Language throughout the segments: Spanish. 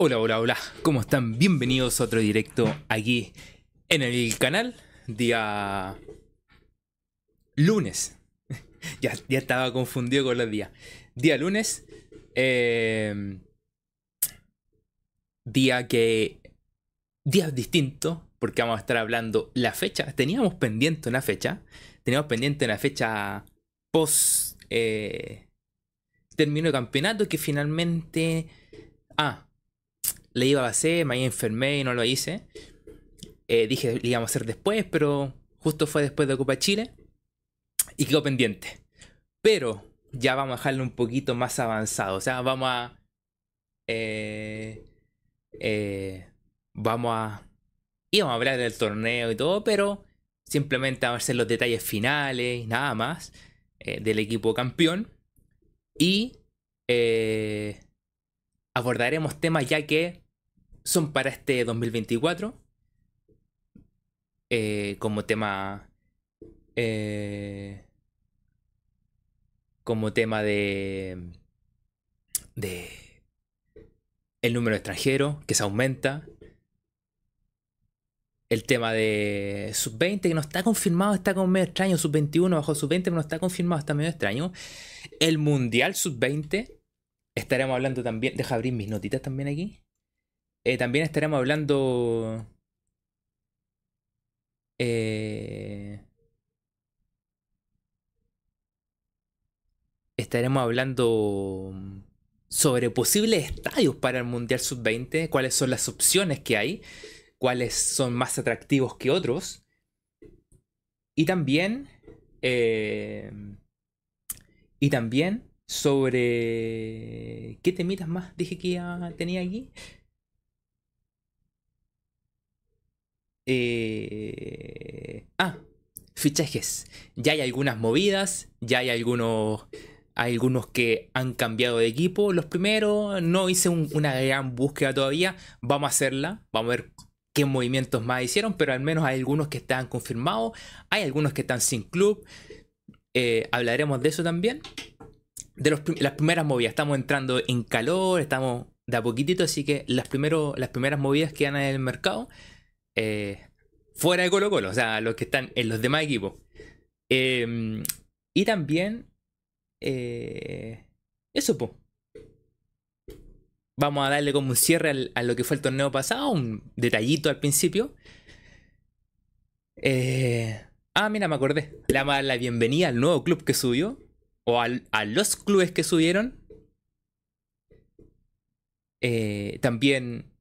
Hola, hola, hola, ¿cómo están? Bienvenidos a otro directo aquí en el canal, día lunes. ya, ya estaba confundido con los días. Día lunes, eh, día que... Día distinto, porque vamos a estar hablando la fecha. Teníamos pendiente una fecha, teníamos pendiente una fecha post... Eh, término campeonato que finalmente... Ah, le iba a hacer, me enfermé y no lo hice. Eh, dije que íbamos a hacer después, pero justo fue después de Copa Chile y quedó pendiente. Pero ya vamos a dejarlo un poquito más avanzado. O sea, vamos a. Eh, eh, vamos a. Íbamos a hablar del torneo y todo, pero simplemente vamos a hacer los detalles finales, nada más, del equipo campeón. Y abordaremos temas ya que son para este 2024. Eh, como tema. Eh, como tema de. de. el número de extranjeros que se aumenta. El tema de sub-20 que no está confirmado, está como medio extraño. Sub-21 bajo sub-20 que no está confirmado, está medio extraño. El mundial sub-20 Estaremos hablando también. Deja abrir mis notitas también aquí. Eh, también estaremos hablando. Eh, estaremos hablando sobre posibles estadios para el Mundial Sub-20, cuáles son las opciones que hay, cuáles son más atractivos que otros. Y también. Eh, y también sobre... ¿Qué temitas más dije que tenía aquí? Eh... Ah, fichajes. Ya hay algunas movidas, ya hay algunos, algunos que han cambiado de equipo. Los primeros, no hice una gran búsqueda todavía. Vamos a hacerla, vamos a ver qué movimientos más hicieron, pero al menos hay algunos que están confirmados, hay algunos que están sin club. Eh, hablaremos de eso también de las primeras movidas. Estamos entrando en calor, estamos de a poquitito, así que las, las primeras movidas que dan en el mercado, eh, fuera de Colo Colo, o sea, los que están en los demás equipos. Em, y también, eh, eso, pues. Vamos a darle como un cierre a lo que fue el torneo pasado, un detallito al principio. Eh, ah, mira, me acordé. Le vamos a dar la bienvenida al nuevo club que subió o a los clubes que subieron. También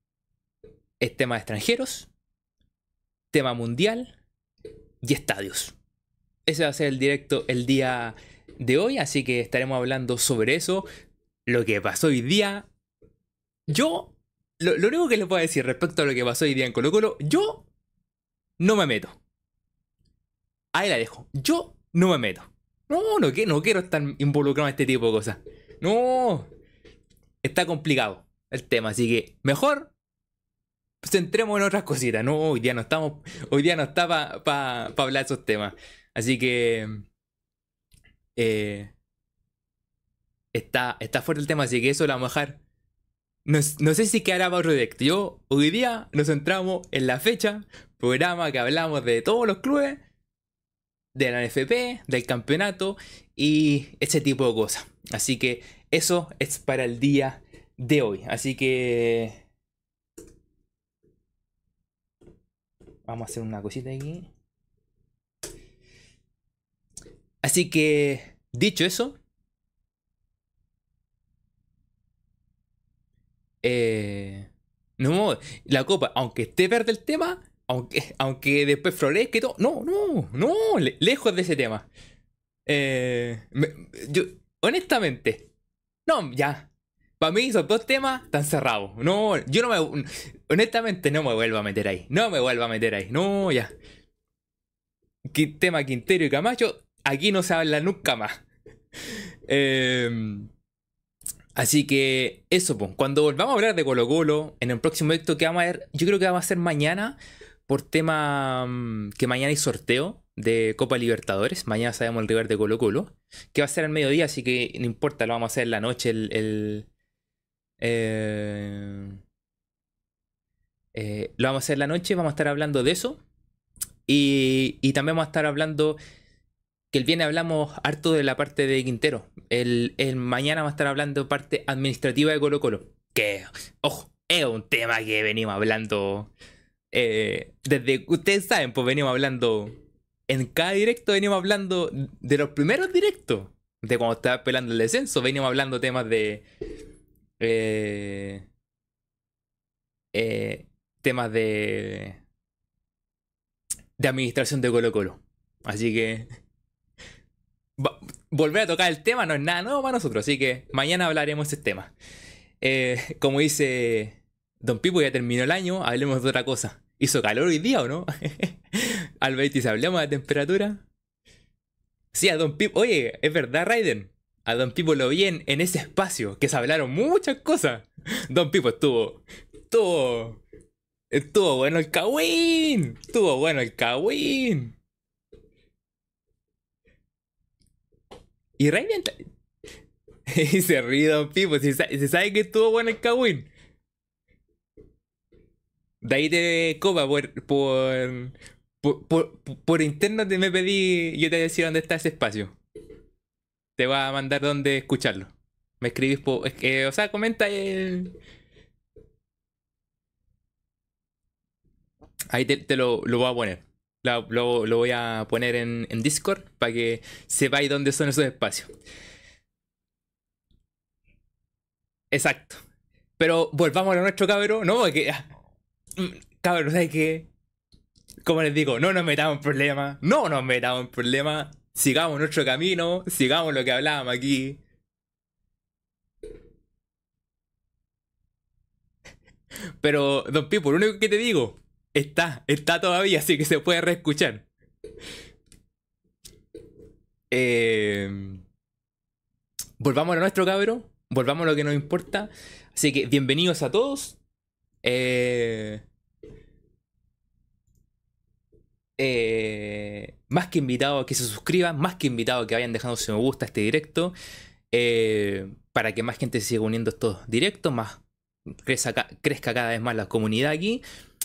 es tema de extranjeros, tema mundial y estadios. Ese va a ser el directo el día de hoy, así que estaremos hablando sobre eso, lo que pasó hoy día. Yo, lo, único que les puedo decir respecto a lo que pasó hoy día en Colo Colo, yo no me meto. Ahí la dejo. Yo no me meto. No, no, no quiero estar involucrado en este tipo de cosas. No. Está complicado el tema, así que mejor centremos en otras cositas. No, hoy día no estamos. Hoy día no está para hablar de esos temas. Así que. Eh, está, está fuerte el tema, así que eso lo vamos a dejar. No, no, sé si quedará para otro directo. Yo, hoy día nos centramos en la fecha, programa que hablamos de todos los clubes de la NFP, del campeonato y ese tipo de cosas. Así que eso es para el día de hoy. Así que... Vamos a hacer una cosita aquí. Así que, dicho eso, eh, no, la copa, aunque esté verde el tema, aunque, aunque después florezca y todo. No, no, no, lejos de ese tema. Eh, yo, honestamente, no, ya. Para mí esos dos temas están cerrados. No, yo no me. Honestamente, no me vuelvo a meter ahí. No me vuelvo a meter ahí. No, ya. Tema Quintero y Camacho, aquí no se habla nunca más. Em, así que eso, pues. Cuando volvamos a hablar de Colo Colo, en el próximo directo que vamos a ver, yo creo que va a ser mañana por tema mm, que mañana hay sorteo de Copa Libertadores. Mañana sabemos el rival de Colo Colo. Que va a ser al mediodía, así que no importa, lo vamos a hacer en la noche el, eh, Eh, lo vamos a hacer la noche, vamos a estar hablando de eso. Y, y también vamos a estar hablando que el viernes hablamos harto de la parte de Quintero. El, mañana vamos a estar hablando parte administrativa de Colo Colo. Que, ojo, es un tema que venimos hablando eh, desde, ustedes saben, pues venimos hablando, en cada directo venimos hablando de los primeros directos, de cuando estaba pelando el descenso, venimos hablando temas de... Eh, eh, temas de... de administración de Colo Colo. Así que... volver a tocar el tema no es nada nuevo para nosotros, así que mañana hablaremos de ese tema. como dice Don Pipo, ya terminó el año, hablemos de otra cosa. ¿Hizo calor hoy día o no? Albert, si hablamos de temperatura. Sí, a Don Pipo. Oye, es verdad, Raiden. A Don Pipo lo vi en, ese espacio, que se hablaron muchas cosas. Don Pipo estuvo. Estuvo. Estuvo bueno el Kawin. Estuvo bueno el Kawin. Y Raiden. y se ríe Don Pipo. Si, sabe que estuvo bueno el Kawin. De ahí te copa por, por, por, por, interno te me pedí, yo te decía dónde está ese espacio. Te va a mandar dónde escucharlo. Me escribís por, que, o sea, comenta el... Ahí te, lo, lo, voy a poner. Lo, lo, voy a poner en, Discord para que sepáis dónde son esos espacios. Exacto. Pero volvamos a nuestro cabrón. No, que cabrón, ¿sabes qué? Como les digo, no nos metamos en problemas, no nos metamos en problemas, sigamos nuestro camino, sigamos lo que hablábamos aquí. Pero, Don Pipo, lo único que te digo, está, está todavía, así que se puede reescuchar. Eh, volvamos a nuestro cabrón, volvamos a lo que nos importa. Así que bienvenidos a todos. Eh, eh, más que invitado a que se suscriban, más que invitado a que vayan dejando su me gusta a este directo, eh, para que más gente se siga uniendo a estos directos, más crezca, crezca, cada vez más la comunidad aquí.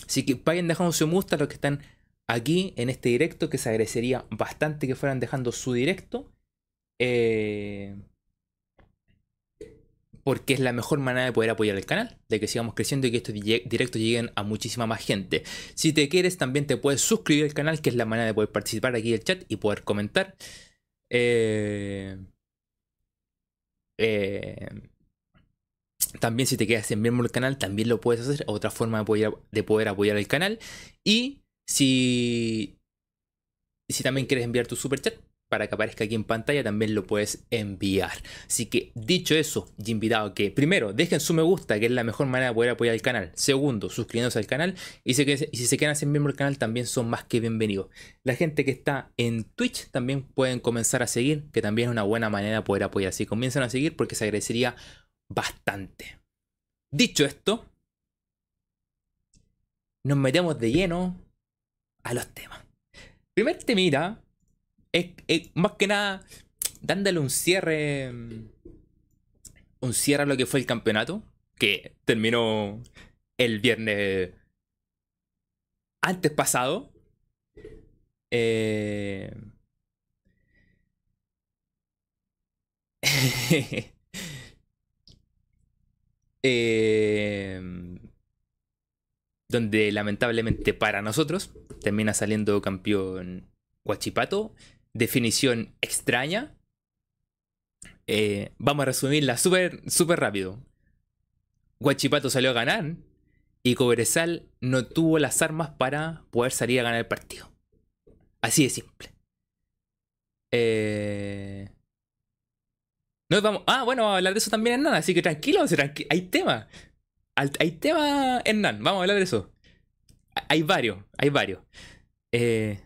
Así que vayan dejando su me gusta a los que están aquí en este directo, que se agradecería bastante que fueran dejando su directo. Eh, porque es la mejor manera de poder apoyar el canal, de que sigamos creciendo y que estos directos lleguen a muchísima más gente. Si te quieres, también te puedes suscribir al canal, que es la manera de poder participar aquí en el chat y poder comentar. Eh, eh, también si te quedas en miembro del canal, también lo puedes hacer. Otra forma de, de poder apoyar el canal. Y si, si también quieres enviar tu super chat, para que aparezca aquí en pantalla, también lo puedes enviar. Así que dicho eso, y invitado que primero dejen su me gusta, que es la mejor manera de poder apoyar el canal. Segundo, suscribiéndose al canal. Y si, si se quedan sin miembro del canal, también son más que bienvenidos. La gente que está en Twitch también pueden comenzar a seguir, que también es una buena manera de poder apoyar. Así comienzan a seguir porque se agradecería bastante. Dicho esto, nos metemos de lleno a los temas. Primer mira es, más que nada dándole un cierre. Un cierre a lo que fue el campeonato. Que terminó el viernes antes pasado. Eh, eh, donde lamentablemente para nosotros termina saliendo campeón Guachipato definición extraña. Eh, vamos a resumirla súper super rápido. Guachipato salió a ganar y Cobresal no tuvo las armas para poder salir a ganar el partido. Así de simple. Eh... Vamos... Ah, bueno, vamos a hablar de eso también en NAN, así que tranquilo, hay tema. Hay tema en NAN, vamos a hablar de eso. Hay varios, hay varios. Eh...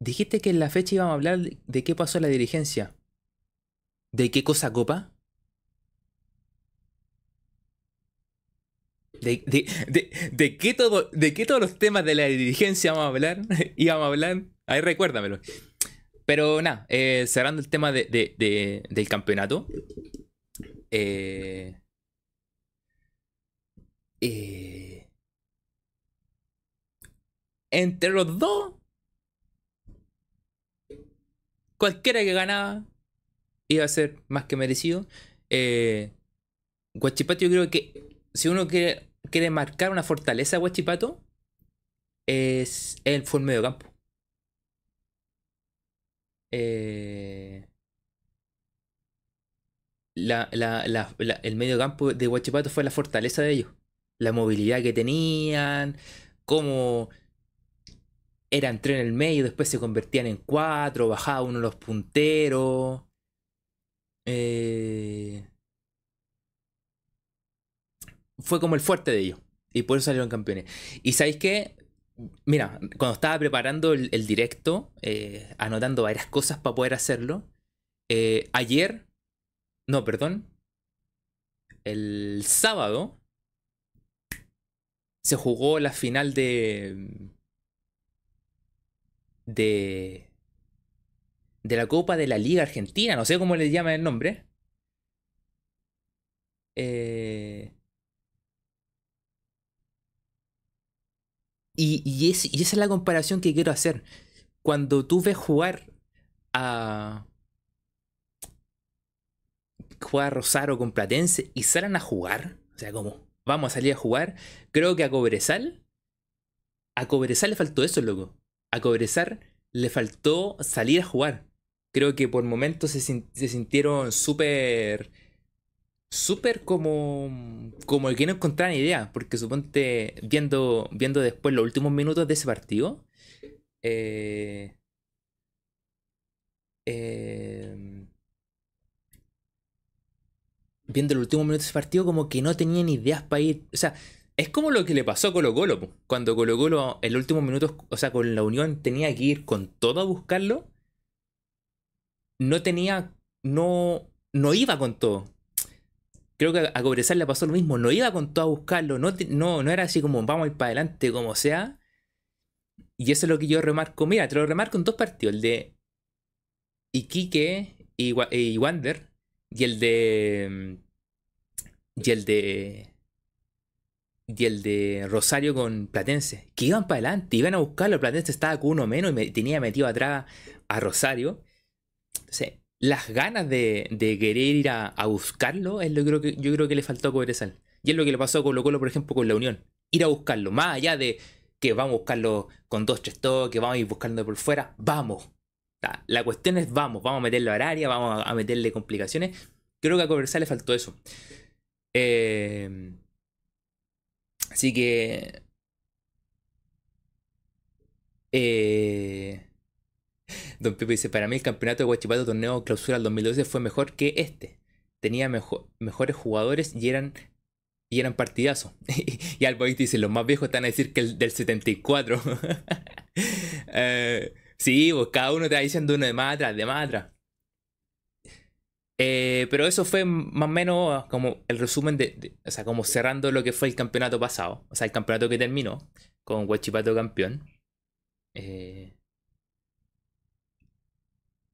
Dijiste que en la fecha íbamos a hablar de qué pasó la dirigencia. ¿De qué cosa copa? ¿De, de, qué todo, ¿De qué todos los temas de la dirigencia vamos a hablar? íbamos a hablar. Ahí recuérdamelo. Pero nada, eh, cerrando el tema del campeonato. Eh, eh, entre los dos, cualquiera que ganaba iba a ser más que merecido. Eh, Guachipato, yo creo que si uno quiere, marcar una fortaleza de Guachipato, es el fue el medio campo. Eh, la, el medio campo de Guachipato fue la fortaleza de ellos. La movilidad que tenían, cómo eran tres en el medio, después se convertían en cuatro, bajaba uno los punteros. Eh, fue como el fuerte de ellos. Y por eso salieron campeones. Y sabéis qué? Mira, cuando estaba preparando el, directo, eh, anotando varias cosas para poder hacerlo, eh, ayer, no, perdón, el sábado se jugó la final de de de la Copa de la Liga Argentina, no sé cómo le llaman el nombre. Eh, Y, esa es la comparación que quiero hacer. Cuando tú ves jugar a. jugar a Rosario con Platense y salen a jugar, o sea, como vamos a salir a jugar, creo que a Cobresal. A Cobresal le faltó eso, loco. A Cobresal le faltó salir a jugar. Creo que por momentos se, se sintieron súper súper como, como el que no encontraban idea, porque suponte, viendo, viendo después los últimos minutos de ese partido, eh, eh, viendo los últimos minutos de ese partido, como que no tenían ideas para ir, o sea, es como lo que le pasó a Colo Colo, cuando Colo Colo en los últimos minutos, o sea, con la Unión tenía que ir con todo a buscarlo, no tenía, no, no iba con todo creo que a Cobresal le pasó lo mismo. No iba con todo a buscarlo. No, no, era así como vamos a ir para adelante como sea. Y eso es lo que yo remarco. Mira, te lo remarco en dos partidos. El de Iquique y Wander. Y el de. Y el de. Y el de Rosario con Platense. Que iban para adelante. Iban a buscarlo. Platense estaba con uno menos y me, tenía metido atrás a Rosario. Entonces, las ganas de, querer ir a, buscarlo es lo que, creo que yo creo que le faltó a Cobresal. Y es lo que le pasó a Colo Colo, por ejemplo, con la Unión. Ir a buscarlo, más allá de que vamos a buscarlo con dos, tres toques, que vamos a ir buscando por fuera, vamos. La cuestión es vamos, vamos a meterlo al área, vamos a meterle complicaciones. Creo que a Cobresal le faltó eso. Eh, así que... Eh, Don Pepe dice, para mí el campeonato de Guachipato torneo clausura del 2012 fue mejor que este. Tenía mejores jugadores y eran, y eran partidazos. y Alboit dice, los más viejos están a decir que el del 74. Eh, sí, pues cada uno te va diciendo uno de más de más. Eh, pero eso fue más o menos como el resumen de, o sea, como cerrando lo que fue el campeonato pasado. O sea, el campeonato que terminó con Guachipato campeón. Eh,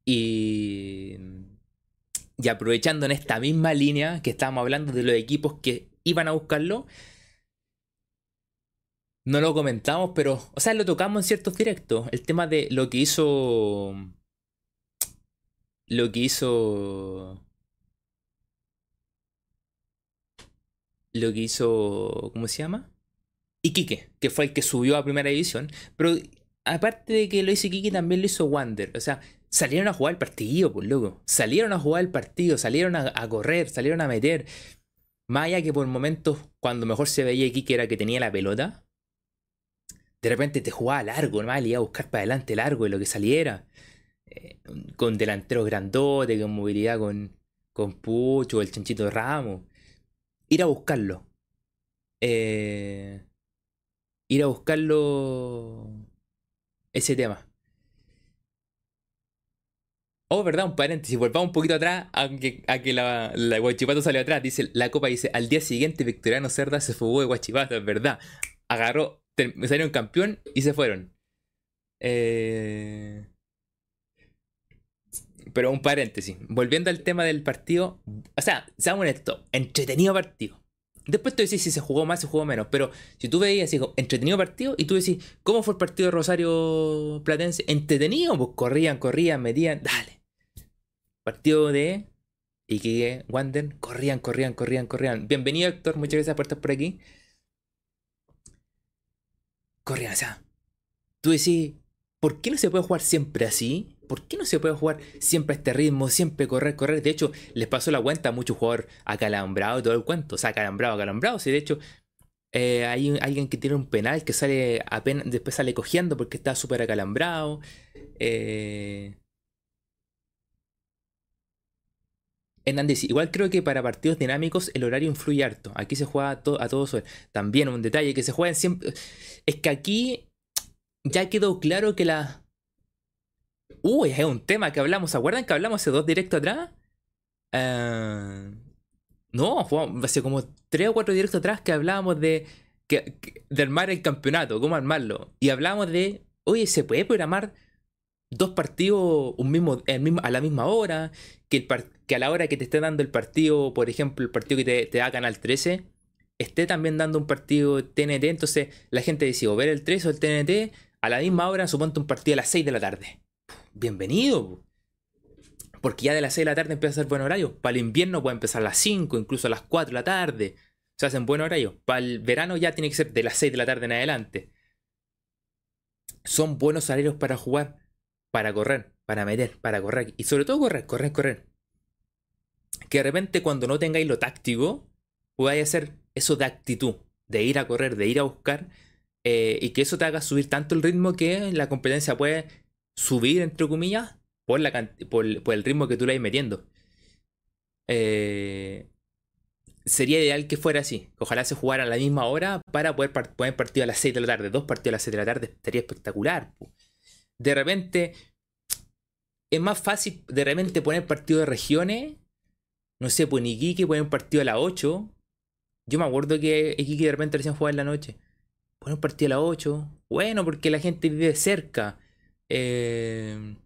y, y aprovechando en esta misma línea que estábamos hablando de los equipos que iban a buscarlo, no lo comentamos, pero, o sea, lo tocamos en ciertos directos. El tema de lo que hizo. Lo que hizo. Lo que hizo. ¿Cómo se llama? Iquique, que fue el que subió a primera división. Pero aparte de que lo hizo Iquique, también lo hizo Wander. O sea, salieron a jugar el partido, pues loco. Salieron a jugar el partido, salieron a, correr, salieron a meter. Allá que por momentos, cuando mejor se veía aquí que era que tenía la pelota, de repente te jugaba largo, normal, iba a buscar para adelante largo y lo que saliera. Eh, con delanteros grandotes, con movilidad con, con Pucho, el chanchito Ramos. Ir a buscarlo. Eh, ir a buscarlo. Ese tema. Oh, verdad, un paréntesis, volvamos un poquito atrás, aunque a que la, la Guachipato salió atrás. Dice, la copa dice, al día siguiente Victoriano Cerda se fugó de Guachipato, es verdad. Agarró, salieron campeón y se fueron. Eh... Pero un paréntesis. Volviendo al tema del partido. O sea, seamos esto Entretenido partido. Después tú decís si se jugó más, se jugó menos. Pero si tú veías así, entretenido partido, y tú decís, ¿cómo fue el partido de Rosario Platense? Entretenido, pues corrían, corrían, metían, dale. Partido de Iquique, Wander, corrían, corrían, corrían, corrían. Bienvenido, Héctor, muchas gracias por estar por aquí. Corrían, o sea, tú decís, ¿por qué no se puede jugar siempre así? ¿Por qué no se puede jugar siempre a este ritmo, siempre correr, correr? De hecho, les pasó la cuenta a muchos jugadores acalambrados y todo el cuento. O sea, acalambrado, acalambrado. Sí, de hecho, eh, hay alguien que tiene un penal que sale apenas, después sale cogiendo porque está súper acalambrado. Eh... Hernández, igual creo que para partidos dinámicos el horario influye harto. Aquí se juega a, a todos. También un detalle que se juega siempre. Es que aquí ya quedó claro que la Uy, es un tema que hablamos. ¿Se acuerdan que hablamos hace dos directos atrás? Uh, no, hace como tres o cuatro directos atrás que hablábamos de, que, de armar el campeonato, cómo armarlo. Y hablábamos de, oye, ¿se puede programar dos partidos un mismo, a la misma hora? Que, el que a la hora que te esté dando el partido, por ejemplo, el partido que te, te da Canal 13, esté también dando un partido TNT. Entonces la gente decide o ver el 13 o el TNT a la misma hora, suponte un partido a las 6 de la tarde bienvenido. Porque ya de las 6 de la tarde empieza a ser buen horario. Para el invierno puede empezar a las 5, incluso a las 4 de la tarde. Se hacen buen horario. Para el verano ya tiene que ser de las 6 de la tarde en adelante. Son buenos horarios para jugar, para correr, para meter, para correr. Y sobre todo correr, correr, correr. Que de repente cuando no tengáis lo táctico, podáis hacer eso de actitud, de ir a correr, de ir a buscar. Eh, y que eso te haga subir tanto el ritmo que la competencia puede subir, entre comillas, por, la, por, el ritmo que tú le vas metiendo. Eh, sería ideal que fuera así. Ojalá se jugara a la misma hora para poder poner partido a las 6 de la tarde. Dos partidos a las 6 de la tarde estaría espectacular. De repente, es más fácil de repente poner partido de regiones. No sé, pues en Iquique poner un partido a las 8. Yo me acuerdo que Iquique de repente recién jugaba en la noche. Poner un partido a las 8. Bueno, porque la gente vive cerca. Eh,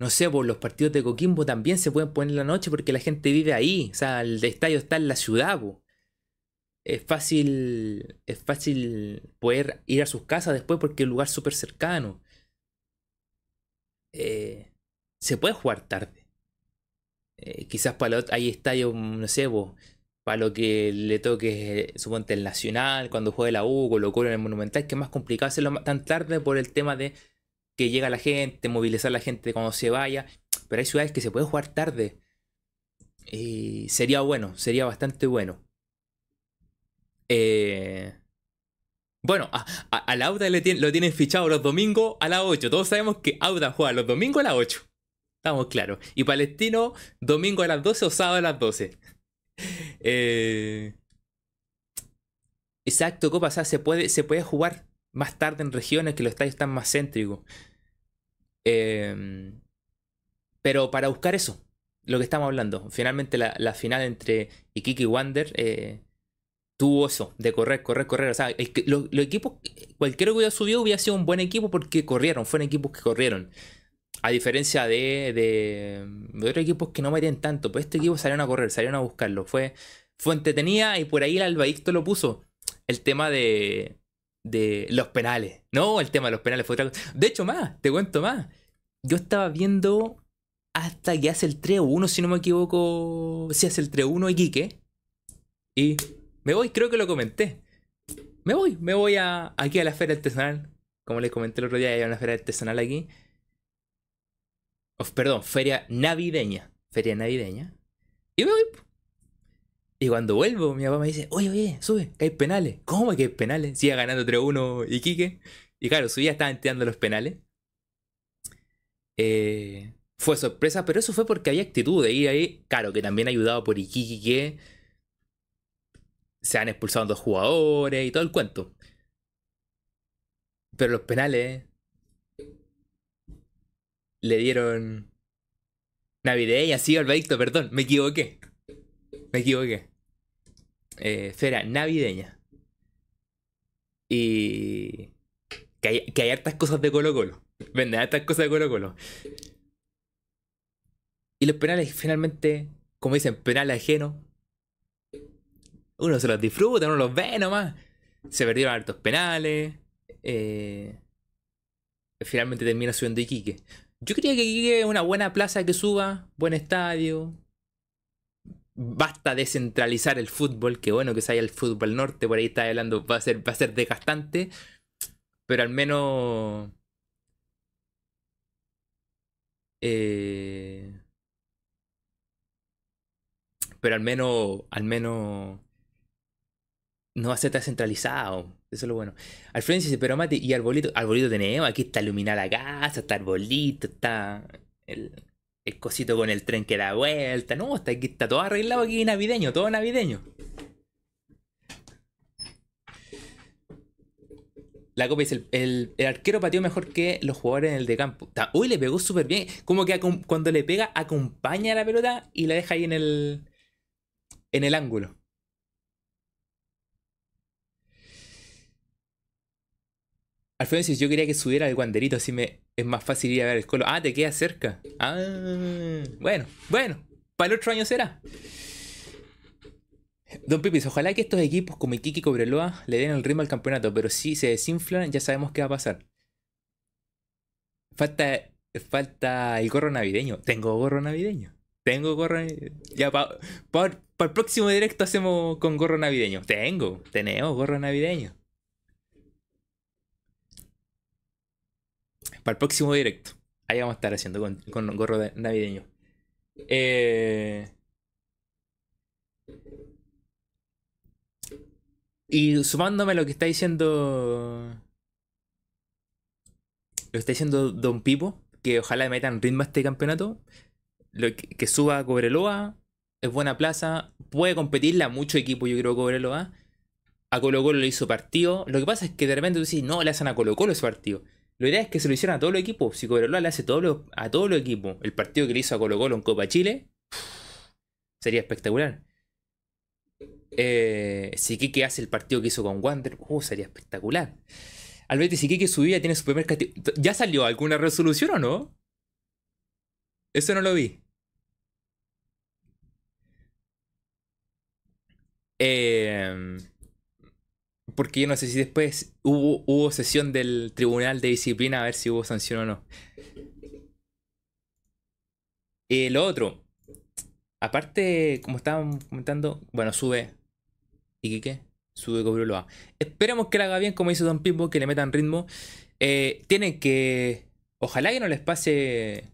no sé, por los partidos de Coquimbo también se pueden poner en la noche porque la gente vive ahí. O sea, el estadio está en la ciudad. Es fácil, es fácil poder ir a sus casas después porque es un lugar súper cercano. Eh, se puede jugar tarde. Eh, quizás para hay estadios, no sé, para lo que le toque, suponte el Nacional, cuando juegue la U, Colo Colo en el Monumental, que es más complicado hacerlo tan tarde por el tema de que llega la gente, movilizar a la gente cuando se vaya. Pero hay ciudades que se puede jugar tarde. Y sería bueno, sería bastante bueno. Eh, bueno, a, al Auda lo tienen fichado los domingos a las 8. Todos sabemos que Auda juega los domingos a las 8. Estamos claros. Y Palestino, domingo a las 12 o sábado a las 12. Eh, exacto, ¿qué pasa? Se puede, se puede jugar más tarde en regiones que los estadios están más céntricos. Em, pero para buscar eso, lo que estamos hablando, finalmente la, final entre Iquique y Wander eh, tuvo eso, de correr, correr, correr. O sea, los, equipos, cualquiera que hubiera subido hubiera sido un buen equipo porque corrieron, fueron equipos que corrieron. A diferencia de, de, otros equipos que no metían tanto, pues este equipo salieron a correr, salieron a buscarlo. Fue, fue entretenida y por ahí el Albaicto lo puso. El tema de, de los penales. No, el tema de los penales fue otra cosa. De hecho, más, te cuento más. Yo estaba viendo hasta que hace el 3-1, si no me equivoco. Si hace el 3-1 Iquique. Y me voy, creo que lo comenté. Me voy, me voy a, aquí a la feria artesanal. Como les comenté el otro día, hay una feria artesanal aquí. perdón, feria navideña. Feria navideña. Y me voy. Y cuando vuelvo, mi papá me dice, oye, oye, sube, que hay penales. ¿Cómo que hay penales? Sigue ganando 3-1 Iquique. Y claro, subía, estaban tirando los penales. Eh, fue sorpresa, pero eso fue porque había actitud de ahí. Claro, que también ayudado por Iquique que se han expulsado dos jugadores y todo el cuento. Pero los penales le dieron navideña, sí, Alvarito, perdón, me equivoqué. Me equivoqué eh, feria navideña. Y que hay, que hay hartas cosas de Colo Colo. Venden hartas cosas de Colo Colo. Y los penales finalmente, como dicen, penales ajenos. Uno se los disfruta, uno los ve nomás. Se perdieron hartos penales. Eh, finalmente termina subiendo Iquique. Yo creía que Iquique es una buena plaza que suba, buen estadio. Basta descentralizar el fútbol, que bueno que se haya el fútbol norte, por ahí está hablando, va a ser, va a ser desgastante. Pero al menos. Eh, pero al menos. Al menos. No va a ser tan centralizado. Eso es lo bueno. Alfredo dice, pero mate, y arbolito, arbolito tenemos, aquí está iluminada la casa, está arbolito, está el, el cosito con el tren que da vuelta. No, está está todo arreglado aquí navideño, todo navideño. La copia dice, el, el, arquero pateó mejor que los jugadores en el de campo. Uy, le pegó súper bien. Como que cuando le pega, acompaña la pelota y la deja ahí en el, en el ángulo. Alfredo dice, yo quería que subiera el guanderito, así me es más fácil ir a ver el colo. Ah, te queda cerca. Ah, bueno, bueno, para el otro año será. Don Pipis, ojalá que estos equipos como Iquique y Cobreloa le den el ritmo al campeonato, pero si se desinflan ya sabemos qué va a pasar. Falta, falta el gorro navideño. Tengo gorro navideño. Tengo gorro navideño. Ya para el próximo directo hacemos con gorro navideño. Tengo, tenemos gorro navideño. Para el próximo directo. Ahí vamos a estar haciendo con, gorro navideño. Eh... Y sumándome a lo que está diciendo. Lo que está diciendo Don Pipo, que ojalá metan ritmo a este campeonato. Lo que, suba a Cobreloa, es buena plaza, puede competirle a mucho equipo, yo creo, Cobreloa. A Colo Colo le hizo partido. Lo que pasa es que de repente tú dices, no, le hacen a Colo Colo ese partido. La idea es que se lo hicieran a todo el equipo. Si Cobreloa le hace todo a todo el equipo, el partido que le hizo a Colo Colo en Copa Chile, sería espectacular. Eh, si Kike hace el partido que hizo con Wander, uh, sería espectacular. Alberti, si Kike subía, tiene su primer castigo. ¿Ya salió alguna resolución o no? Eso no lo vi. Eh, porque yo no sé si después hubo, hubo sesión del Tribunal de Disciplina a ver si hubo sanción o no. Eh, lo otro, aparte, como estaban comentando, bueno, sube ¿Y qué? Sube Cobreloa. Esperemos que la haga bien, como dice Don Pipo, que le metan ritmo. Eh, tienen que. Ojalá que no les pase.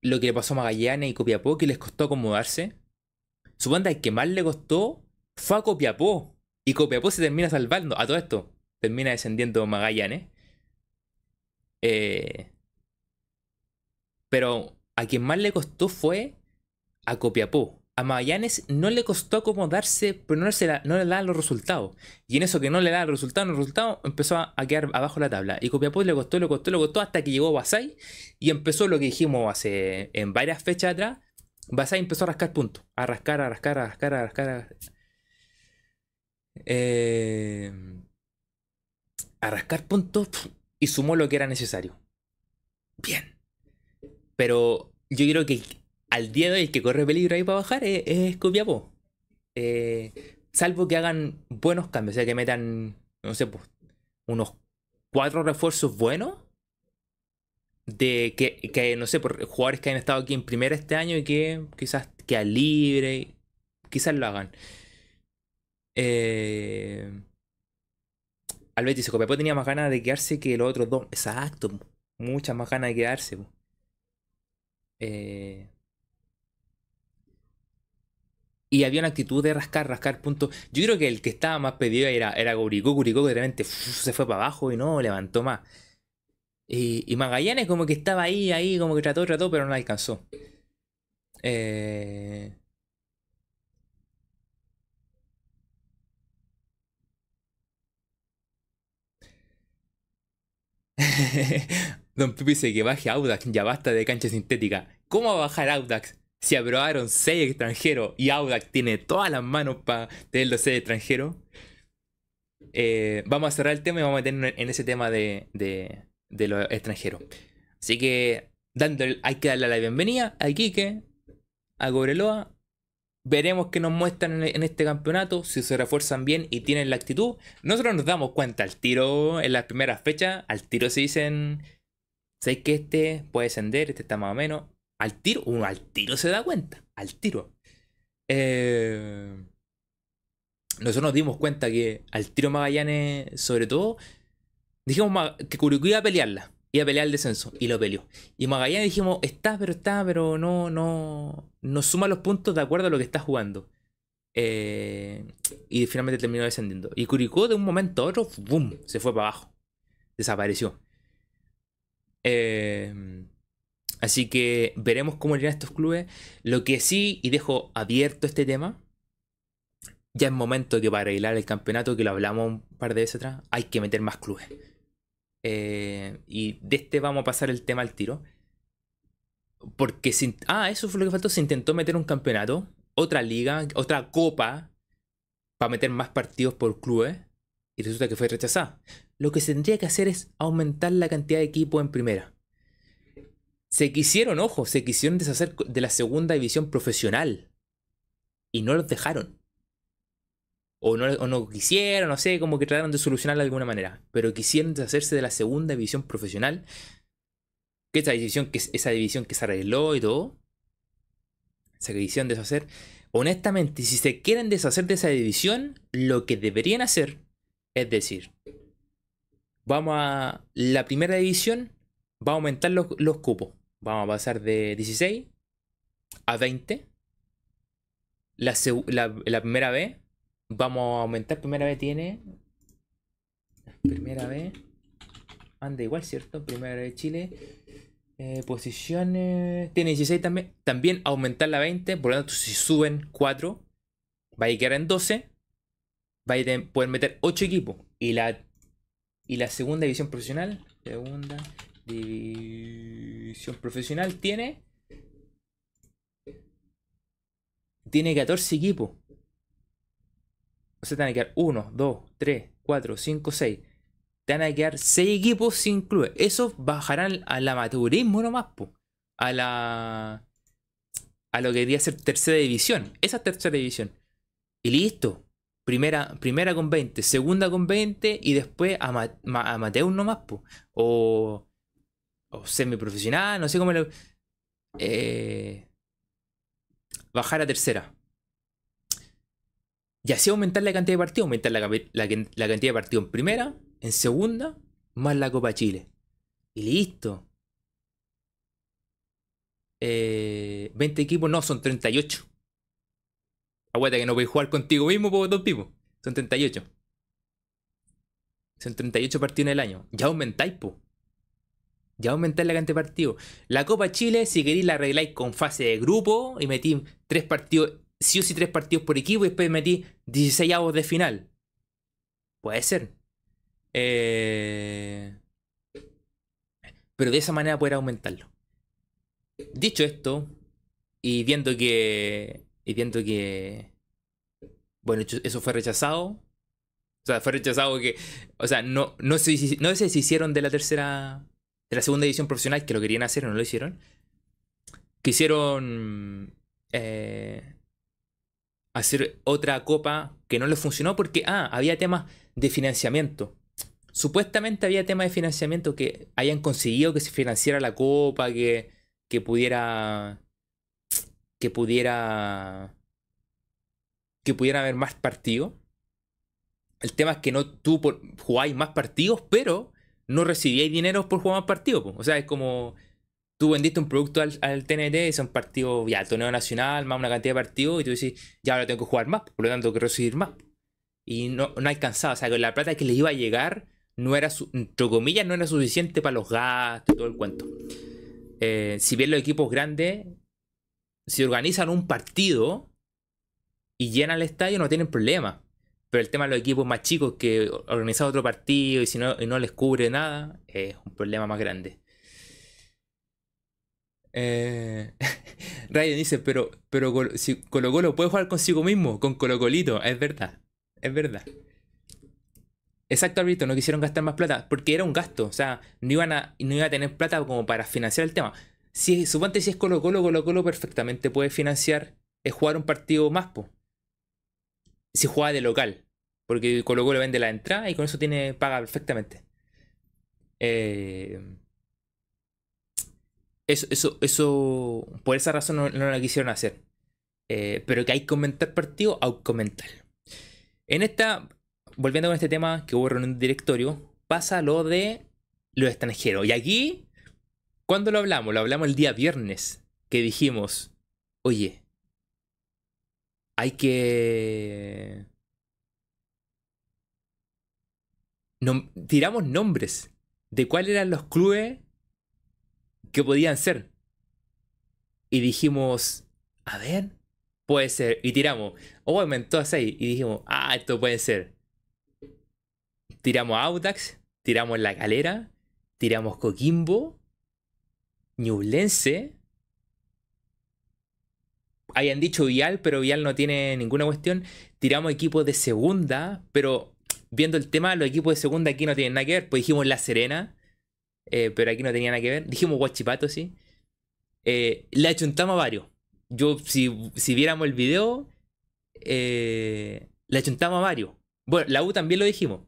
Lo que le pasó a Magallanes y Copiapó, que les costó acomodarse. Supongo que más le costó fue a Copiapó. Y Copiapó se termina salvando. A todo esto, termina descendiendo Magallanes. Eh, pero a quien más le costó fue a Copiapó a Magallanes no le costó acomodarse, pero no, se no le da los resultados. Y en eso que no le da los resultados, los resultados, empezó a, quedar abajo la tabla. Y Copiapó le costó, le costó, le costó, hasta que llegó Basay y empezó lo que dijimos hace en varias fechas atrás. Basay empezó a rascar puntos. A rascar, a rascar, a rascar, a rascar. A, eh, a rascar puntos y sumó lo que era necesario. Bien. Pero yo creo que al día de hoy el que corre peligro ahí para bajar es, es. Eh, salvo que hagan buenos cambios, o sea, que metan, no sé, pues, unos cuatro refuerzos buenos. De que, no sé, por jugadores que han estado aquí en primera este año y que quizás quedan libre, quizás lo hagan. Eh, Albert dice, Copiapó tenía más ganas de quedarse que los otros dos. Exacto, muchas más ganas de quedarse. Eh, y había una actitud de rascar, rascar puntos. Yo creo que el que estaba más pedido era, era Guricó. Guricó que de repente se fue para abajo y no levantó más. Y, Magallanes como que estaba ahí, ahí, como que trató, trató, pero no alcanzó. Eh... Don Pipi dice que baje Audax, ya basta de cancha sintética. ¿Cómo va a bajar Audax? si aprobaron 6 extranjeros y Audax tiene todas las manos para tener los 6 extranjeros, eh, vamos a cerrar el tema y vamos a meternos en ese tema de, de, los extranjeros. Así que dándole, hay que darle la bienvenida a Iquique, a Cobreloa. Veremos qué nos muestran en, este campeonato, si se refuerzan bien y tienen la actitud. Nosotros nos damos cuenta al tiro en las primeras fechas, al tiro se dicen, sé que este puede descender, este está más o menos. Al tiro, uno al tiro se da cuenta, al tiro. Eh, nosotros nos dimos cuenta que al tiro Magallanes, sobre todo, dijimos que Curicó iba a pelearla, iba a pelear el descenso, y lo peleó. Y Magallanes dijimos, está, pero está, pero no, no, no suma los puntos de acuerdo a lo que está jugando. Eh, y finalmente terminó descendiendo. Y Curicó de un momento a otro, ¡boom! se fue para abajo. Desapareció. Eh, así que veremos cómo irán estos clubes. Lo que sí, y dejo abierto este tema, ya es momento que para arreglar el campeonato, que lo hablamos un par de veces atrás, hay que meter más clubes. Eh, y de este vamos a pasar el tema al tiro. Porque sin, ah, eso fue lo que faltó. Se intentó meter un campeonato, otra liga, otra copa, para meter más partidos por clubes. Y resulta que fue rechazada. Lo que se tendría que hacer es aumentar la cantidad de equipos en primera. Se quisieron, ojo, se quisieron deshacer de la segunda división profesional. Y no los dejaron. O no, quisieron, no sé, como que trataron de solucionarlo de alguna manera. Pero quisieron deshacerse de la segunda división profesional. Que esa división que, esa división que se arregló y todo. Esa quisieron deshacer. Honestamente, si se quieren deshacer de esa división, lo que deberían hacer es decir, vamos a la primera división, va a aumentar los, los cupos. Vamos a pasar de 16 a 20. La, la, la primera vez Vamos a aumentar. Primera vez tiene. Primera vez. Anda igual, ¿cierto? Primera vez Chile. Eh, posiciones. Tiene 16 también. También aumentar la 20. Por lo tanto, si suben 4, va a quedar en 12. Va a poder meter 8 equipos. Y la, y la segunda división profesional. Segunda división profesional tiene. Tiene 14 equipos. O sea, te van a quedar 1, 2, 3, 4, 5, 6. Te van a quedar 6 equipos sin clubes. Esos bajarán al amateurismo nomás, po. A la. A lo que debería ser tercera división. Esa es tercera división. Y listo. Primera, con 20, segunda con 20 y después amateur nomás, po. O. O semiprofesional, no sé cómo lo. Eh, bajar a tercera. Y así aumentar la cantidad de partidos, aumentar la, cantidad de partidos en primera, en segunda, más la Copa Chile. Y listo. 20 eh, equipos, no, son 38. Aguanta que no podéis jugar contigo mismo por dos tipos. Son 38. Son 38 partidos en el año. Ya aumentáis, po. Ya aumentáis la cantidad de partidos. La Copa Chile, si queréis, la arregláis con fase de grupo y metí tres partidos sí o tres partidos por equipo y después metí 16 avos de final. Puede ser. Eh, pero de esa manera poder aumentarlo. Dicho esto, y viendo que. Y viendo que. Bueno, eso fue rechazado. O sea, fue rechazado que. O sea, no, no, sé, no hicieron de la tercera. De la segunda edición profesional, que lo querían hacer o no lo hicieron. Quisieron. Eh, hacer otra copa que no les funcionó porque, ah, había temas de financiamiento. Supuestamente había temas de financiamiento que hayan conseguido que se financiara la copa, que, que pudiera. que pudiera. que pudiera haber más partidos. El tema es que no tú jugáis más partidos, pero no recibíais dinero por jugar más partidos. O sea, es como tú vendiste un producto al, TNT y son partidos, ya, torneo nacional, más una cantidad de partidos, y tú dices, ya ahora tengo que jugar más, por lo tanto que recibir más. Y no, no alcanzaba, o sea, con la plata que les iba a llegar, no era, entre comillas, no era suficiente para los gastos y todo el cuento. Eh, si bien los equipos grandes, si organizan un partido y llenan el estadio, no tienen problema. Pero el tema de los equipos más chicos que organizan otro partido y si no, y no les cubre nada, es un problema más grande. Eh, Ryan dice, pero, pero si Colo Colo puede jugar consigo mismo, con Colo Colito, es verdad, es verdad. Exacto, Alberto, no quisieron gastar más plata, porque era un gasto, o sea, no iban a, no iba a tener plata como para financiar el tema. Si, suponte si es Colo Colo, Colo Colo perfectamente puede financiar es jugar un partido más, po. Si juega de local. Porque Colo Colo vende la entrada y con eso tiene paga perfectamente. Eh, eso, eso, eso, por esa razón no, lo quisieron hacer. Eh, pero que hay que aumentar partido, hay que comentar. En esta, volviendo con este tema que hubo en un directorio, pasa lo de los extranjeros. Y aquí, ¿cuándo lo hablamos? Lo hablamos el día viernes, que dijimos, oye, hay que... tiramos nombres de cuáles eran los clubes que podían ser. Y dijimos, a ver, puede ser. Y tiramos, oh, aumentó a 6. Y dijimos, ah, esto puede ser. Tiramos Audax, tiramos La Calera, tiramos Coquimbo, Ñublense. Hayan dicho Vial, pero Vial no tiene ninguna cuestión. Tiramos equipos de segunda, pero viendo el tema, los equipos de segunda aquí no tienen nada que ver. Pues dijimos La Serena, eh, pero aquí no tenía nada que ver. Dijimos Guachipato, sí. Eh, le achuntamos a varios. Yo, si, viéramos el video, eh, le achuntamos a varios. Bueno, la U también lo dijimos.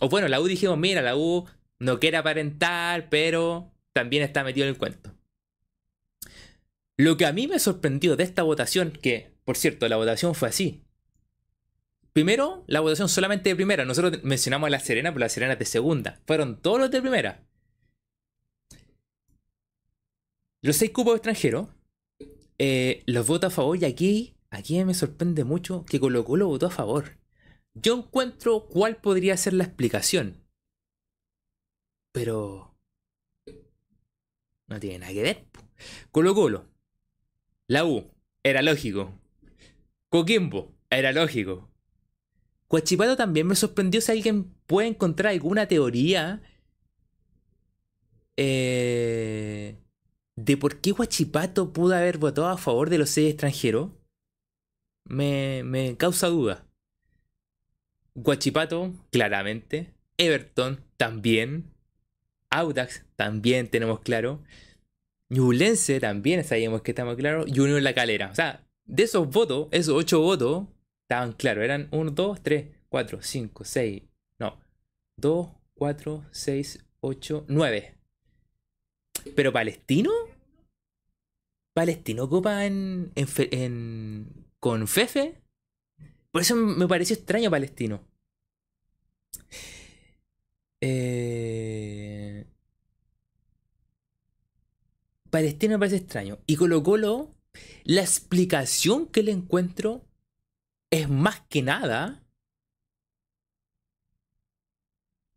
O bueno, la U dijimos, mira, la U no quiere aparentar, pero también está metido en el cuento. Lo que a mí me sorprendió de esta votación, que, por cierto, la votación fue así. Primero, la votación solamente de primera. Nosotros mencionamos a La Serena, pero La Serena es de segunda. Fueron todos los de primera. Los seis cupos extranjeros eh, los votos a favor y aquí, aquí me sorprende mucho que Colo Colo votó a favor. Yo encuentro cuál podría ser la explicación. Pero... No tiene nada que ver. Colo Colo. La U. Era lógico. Coquimbo. Era lógico. Cuachipato también me sorprendió si alguien puede encontrar alguna teoría eh, de por qué Guachipato pudo haber votado a favor de los seis extranjeros, me, me causa duda. Guachipato, claramente. Everton, también. Audax, también tenemos claro. Ñublense, también sabíamos que estamos claros. Y Unión La Calera. O sea, de esos votos, esos ocho votos, estaban claros. Eran 1, 2, 3, 4, 5, 6. No. 2, 4, 6, 8, 9. Pero Palestino. Palestino ocupa en, en, con Fefe. Por eso me pareció extraño Palestino. Eh... Palestino me parece extraño. Y Colo Colo, la explicación que le encuentro es más que nada.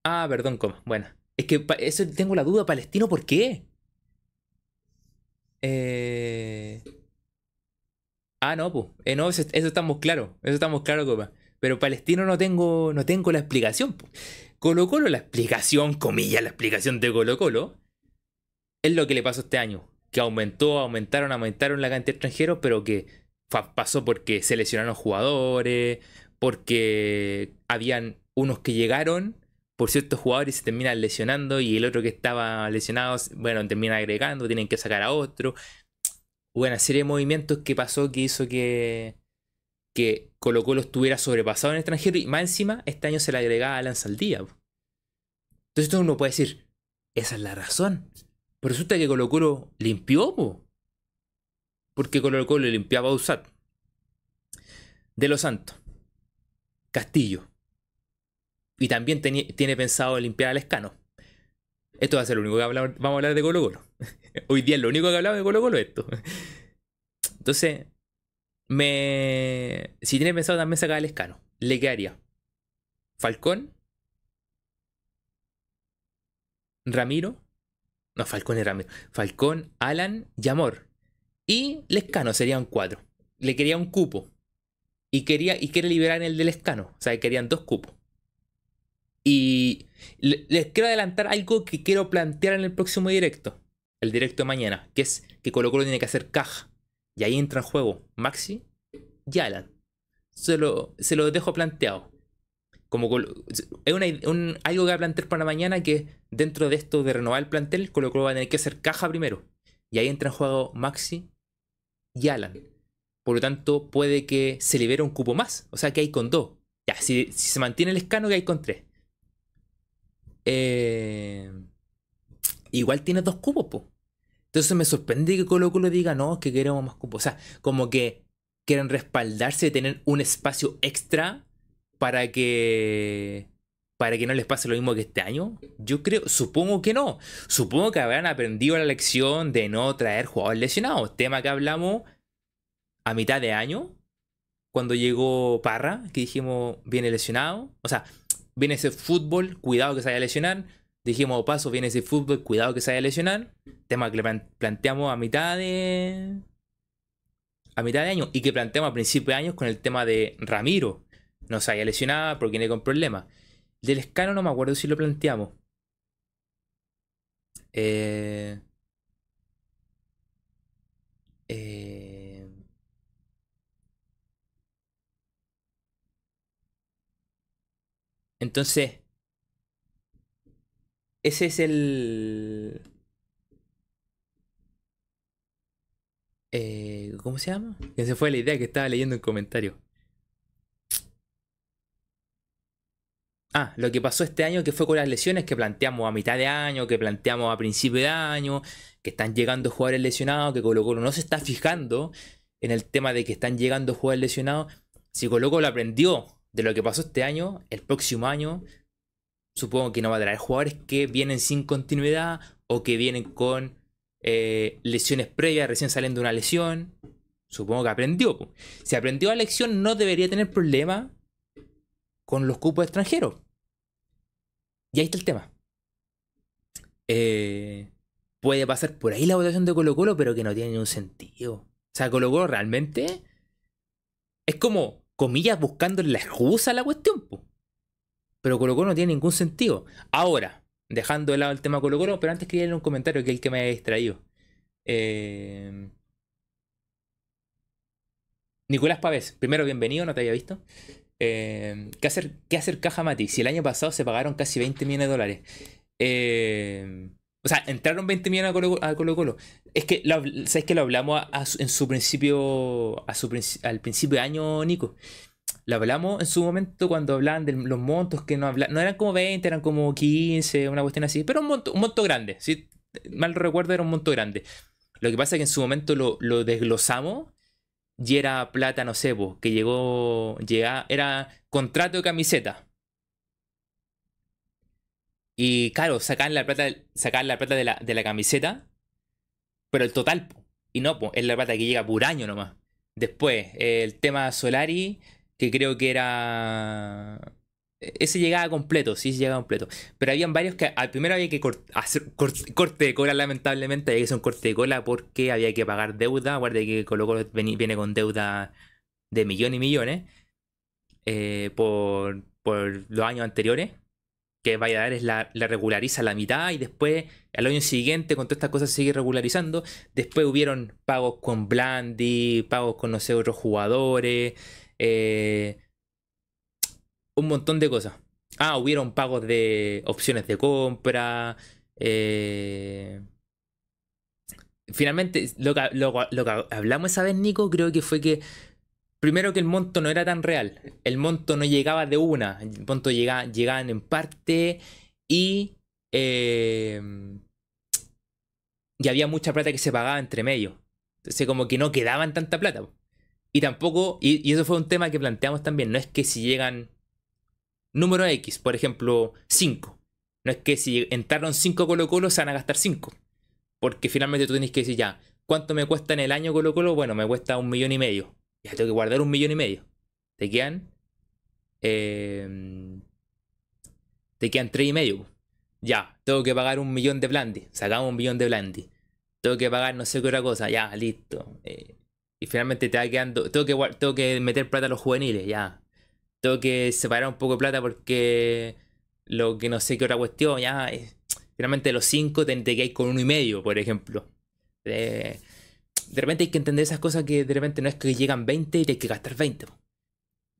Ah, perdón, coma. Bueno, es que eso tengo la duda. Palestino, ¿por qué? Eh... Ah, no, pues. no, eso, estamos claros. Eso estamos claros, copa. Pero Palestino no tengo, no tengo la explicación. Colo Colo, la explicación, comillas, la explicación de Colo Colo, es lo que le pasó este año. Que aumentó, aumentaron, aumentaron la cantidad de extranjeros, pero que pasó porque se lesionaron jugadores, porque habían unos que llegaron por ciertos jugadores se terminan lesionando y el otro que estaba lesionado, bueno, termina agregando, tienen que sacar a otro. Una serie de movimientos que pasó que hizo que, que Colo Colo estuviera sobrepasado en el extranjero y más encima este año se le agregaba a Alan Saldía. Entonces uno puede decir, esa es la razón. Pero resulta que Colo Colo limpió, porque Colo Colo limpiaba a Usat. De los Santos. Castillo. Y también tiene pensado limpiar al escano. Esto va a ser lo único que vamos a hablar de Colo Colo. Hoy día es lo único que hablamos de Colo Colo esto. Entonces, me... si tiene pensado también sacar al escano, le quedaría Falcón, Ramiro, no, Falcón y Ramiro, Falcón, Alan y Amor. Y Lescano serían cuatro. Le quería un cupo. Y quería y quiere liberar el del Escano. O sea, querían dos cupos. Y les quiero adelantar algo que quiero plantear en el próximo directo. El directo de mañana. Que es que Colo Colo tiene que hacer caja. Y ahí entra en juego Maxi y Alan. Se lo, se lo dejo planteado. Como es algo que voy a plantear para mañana que dentro de esto de renovar el plantel, Colo Colo va a tener que hacer caja primero. Y ahí entra en juego Maxi y Alan. Por lo tanto, puede que se libere un cupo más. O sea, que hay con dos. Ya, si, se mantiene el escano, que hay con tres. Eh, igual tiene dos cupos, po. Entonces me sorprende que Colo Colo diga, no, es que queremos más cupos. O sea, como que quieren respaldarse tener un espacio extra para que para que no les pase lo mismo que este año? Yo creo, supongo que no. Supongo que habrán aprendido la lección de no traer jugadores lesionados. Tema que hablamos a mitad de año, cuando llegó Parra, que dijimos, viene lesionado. O sea, viene ese fútbol, cuidado que se vaya a lesionar. Dijimos, paso, viene ese fútbol, cuidado que se vaya a lesionar. Tema que le planteamos a mitad de... A mitad de año. Y que planteamos a principio de año con el tema de Ramiro. No se haya lesionado porque viene con problemas. Del escano no me acuerdo si lo planteamos. Eh, eh, entonces, ese es el... Eh, ¿Cómo se llama? Que se fue la idea que estaba leyendo en comentario. Ah, lo que pasó este año que fue con las lesiones que planteamos a mitad de año, que planteamos a principio de año, que están llegando jugadores lesionados, que Colo Colo no se está fijando en el tema de que están llegando jugadores lesionados. Si Colo Colo aprendió de lo que pasó este año, el próximo año supongo que no va a traer jugadores que vienen sin continuidad o que vienen con eh, lesiones previas, recién saliendo de una lesión. Supongo que aprendió. Si aprendió la lección no debería tener problema con los cupos extranjeros. Y ahí está el tema. Eh, puede pasar por ahí la votación de Colo Colo, pero que no tiene ningún sentido. O sea, Colo Colo realmente es como, comillas, buscándole la excusa a la cuestión. Pero Colo Colo no tiene ningún sentido. Ahora, dejando de lado el tema Colo pero antes quería leer un comentario que es el que me ha distraído. Eh, Nicolás Pavés, primero bienvenido, no te había visto. Eh, ¿qué, hacer, ¿Qué hacer caja Mati? Si el año pasado se pagaron casi 20 millones de dólares. Eh, o sea, entraron 20 millones a Colo Colo. Es que, ¿sabes que lo hablamos en su principio, al principio de año, Nico? Lo hablamos en su momento cuando hablaban de los montos que no hablaban. No eran como 20, eran como 15, una cuestión así. Pero un monto, un monto grande. Si mal recuerdo, era un monto grande. Lo que pasa es que en su momento lo, lo desglosamos y era plata, no sé, que llegó, llega, era contrato de camiseta. Y claro, sacan la plata, sacan la plata de la, de la camiseta, pero el total, y no, es la plata que llega por año nomás. Después, el tema Solari, que creo que era ese llegaba completo, sí, llegaba completo. Pero habían varios que al primero había que hacer corte de cola, lamentablemente. Había que hacer un corte de cola porque había que pagar deuda. Guarde que Colo viene con deuda de millones y millones eh, por, los años anteriores. Que vaya a dar es la, regulariza la mitad y después al año siguiente con todas estas cosas sigue regularizando. Después hubieron pagos con Blandy, pagos con no sé, otros jugadores. Eh, un montón de cosas. Ah, hubieron pagos de opciones de compra. Eh, finalmente, lo que, lo, que, hablamos esa vez, Nico, creo que fue que primero que el monto no era tan real. El monto no llegaba de una. El monto llegaba, llegaban en parte y... Eh, y había mucha plata que se pagaba entre medio. Entonces como que no quedaban tanta plata. Y tampoco, y, y, eso fue un tema que planteamos también, no es que si llegan número X, por ejemplo, 5. No es que si entraron 5 Colo Colo se van a gastar 5. Porque finalmente tú tienes que decir ya, ¿cuánto me cuesta en el año Colo Colo? Bueno, me cuesta un millón y medio. Ya tengo que guardar un millón y medio. Te quedan... Eh, te quedan 3 y medio. Ya, tengo que pagar un millón de Blandy. Sacamos un millón de Blandy. Tengo que pagar no sé qué otra cosa. Ya, listo. Eh, y finalmente te va quedando... Tengo que, tengo que meter plata a los juveniles. Ya, tengo que separar un poco de plata porque lo que no sé qué otra cuestión, ya, finalmente los 5 te, te con uno y medio, por ejemplo. De repente hay que entender esas cosas que de repente no es que llegan 20 y te hay que gastar 20.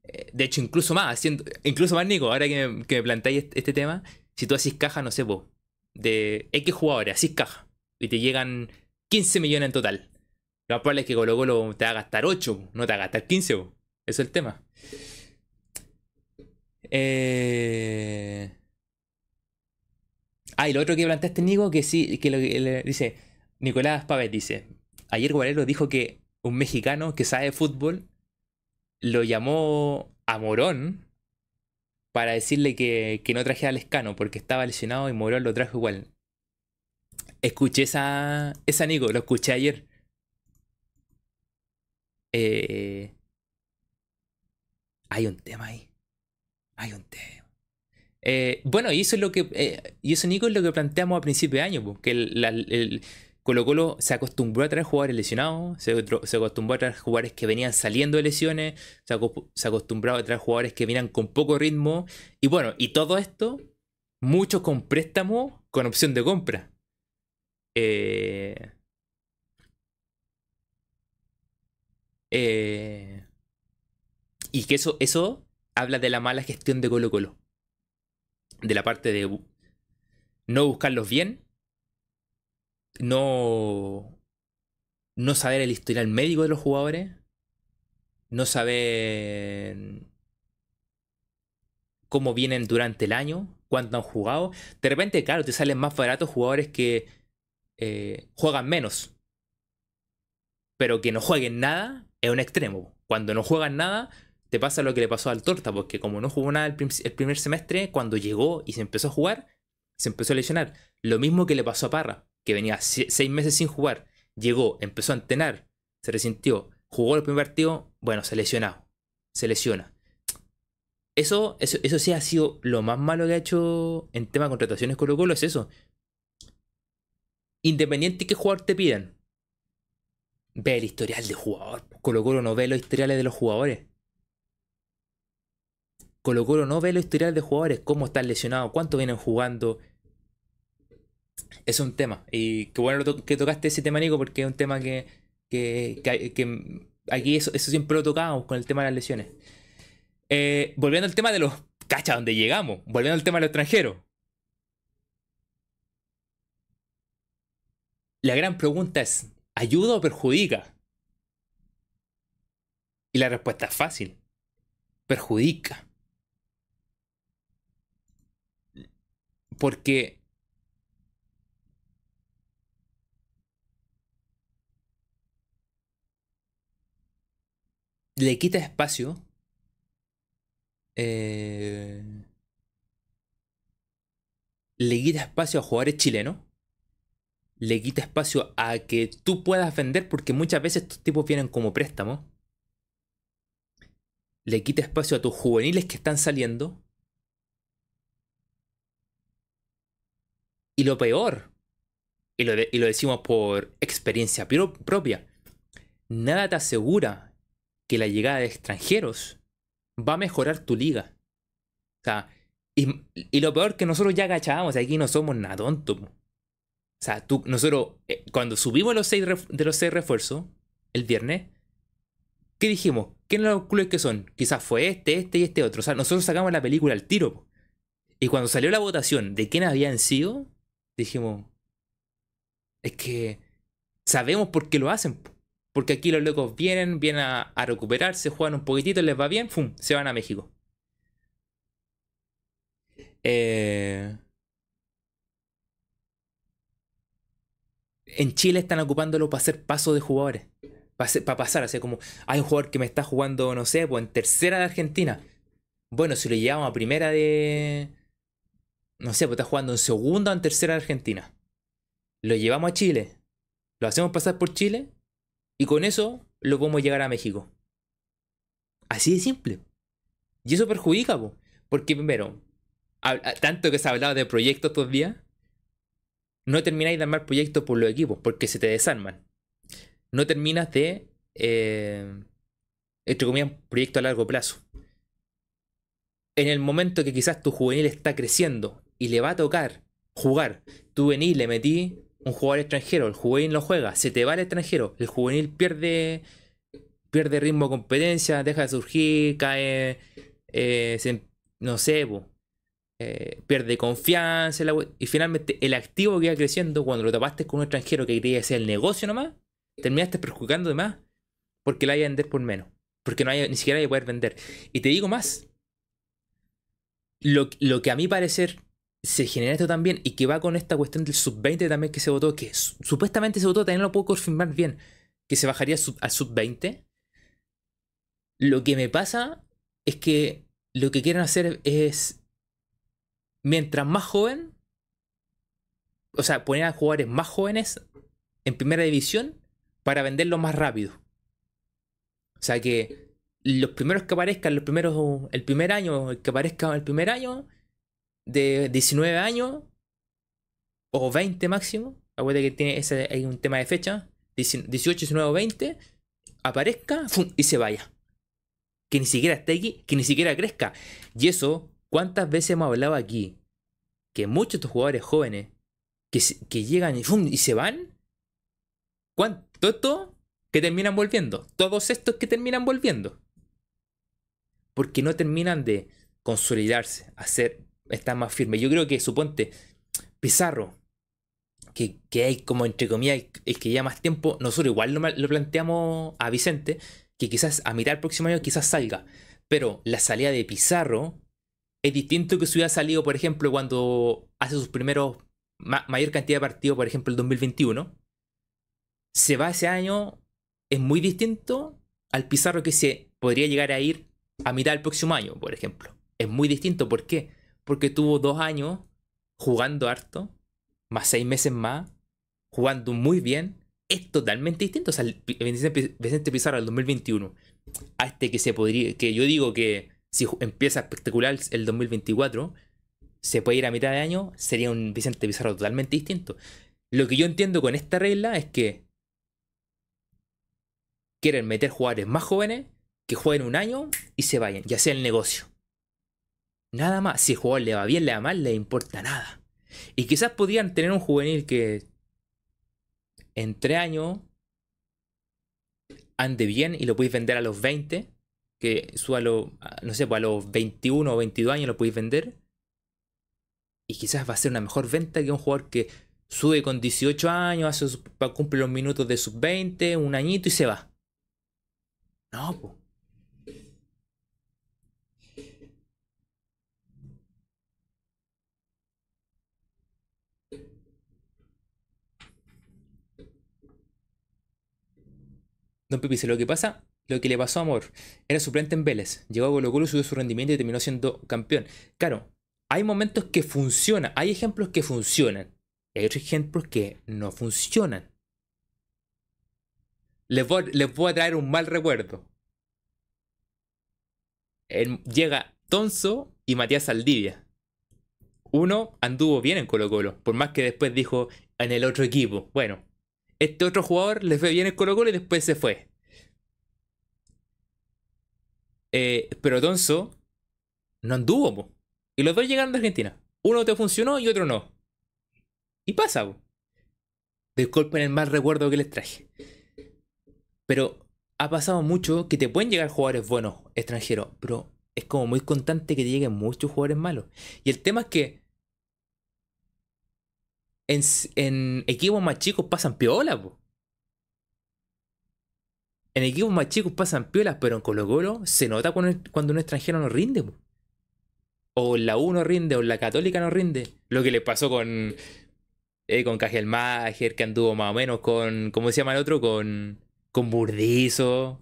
Eh, de hecho, incluso más, haciendo, incluso más, Nico, ahora que me, que planteáis este, tema, si tú haces caja, no sé, vos, de X jugadores, haces caja, y te llegan 15 millones en total. Lo más probable es que Colo Colo te va a gastar 8, no te va a gastar 15. Eso es el tema. Eh... Ah, y lo otro que planteaste, Nico, que sí, que lo que le dice, Nicolás Pávez dice, ayer Guarelo dijo que un mexicano que sabe fútbol lo llamó a Morón para decirle que, que no traje al escano porque estaba lesionado y Morón lo trajo igual. Escuché esa, esa Nico, lo escuché ayer. Eh, hay un tema ahí. Hay un tema. Eh, bueno, y eso es lo que. Eh, y eso, Nico, es lo que planteamos a principio de año, porque el, el, Colo Colo se acostumbró a traer jugadores lesionados, se, acostumbró a traer jugadores que venían saliendo de lesiones, se, acostumbró a traer jugadores que venían con poco ritmo. Y bueno, y todo esto, muchos con préstamo con opción de compra. Eh, eh, y que eso, eso habla de la mala gestión de Colo Colo. De la parte de no buscarlos bien, no, no saber el historial médico de los jugadores, no saber cómo vienen durante el año, cuánto han jugado. De repente, claro, te salen más baratos jugadores que eh, juegan menos, pero que no jueguen nada es un extremo. Cuando no juegan nada, te pasa lo que le pasó al Torta, porque como no jugó nada el, primer semestre, cuando llegó y se empezó a jugar, se empezó a lesionar. Lo mismo que le pasó a Parra, que venía seis meses sin jugar, llegó, empezó a entrenar, se resintió, jugó el primer partido, bueno, se lesionó, se lesiona. Eso, eso, sí ha sido lo más malo que ha hecho en tema de contrataciones Colo Colo, es eso. Independiente que jugador te piden, ve el historial de jugador. Colo Colo no ve los historiales de los jugadores. Colo Colo no ve los historiales de jugadores, cómo están lesionados, cuánto vienen jugando. Es un tema. Y qué bueno que tocaste ese tema, Nico, porque es un tema que, que, que, aquí eso, eso, siempre lo tocamos con el tema de las lesiones. Eh, volviendo al tema de los... Cacha, donde llegamos. Volviendo al tema de los extranjeros. La gran pregunta es, ¿ayuda o perjudica? Y la respuesta es fácil. Perjudica. Porque le quita espacio eh, le quita espacio a jugadores chilenos le quita espacio a que tú puedas vender porque muchas veces estos tipos vienen como préstamo le quita espacio a tus juveniles que están saliendo Y lo peor, y lo, y lo decimos por experiencia propia, nada te asegura que la llegada de extranjeros va a mejorar tu liga. O sea, y, lo peor que nosotros ya agachábamos, aquí no somos nada tontos. O sea, tú, nosotros, eh, cuando subimos los seis de los seis refuerzos, el viernes, ¿qué dijimos? ¿Quiénes los clubes que son? Quizás fue este, este y este otro. O sea, nosotros sacamos la película al tiro. Y cuando salió la votación de quién habían sido, dijimos, es que sabemos por qué lo hacen. Porque aquí los locos vienen, vienen a, recuperarse, juegan un poquitito, les va bien, ¡fum! Se van a México. Eh, en Chile están ocupándolo para hacer paso de jugadores. Para, pasar, así como hay un jugador que me está jugando, no sé, pues en tercera de Argentina. Bueno, si lo llevamos a primera de, no sé, pues está jugando en segunda o en tercera Argentina. Lo llevamos a Chile, lo hacemos pasar por Chile y con eso lo podemos llegar a México. Así de simple. Y eso perjudica, porque primero, tanto que se ha hablado de proyectos estos días, no termináis de armar proyectos por los equipos, porque se te desarman. No terminas de, eh, entre comillas, proyecto a largo plazo. En el momento que quizás tu juvenil está creciendo y le va a tocar jugar. Tú venís, le metí un jugador extranjero, el juvenil lo juega, se te va el extranjero, el juvenil pierde, pierde ritmo de competencia, deja de surgir, cae, eh, no sé, eh, pierde confianza y finalmente el activo que iba creciendo cuando lo tapaste con un extranjero que quería hacer el negocio nomás, terminaste perjudicando de más porque la hay a vender por menos. Porque no hay, ni siquiera hay a poder vender. Y te digo más. Lo, lo que a mi parecer se genera esto también y que va con esta cuestión del sub-20 también que se votó, que supuestamente se votó, también lo puedo confirmar bien, que se bajaría al sub-20. Lo que me pasa es que lo que quieren hacer es, mientras más joven, o sea, poner a jugadores más jóvenes en primera división para venderlo más rápido. O sea que los primeros que aparezcan, los primeros, el primer año, el que aparezca el primer año, de 19 años, o 20 máximo, acuérdate que tiene ese, hay un tema de fecha, 18, 19 o 20, aparezca y se vaya. Que ni siquiera esté aquí, que ni siquiera crezca. Y eso, ¿cuántas veces hemos hablado aquí? Que muchos de estos jugadores jóvenes que, que llegan y, y se van, ¿cuánto esto que terminan volviendo? Todos estos que terminan volviendo. Porque no terminan de consolidarse, hacer, estar más firme. Yo creo que, suponte, Pizarro, que, hay como entre comillas el que lleva más tiempo, nosotros igual lo, planteamos a Vicente, que quizás a mitad del próximo año quizás salga. Pero la salida de Pizarro es distinto que si hubiera salido, por ejemplo, cuando hace sus primeros mayor cantidad de partidos, por ejemplo, el 2021. Se va ese año, es muy distinto al Pizarro que se podría llegar a ir a mitad del próximo año, por ejemplo. Es muy distinto, ¿por qué? Porque tuvo dos años jugando harto, más seis meses más, jugando muy bien, es totalmente distinto. O sea, el Vicente Pizarro del 2021 a este que se podría, que yo digo que si empieza espectacular el 2024, se puede ir a mitad de año, sería un Vicente Pizarro totalmente distinto. Lo que yo entiendo con esta regla es que quieren meter jugadores más jóvenes que jueguen un año y se vayan, ya sea el negocio. Nada más, si el jugador le va bien, le va mal, le importa nada. Y quizás podrían tener un juvenil que en tres años ande bien y lo podéis vender a los 20, que suba a los, no sé, pues a los 21 o 22 años lo podéis vender. Y quizás va a ser una mejor venta que un jugador que sube con 18 años, hace, cumple los minutos de sub 20, un añito y se va. No, pues. Don lo que pasa, lo que le pasó a Amor, era suplente en Vélez, llegó a Colo Colo, subió su rendimiento y terminó siendo campeón. Claro, hay momentos que funcionan, hay ejemplos que funcionan, hay otros ejemplos que no funcionan. Les voy, a traer un mal recuerdo. llega Tonso y Matías Saldivia. Uno anduvo bien en Colo Colo, por más que después dijo en el otro equipo. Bueno, este otro jugador le fue bien el Colo Colo y después se fue. Eh, pero Tonso no anduvo, Y los dos llegaron de Argentina. Uno te funcionó y otro no. Y pasa, po. Disculpen el mal recuerdo que les traje. Pero ha pasado mucho que te pueden llegar jugadores buenos extranjeros, pero es como muy constante que te lleguen muchos jugadores malos. Y el tema es que en, equipos más chicos pasan piola, En equipos más chicos pasan piolas, pero en Colo Colo se nota cuando, un extranjero no rinde, O la U no rinde, o la Católica no rinde. Lo que le pasó con. Eh, con Mager, que anduvo más o menos con. ¿Cómo se llama el otro? Con. Con Burdizo.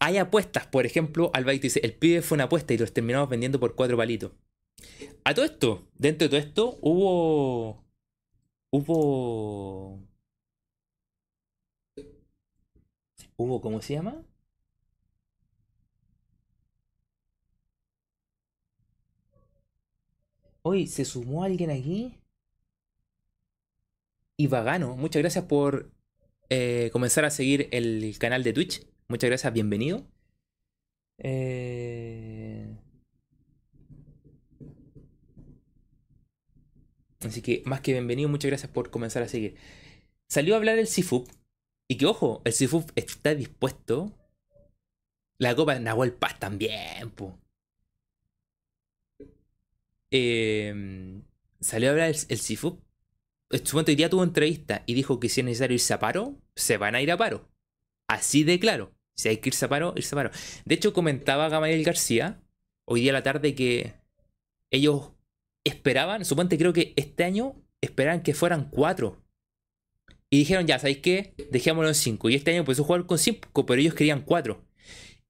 Hay apuestas, por ejemplo, Albaito dice, el pibe fue una apuesta y los terminamos vendiendo por cuatro palitos. A todo esto, dentro de todo esto, hubo... Hubo... Hubo, ¿cómo se llama? Hoy se sumó alguien aquí. Y Vagano, muchas gracias por eh, comenzar a seguir el canal de Twitch. Muchas gracias, bienvenido. Eh, así que, más que bienvenido, muchas gracias por comenzar a seguir. Salió a hablar el CIFUP. Y que, ojo, el CIFUP está dispuesto La Copa de Nahuel Paz también, po. Eh, salió a hablar el, el Sifu. Suponte hoy día tuvo entrevista y dijo que si es necesario irse a paro, se van a ir a paro. Así de claro. Si hay que irse a paro, irse a paro. De hecho, comentaba Gamaliel García hoy día a la tarde que ellos esperaban, suponte creo que este año esperaban que fueran cuatro. Y dijeron, ya, ¿sabéis qué? Dejémoslo en cinco. Y este año empezó a jugar con cinco, pero ellos querían cuatro.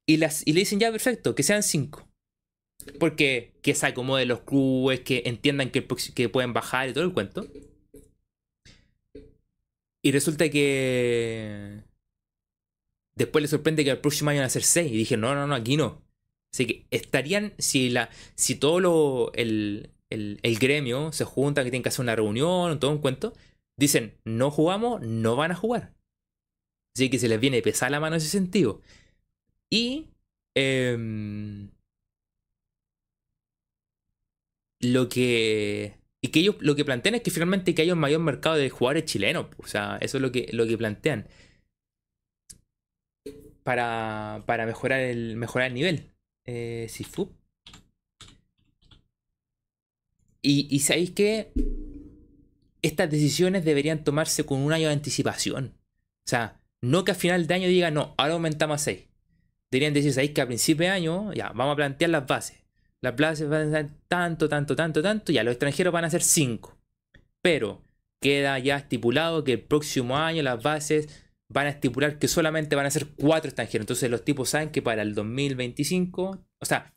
Y, las, y le dicen, ya, perfecto, que sean cinco. Porque que se acomode los clubes, que entiendan que, que pueden bajar y todo el cuento. Y resulta que. Después le sorprende que el próximo año van a ser seis. Y dije, no, no, no, aquí no. Así que estarían. Si, la, si todo lo, el, el, gremio se junta, que tienen que hacer una reunión, todo un cuento. Dicen, no jugamos, no van a jugar. Así que se les viene pesar la mano en ese sentido. Y. em, lo que. Y que ellos lo que plantean es que finalmente que haya un mayor mercado de jugadores chilenos. O sea, eso es lo que, lo que plantean. Para, para mejorar el, mejorar el nivel. Eh, Sifu. Y, y sabéis que estas decisiones deberían tomarse con un año de anticipación. O sea, no que a final de año diga, no, ahora aumentamos a 6. Deberían decir, sabéis que a principio de año, ya, vamos a plantear las bases. Las bases van a ser tanto, tanto, tanto, tanto, ya los extranjeros van a ser 5. Pero queda ya estipulado que el próximo año las bases van a estipular que solamente van a ser 4 extranjeros. Entonces los tipos saben que para el 2025, o sea,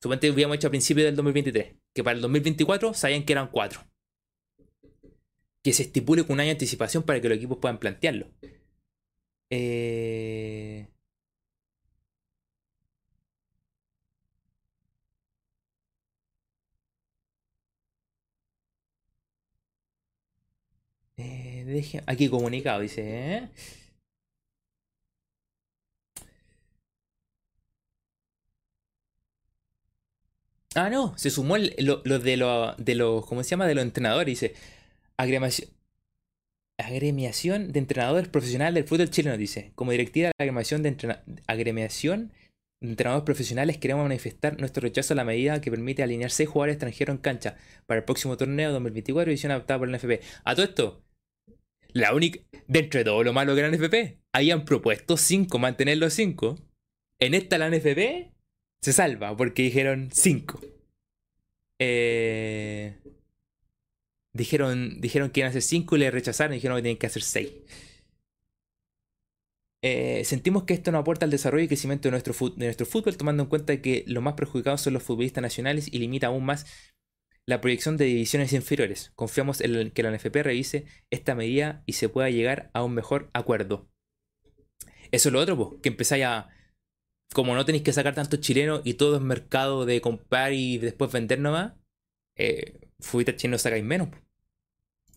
suponete habíamos hecho a principios del 2023, que para el 2024 sabían que eran 4. Que se estipule con un año de anticipación para que los equipos puedan plantearlo. Eh... Eh, deje- Aquí comunicado, dice. ¿eh? Ah, no, se sumó el- lo, lo de los, de los, ¿cómo se llama? De los entrenadores, dice. Agremiación, agremiación de entrenadores profesionales del fútbol chileno, dice. Como directiva de la agremiación de, entrena- agremiación entrenadores profesionales queremos manifestar nuestro rechazo a la medida que permite alinear seis jugadores extranjeros en cancha para el próximo torneo 2024 edición adaptada por la NFP. A todo esto, la única, dentro de todo lo malo que era NFP, habían propuesto 5, mantener los 5. En esta la NFP se salva porque dijeron 5. Eh, dijeron, dijeron que iban a hacer 5 y le rechazaron y dijeron que tenían que hacer 6. sentimos que esto no aporta al desarrollo y crecimiento de nuestro, de nuestro fútbol, tomando en cuenta que los más perjudicados son los futbolistas nacionales y limita aún más la proyección de divisiones inferiores. Confiamos en que la NFP revise esta medida y se pueda llegar a un mejor acuerdo. Eso es lo otro, que empezáis a. Como no tenéis que sacar tantos chilenos y todo es mercado de comprar y después vender nomás, eh, futbolistas chilenos sacáis menos.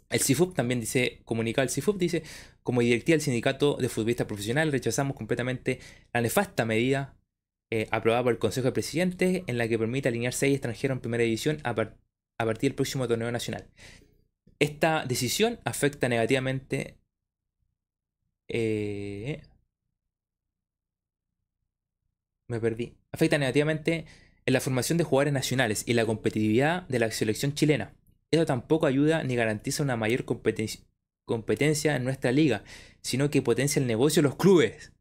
El CIFUP también dice, comunicado el CIFUP dice, como directiva del sindicato de futbolistas profesionales rechazamos completamente la nefasta medida eh, aprobada por el Consejo de Presidentes en la que permite alinear seis extranjeros en primera división a, par- a partir del próximo torneo nacional. Esta decisión afecta negativamente eh, me perdí. Afecta negativamente en la formación de jugadores nacionales y la competitividad de la selección chilena. Eso tampoco ayuda ni garantiza una mayor competen- competencia en nuestra liga, sino que potencia el negocio de los clubes,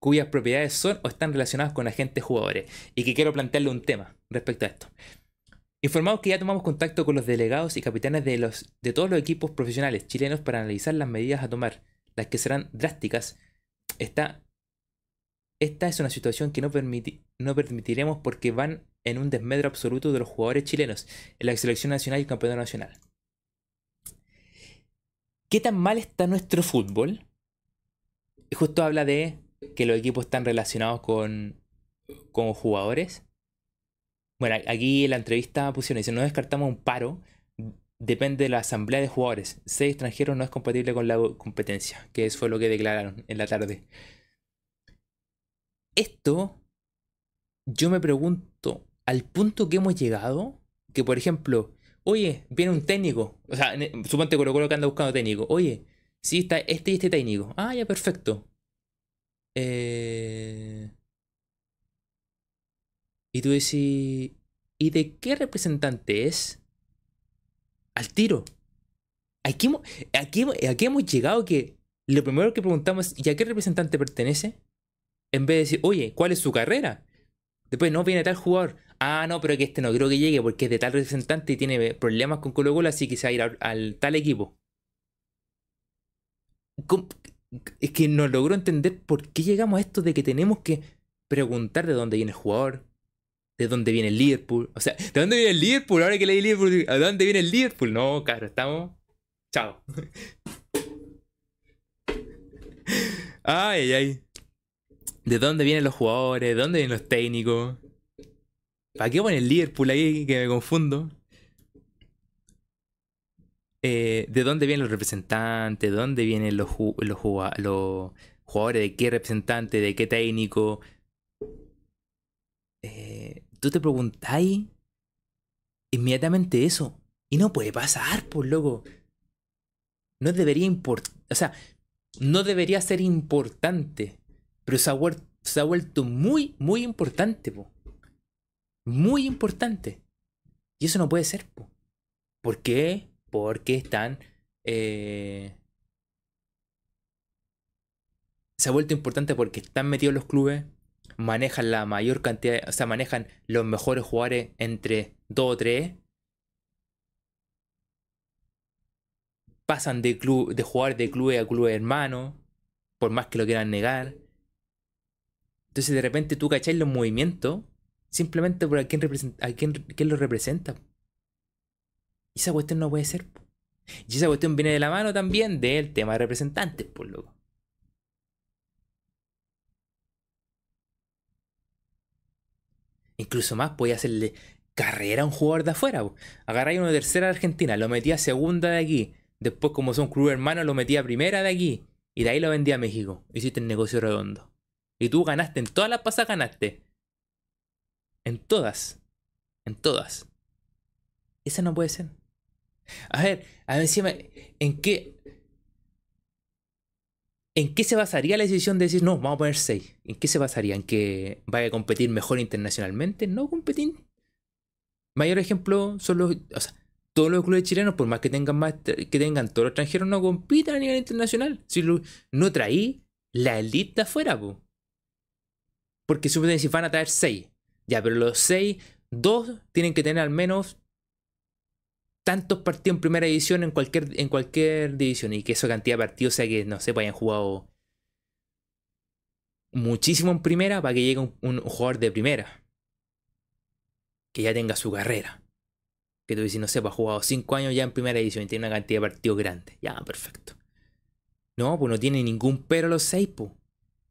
cuyas propiedades son o están relacionadas con agentes jugadores. Y que quiero plantearle un tema respecto a esto. Informados que ya tomamos contacto con los delegados y capitanes de, los, de todos los equipos profesionales chilenos para analizar las medidas a tomar, las que serán drásticas, esta, esta es una situación que no, no permitiremos porque van en un desmedro absoluto de los jugadores chilenos en la selección nacional y el campeonato nacional. ¿Qué tan mal está nuestro fútbol? Justo habla de que los equipos están relacionados con, con jugadores. Bueno, aquí la entrevista pusieron, dice, no descartamos un paro, depende de la asamblea de jugadores. Seis extranjeros no es compatible con la competencia, que eso fue lo que declararon en la tarde. Esto, yo me pregunto, al punto que hemos llegado, que por ejemplo, oye, viene un técnico, o sea, ne- suponte Colo Colo que anda buscando técnico, oye, sí, está este y este técnico, ah, ya, perfecto. Eh, Y tú decís, ¿y de qué representante es? Al tiro. Aquí, hemos- hemos- llegado que lo primero que preguntamos es, ¿y a qué representante pertenece? En vez de decir, oye, ¿cuál es su carrera? Después, no, viene tal jugador. Ah, no, pero que este no creo que llegue porque es de tal representante y tiene problemas con Colo Colo, así que se va a ir al, al tal equipo. Es que no logro entender por qué llegamos a esto de que tenemos que preguntar de dónde viene el jugador, de dónde viene el Liverpool. O sea, ¿de dónde viene el Liverpool? Ahora que leí Liverpool, ¿a dónde viene el Liverpool? No, claro, estamos. Chao. Ay, ay, ay. ¿De dónde vienen los jugadores? ¿De dónde vienen los técnicos? ¿Para qué ponen el Liverpool ahí que me confundo? Eh, ¿De dónde vienen los representantes? ¿De dónde vienen los, ju- los, los jugadores? ¿De qué representante? ¿De qué técnico? Eh, Tú te preguntáis inmediatamente eso. Y no puede pasar, por loco. No debería importar. O sea, no debería ser importante. Pero se ha, vuel- se ha vuelto muy, muy importante, po. Muy importante. Y eso no puede ser, po. ¿Por qué? Porque están. eh, Se ha vuelto importante porque están metidos los clubes. Manejan la mayor cantidad. O sea, manejan los mejores jugadores entre 2 o 3. Pasan de, club, de jugar de club a club hermano. Por más que lo quieran negar. Entonces de repente tú cacháis los movimientos simplemente por a quién, representa, a quién, quién lo representa. Y esa cuestión no puede ser. Y esa cuestión viene de la mano también del tema de representantes, por loco. Incluso más, podía hacerle carrera a un jugador de afuera. Agarráis uno de tercera de Argentina, lo metía a segunda de aquí. Después, como son club hermanos, lo metía a primera de aquí. Y de ahí lo vendía a México. Hiciste el negocio redondo. Y tú ganaste, en todas las pasas ganaste. En todas. En todas. Esa no puede ser. A ver, a ver encima, ¿en qué? ¿En qué se basaría la decisión de decir, no, vamos a poner 6? ¿En qué se basaría? ¿En que vaya a competir mejor internacionalmente? No competir. Mayor ejemplo son los. O sea, todos los clubes chilenos, por más que tengan más que tengan todos los extranjeros, no compitan a nivel internacional. Si no traí la elite afuera, po. Porque supongo si van a traer 6. Ya, pero los 6, 2 tienen que tener al menos tantos partidos en primera división en cualquier, en cualquier división. Y que esa cantidad de partidos sea que, no sé, pues hayan jugado muchísimo en primera para que llegue un, jugador de primera. Que ya tenga su carrera. Que tú dices, no sé, pues ha jugado 5 años ya en primera división y tiene una cantidad de partidos grandes. Ya, perfecto. No, pues no tiene ningún pero los 6, pues.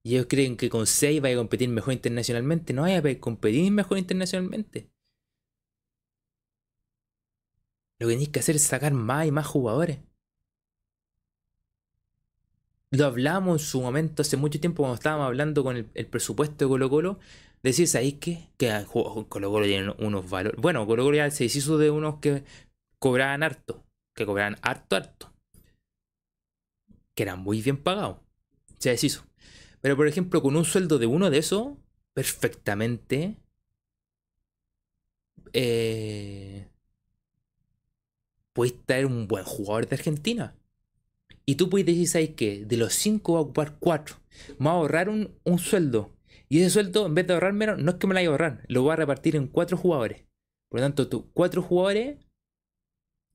Y ellos creen que con 6 vaya a competir mejor internacionalmente. No vaya a competir mejor internacionalmente. Lo que tenéis que hacer es sacar más y más jugadores. Lo hablamos en su momento hace mucho tiempo cuando estábamos hablando con el, presupuesto de Colo Colo. ¿sabéis qué? Que jo- Colo Colo tiene unos valores. Bueno, Colo Colo ya se deshizo de unos que cobraban harto. Que cobraban harto, harto. Que eran muy bien pagados. Se deshizo. Pero por ejemplo, con un sueldo de uno de esos, perfectamente. Eh, puedes traer un buen jugador de Argentina. Y tú puedes decir, ¿sabes qué? De los 5 voy a ocupar 4. Me voy a ahorrar un, un sueldo. Y ese sueldo, en vez de ahorrarme, no es que me lo vaya a ahorrar, lo voy a repartir en 4 jugadores. Por lo tanto, tú, 4 jugadores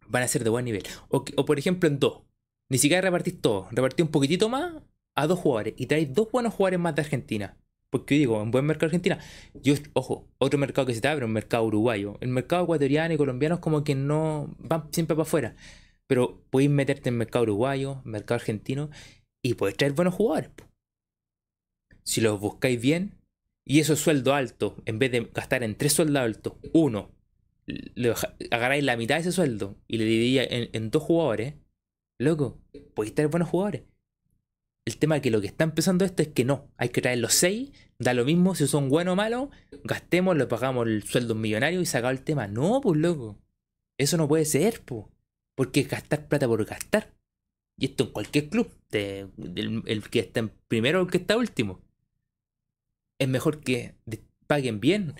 van a ser de buen nivel. O, o por ejemplo, en 2. Ni siquiera repartís todo. Repartís un poquitito más a dos jugadores. Y traéis dos buenos jugadores más de Argentina. Porque digo, en buen mercado Argentina. Yo, ojo, otro mercado que se te abre, un mercado uruguayo. El mercado ecuatoriano y colombiano es como que no van siempre para afuera. Pero podéis meterte en mercado uruguayo, mercado argentino, y podéis traer buenos jugadores. Si los buscáis bien, y esos sueldos altos, en vez de gastar en tres sueldos altos, uno, le agarráis la mitad de ese sueldo y le dividís en, en dos jugadores, loco, podéis traer buenos jugadores. El tema que lo que está empezando esto es que no, hay que traer los seis, da lo mismo si son buenos o malos, gastemos, le pagamos el sueldo millonario y sacado el tema. No, pues loco, eso no puede ser, pues. Porque es gastar plata por gastar. Y esto en cualquier club, de- el que está en primero o el que está último. Es mejor que paguen bien.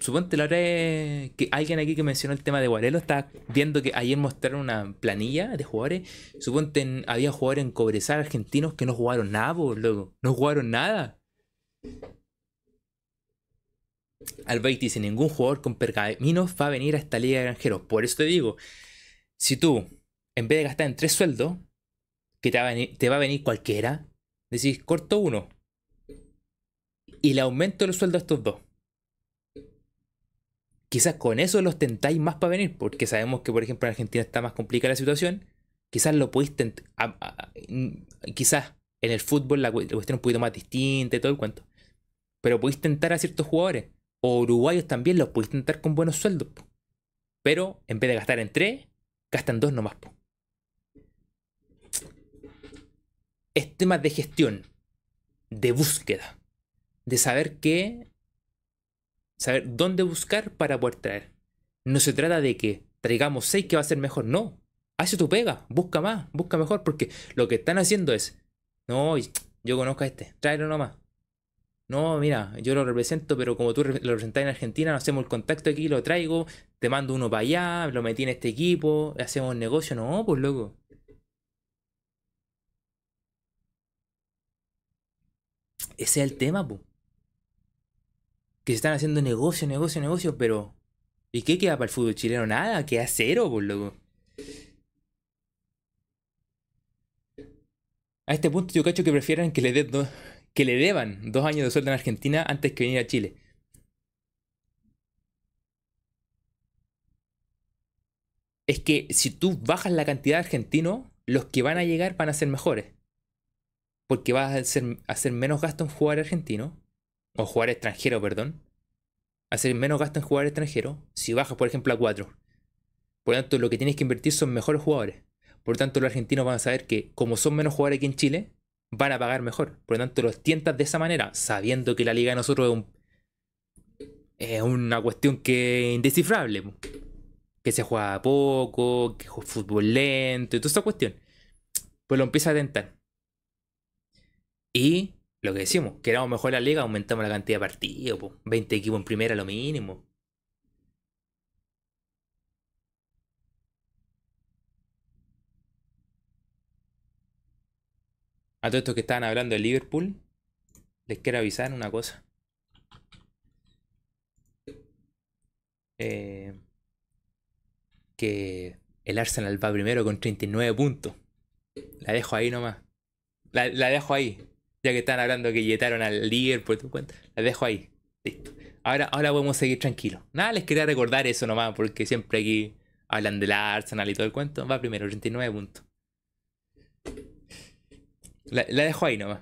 Suponte la vez que alguien aquí que mencionó el tema de Guarelo está viendo que ayer mostraron una planilla de jugadores. Suponte había jugadores en Cobresal argentinos que no jugaron nada, por loco. No jugaron nada. Albeit dice, ningún jugador con pergaminos va a venir a esta liga de granjeros. Por eso te digo, si tú, en vez de gastar en tres sueldos, que te va a venir, te va a venir cualquiera, decís, corto uno. Y le aumento los sueldos a estos dos. Quizás con eso los tentáis más para venir, porque sabemos que, por ejemplo, en Argentina está más complicada la situación. Quizás lo podéis. Quizás en el fútbol la, cuestión es un poquito más distinta y todo el cuento. Pero podéis tentar a ciertos jugadores. O uruguayos también los podéis tentar con buenos sueldos. Pero en vez de gastar en tres, gastan dos nomás. Es tema de gestión, de búsqueda, de saber qué, saber dónde buscar para poder traer. No se trata de que traigamos seis que va a ser mejor, no. Hace tu pega, busca más, busca mejor, porque lo que están haciendo es, no, yo conozco a este, tráelo nomás. No, mira, yo lo represento, pero como tú lo representas en Argentina, hacemos el contacto aquí, lo traigo, te mando uno para allá, lo metí en este equipo, hacemos negocio. No, pues loco. Ese es el tema, pues. Que se están haciendo negocio, negocio, negocio, pero. ¿Y qué queda para el fútbol chileno? Nada, queda cero, pues loco. A este punto yo cacho que prefieren que le dos que le deban dos años de sueldo en Argentina antes que venir a Chile. Es que si tú bajas la cantidad de argentinos, los que van a llegar van a ser mejores. Porque vas a hacer, hacer menos gasto en jugar argentino, o jugar extranjero, perdón. Hacer menos gasto en jugar extranjero si bajas, por ejemplo, a 4. Por lo tanto, lo que tienes que invertir son mejores jugadores. Por lo tanto, los argentinos van a saber que, como son menos jugadores que en Chile, van a pagar mejor. Por lo tanto, los tientas de esa manera, sabiendo que la liga de nosotros es, una cuestión que es indescifrable. Que se juega poco, que juega fútbol lento y toda esa cuestión. Pues lo empieza a tentar. Y lo que decimos, queramos mejor la liga, aumentamos la cantidad de partidos. 20 equipos en primera, lo mínimo. A todos estos que estaban hablando de Liverpool, les quiero avisar una cosa. Eh, que el Arsenal va primero con 39 puntos. La dejo ahí nomás. La, dejo ahí. Ya que están hablando que yetaron al Liverpool, tu cuenta. La dejo ahí. Listo. Ahora, ahora podemos seguir tranquilos. Nada, les quería recordar eso nomás, porque siempre aquí hablan del Arsenal y todo el cuento. Va primero, 39 puntos. La, dejo ahí nomás.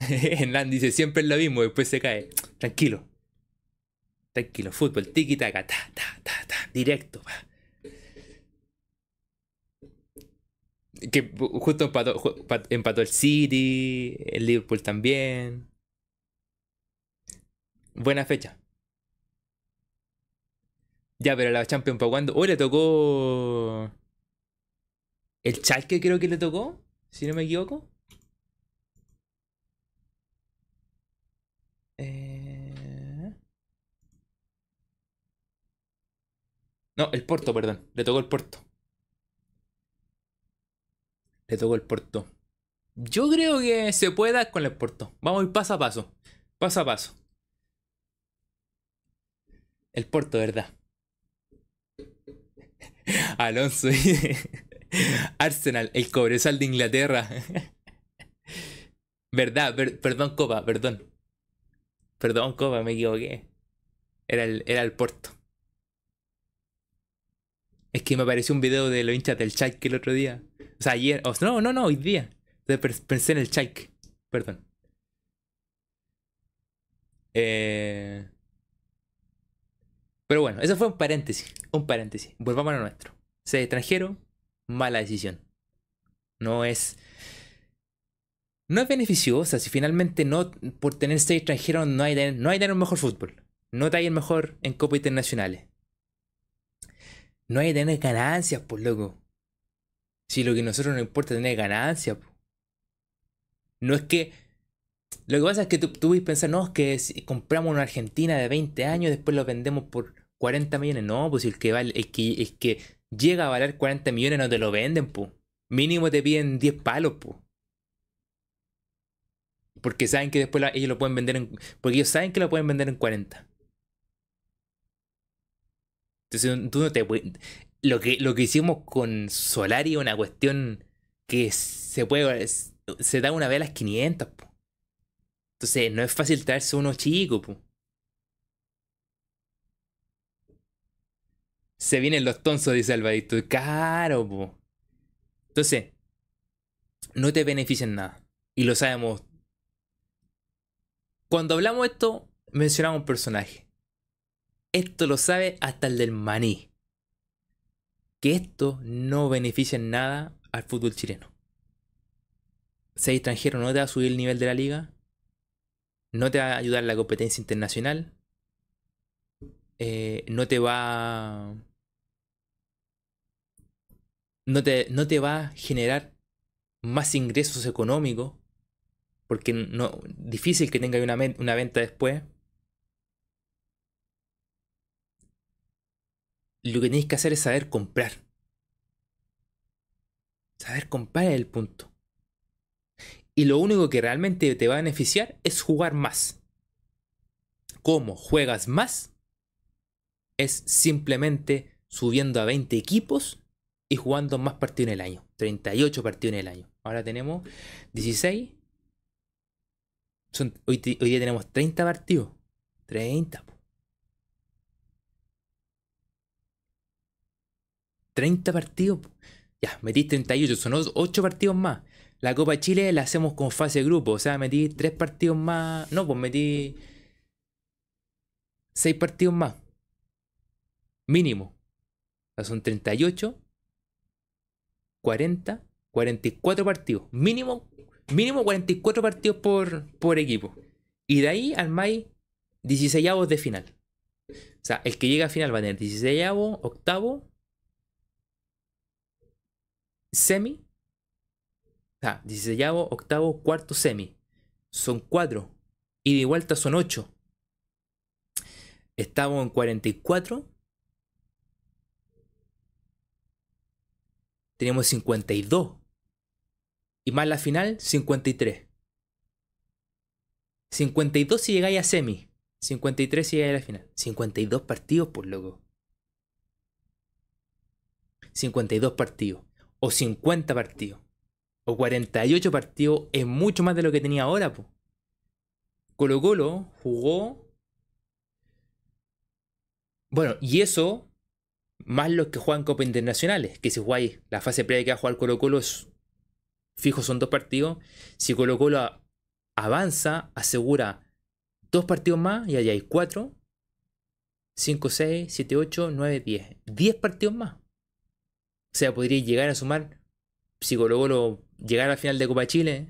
Hernán dice, siempre es lo mismo, después se cae. Tranquilo. Tranquilo, fútbol, tiki taka, ta, ta, ta, ta, directo. Que justo empató, empató el City, el Liverpool también. Buena fecha. Ya, pero la Champions para cuando. Hoy le tocó. El Chalke creo que le tocó, si no me equivoco. Eh... No, el Porto, perdón. Le tocó el Porto. Le tocó el Porto. Yo creo que se puede dar con el Porto. Vamos a ir paso a paso. Paso a paso. El Porto, ¿verdad? Alonso. Arsenal, el cobresal de Inglaterra. Verdad, perdón, Copa, perdón. Perdón, Copa, me equivoqué. Era el, era el Porto. Es que me apareció un video de los hinchas del Schalke el otro día. O sea, ayer. no, no, no, hoy día. Pensé en el Schalke. Perdón. Eh... Pero bueno, eso fue un paréntesis. Un paréntesis. Volvamos a lo nuestro. Ser extranjero, mala decisión. No es. No es beneficiosa. Si finalmente no, por tener seis extranjeros, no hay, no hay tener un mejor fútbol. No hay el mejor en Copa Internacionales. No hay tener ganancias, por pues, loco. Si lo que a nosotros nos importa es tener ganancias. No es que Lo que pasa es que tú, tú puedes pensar, no, es que si compramos una Argentina de 20 años, después lo vendemos por 40 millones. No, pues el que, vale, el que, el que llega a valer 40 millones no te lo venden, pues. Mínimo te piden 10 palos, pues. Porque saben que después ellos lo pueden vender en. Porque ellos saben que lo pueden vender en 40. Entonces tú no te. Lo que, lo que hicimos con Solari es una cuestión que se puede. Se da una vez a las 500, po. Entonces no es fácil traerse uno chico, po. Se vienen los tonsos, dice Alvarito. Caro, po. Entonces, no te benefician nada. Y lo sabemos. Cuando hablamos esto, mencionamos un personaje. Esto lo sabe hasta el del maní. Que esto no beneficia en nada al fútbol chileno. Ser extranjero no te va a subir el nivel de la liga. No te va a ayudar en la competencia internacional. eh, no te va. No te, no te va a generar más ingresos económicos. Porque no, difícil que tenga una, una venta después. Lo que tenéis que hacer es saber comprar. Saber comprar es el punto. Y lo único que realmente te va a beneficiar es jugar más. ¿Cómo juegas más? Es simplemente subiendo a 20 equipos y jugando más partidos en el año. 38 partidos en el año. Ahora tenemos 16. Son- hoy, día tenemos 30 partidos. 30. po. 30 partidos. Ya, metí 38, son 8 partidos más. La Copa Chile la hacemos con fase de grupo, o sea, metí 3 partidos más. No, pues metí 6 partidos más. Mínimo. O sea, son 38, 40, 44 partidos. Mínimo, mínimo 44 partidos por, por equipo. Y de ahí armáis 16 avos de final. O sea, el que llega a final va a tener 16 avos, octavo, semi. Sea, 16 octavo, cuarto, semi. Son 4. Y de vuelta son 8. Estamos en 44. Tenemos 52. Y más la final, 53. 52 si llegáis a semi. 53 si llegáis a la final. 52 partidos, por loco. 52 partidos. O 50 partidos. O 48 partidos es mucho más de lo que tenía ahora, po. Colo Colo jugó. Bueno, y eso, más los que juegan Copa Internacionales, que si jugáis la fase previa que va a jugar Colo Colo es fijo, son dos partidos. Si Colo Colo avanza, asegura dos partidos más y allá hay cuatro, 5, 6, 7, 8, 9, 10. 10 partidos más. O sea, podría llegar a sumar, si Colo Colo llegara al final de Copa Chile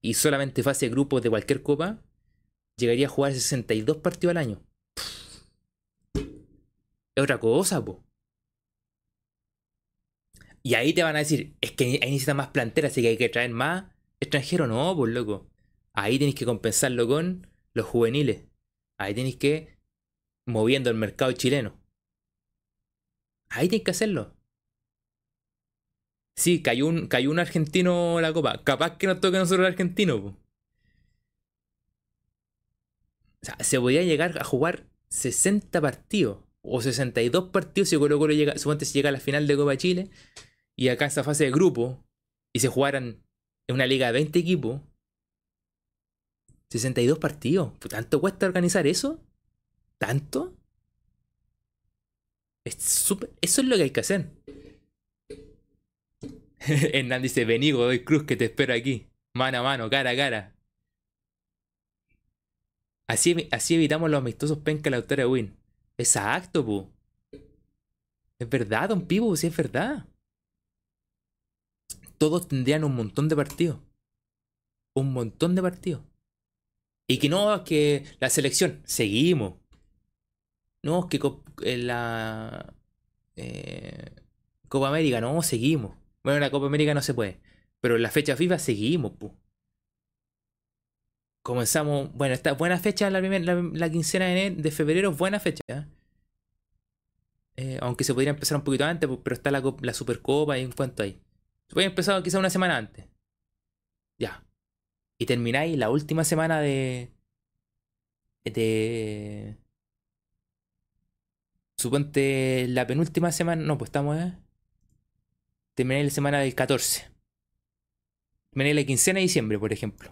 y solamente fase grupos de cualquier copa, llegaría a jugar 62 partidos al año. Es otra cosa, po. Y ahí te van a decir, es que ahí necesita más plantera, así que hay que traer más extranjeros. No, pues loco. Ahí tenéis que compensarlo con los juveniles. Ahí tenéis que moviendo el mercado chileno. Ahí tenéis que hacerlo. Sí, cayó un, cayó un argentino la copa. Capaz que nos toque a nosotros el argentino. O sea, se podía llegar a jugar 60 partidos. O 62 partidos si Colo Colo llega, suponte si llega a la final de Copa Chile. Y acá esta fase de grupo. Y se jugaran en una liga de 20 equipos. 62 partidos. ¿Tanto cuesta organizar eso? ¿Tanto? Es súper- Eso es lo que hay que hacer. Hernán dice, vení Godoy Cruz que te espero aquí. Mano a mano, cara a cara. Así, así evitamos los amistosos penca la autora Win. Exacto, pu. Es verdad, don Pivo, sí es verdad. Todos tendrían un montón de partidos. Un montón de partidos. Y que no, que la selección, seguimos. No, que eh, la eh, Copa América, no, seguimos. Bueno, la Copa América no se puede. Pero en la fecha FIFA seguimos, pu. comenzamos. Bueno, esta buena fecha, la, quincena de, febrero, buena fecha. ¿eh? Eh, aunque se podría empezar un poquito antes, pero está la, Supercopa y en cuanto ahí. Se puede empezar quizá una semana antes. Ya. Y termináis la última semana de. de. Suponte la penúltima semana. No, pues estamos. ¿eh? Termináis la semana del 14. Termináis la quincena de diciembre, por ejemplo.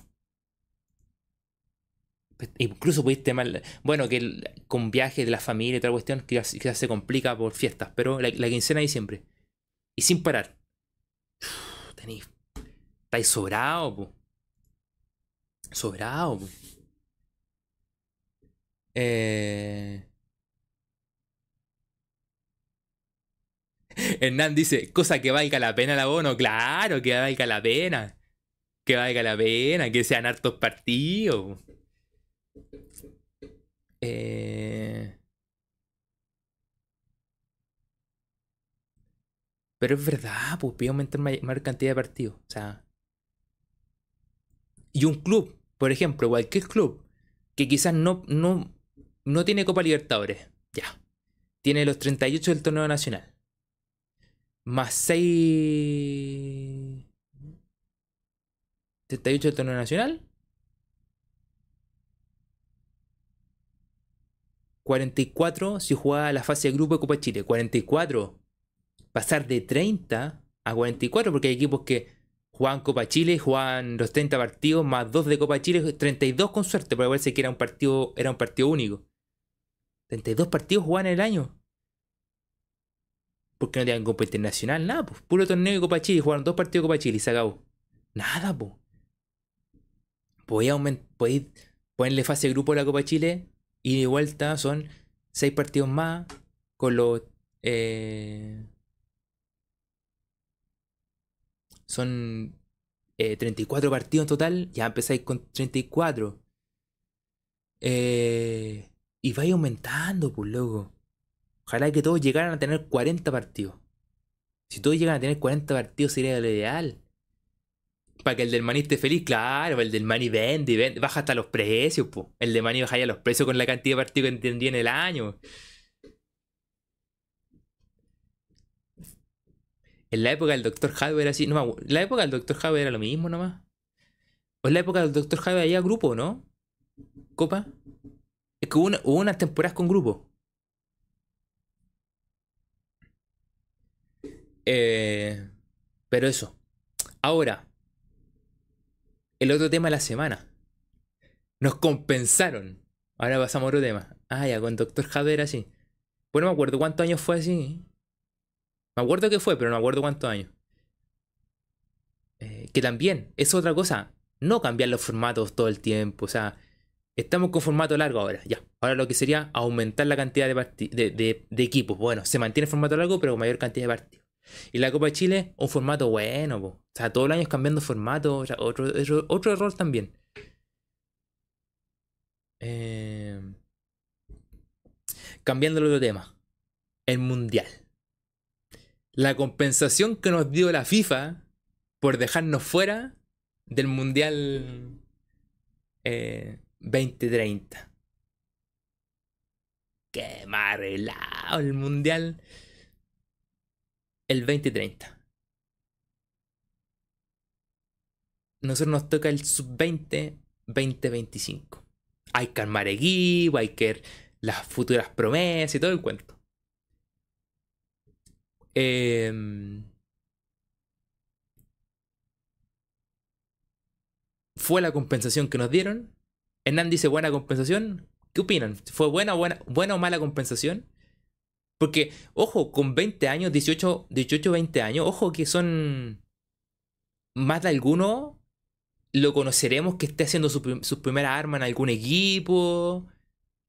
Incluso pudiste mal. Bueno, que con viajes de la familia y otra cuestión, quizás, se complica por fiestas, pero la, quincena de diciembre. Y sin parar. Tenéis. Estáis sobrado, po. Sobrado, po. Eh. Hernán dice, cosa que valga la pena el abono. Claro, que valga la pena. Que valga la pena, que sean hartos partidos. Eh... Pero es verdad, pues pide aumentar mayor cantidad de partidos. O sea. Y un club, por ejemplo, cualquier club, que quizás no, no, no tiene Copa Libertadores. Ya. Tiene los 38 del torneo nacional. Más 6. 38 del torneo nacional. 44 si jugaba la fase de grupo de Copa Chile. 44. Pasar de 30 a 44 porque hay equipos que jugaban Copa Chile, jugaban los 30 partidos más 2 de Copa Chile, 32 con suerte, porque parece que era un partido, era un partido único. 32 partidos jugaban en el año. Porque no tenían Copa Internacional, nada, pues. Puro torneo de Copa Chile, jugaron dos partidos de Copa Chile y se acabó. Nada, pues. Podéis ponerle fase de grupo a la Copa Chile y vuelta son 6 partidos más con los... Eh, son 34 eh, partidos en total. Ya empezáis con 34. Eh, y vais aumentando, pues loco. Ojalá que todos llegaran a tener 40 partidos. Si todos llegan a tener 40 partidos sería lo ideal. Para que el del maní esté feliz, claro, el del maní vende y vende, baja hasta los precios, pues. El de maní baja ya los precios con la cantidad de partidos que tendría en el año. En la época del Dr. Jadwe era así, no la época del Dr. Jadwe era lo mismo nomás. O en la época del Dr. Jadwe había grupo, ¿no? Copa. Es que hubo unas temporadas con grupo. Eh, pero eso. Ahora, el otro tema de la semana. Nos compensaron. Ahora pasamos a otro tema. Ah, ya, con Doctor Javier así. Bueno, no me acuerdo cuántos años fue así. Me acuerdo que fue, pero no me acuerdo cuántos años. Eh, que también es otra cosa. No cambiar los formatos todo el tiempo. O sea, estamos con formato largo ahora. Ya. Ahora lo que sería aumentar la cantidad de, de equipos. Bueno, se mantiene formato largo, pero con mayor cantidad de partidos. Y la Copa de Chile, un formato bueno, O sea, todo el año cambiando formato, otro, otro, error también. Eh... Cambiando el otro tema. El Mundial. La compensación que nos dio la FIFA por dejarnos fuera del Mundial 2030. Eh, Qué marrelado el Mundial el 2030. Nosotros nos toca el sub-20, 2025. Hay que armar equipo, hay que las futuras promesas y todo el cuento. Em, fue la compensación que nos dieron. Hernán dice buena compensación. ¿Qué opinan? ¿Fue buena, buena, buena o mala compensación? Porque, ojo, con 20 años, 18, 18, 20 años, ojo que son más de alguno lo conoceremos que esté haciendo su, primera arma en algún equipo.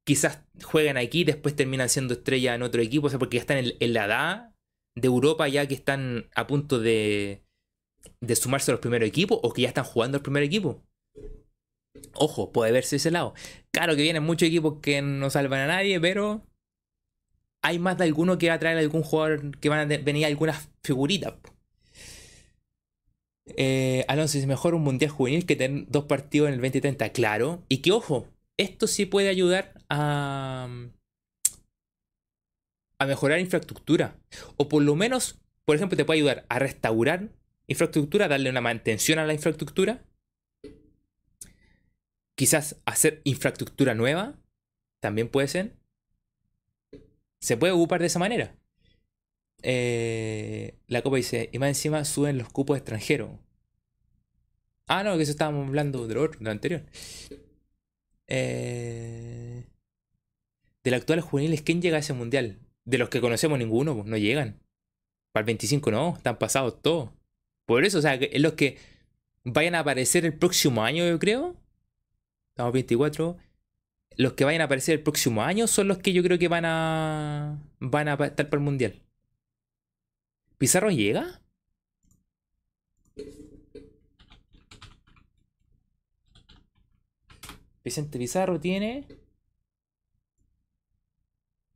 Quizás juegan aquí, después terminan siendo estrella en otro equipo, o sea, porque ya están en, la edad de Europa, ya que están a punto de, de sumarse a los primeros equipos o que ya están jugando al primer equipo. Ojo, puede verse ese lado. Claro que vienen muchos equipos que no salvan a nadie, pero hay más de alguno que va a traer algún jugador que van a venir algunas figuritas. Eh, Alonso es mejor un mundial juvenil que tener dos partidos en el 2030. Claro. Y que ojo, esto sí puede ayudar a, a mejorar infraestructura. O por lo menos, por ejemplo, te puede ayudar a restaurar infraestructura, darle una mantención a la infraestructura. Quizás hacer infraestructura nueva. También puede ser. Se puede ocupar de esa manera. Eh, la copa dice, y más encima suben los cupos extranjeros. Ah, no, que eso estábamos hablando de lo, otro, de lo anterior. Eh, del actual juveniles, ¿quién llega a ese mundial? De los que conocemos ninguno, pues no llegan. Para el 25 no, están pasados todos. Por eso, o sea, es los que vayan a aparecer el próximo año, yo creo. Estamos 24. Los que vayan a aparecer el próximo año son los que yo creo que van a van a estar para el mundial. ¿Pizarro llega? Vicente Pizarro tiene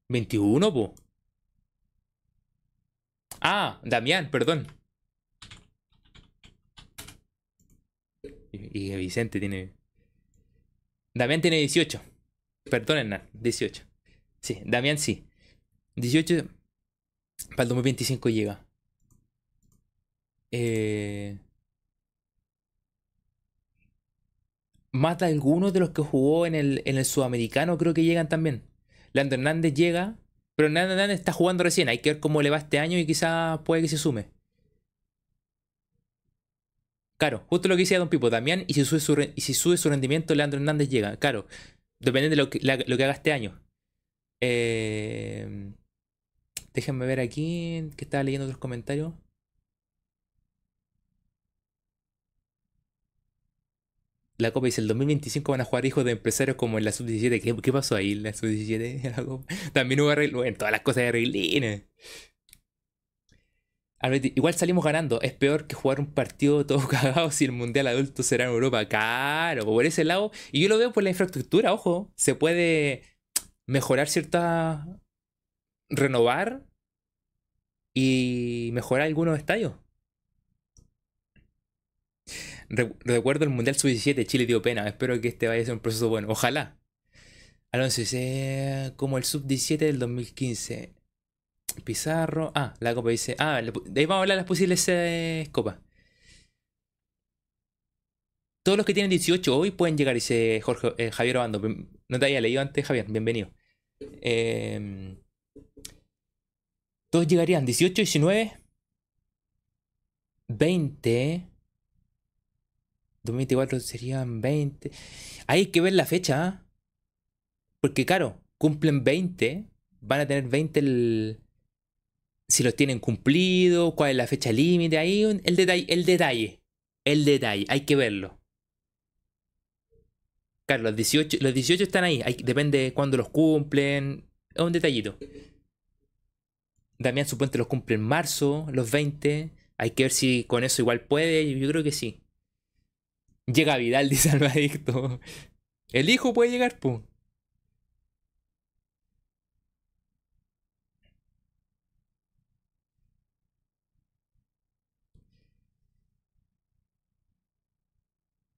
21, po. Ah, Damián, perdón. Y, Vicente tiene. Damián tiene 18. Perdón, Hernán, 18. Sí, Damián sí. 18 para el 2025 llega. Eh, mata a algunos de los que jugó en el, en el sudamericano, creo que llegan también. Lando Hernández llega, pero Lando Hernández está jugando recién. Hay que ver cómo le va este año y quizás puede que se sume. Claro, justo lo que decía Don Pipo, Damián, y si sube su, y si sube su rendimiento, Leandro Hernández llega. Claro, depende de lo que, lo que haga este año. Eh, déjenme ver aquí, que estaba leyendo otros comentarios. la Copa dice, el 2025 van a jugar hijos de empresarios como en la Sub-17. ¿Qué, pasó ahí en la Sub-17? También hubo arreglo. En todas las cosas de arreglines. Igual salimos ganando. Es peor que jugar un partido todo cagado si el Mundial Adulto será en Europa. Claro, por ese lado. Y yo lo veo por la infraestructura, ojo. Se puede mejorar cierta... Renovar y mejorar algunos estadios. Recuerdo el Mundial Sub-17, Chile dio pena. Espero que este vaya a ser un proceso bueno. Ojalá. Alonso dice, como el Sub-17 del 2015. Pizarro. Ah, la copa dice. Ah, de ahí vamos a hablar de las posibles eh, copas. Todos los que tienen 18 hoy pueden llegar, dice Jorge, eh, Javier Obando. No te había leído antes, Javier. Bienvenido. Em, todos llegarían 18, 19, 20. 2024 serían 20. Hay que ver la fecha. ¿ah? Porque claro, cumplen 20. Van a tener 20 el... Si los tienen cumplido, cuál es la fecha límite. Ahí el detalle, el detalle. El detalle. Hay que verlo. Claro, los 18, los 18 están ahí. depende de cuándo los cumplen. Es un detallito. Damián supuente los cumple en marzo, los 20. Hay que ver si con eso igual puede. Yo creo que sí. Llega Vidal, dice Alvadicto. El hijo puede llegar, pum.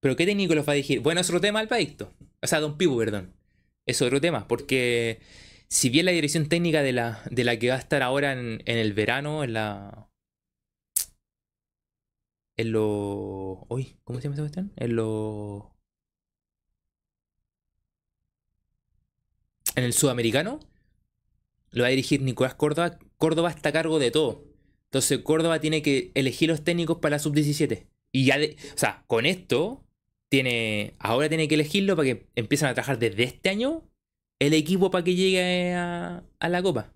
Pero ¿qué técnico los va a dirigir? Bueno, es otro tema, Alvadicto. O sea, Don Pibu, perdón. Es otro tema, porque si bien la dirección técnica de la, de la que va a estar ahora en, en el verano, en la, en lo. Uy, ¿cómo se llama esa cuestión? En lo. En el sudamericano lo va a dirigir Nicolás Córdoba. Córdoba está a cargo de todo. Entonces Córdoba tiene que elegir los técnicos para la sub-17. Y ya, de, o sea, con esto, tiene, ahora tiene que elegirlo para que empiecen a trabajar desde este año el equipo para que llegue a, la Copa.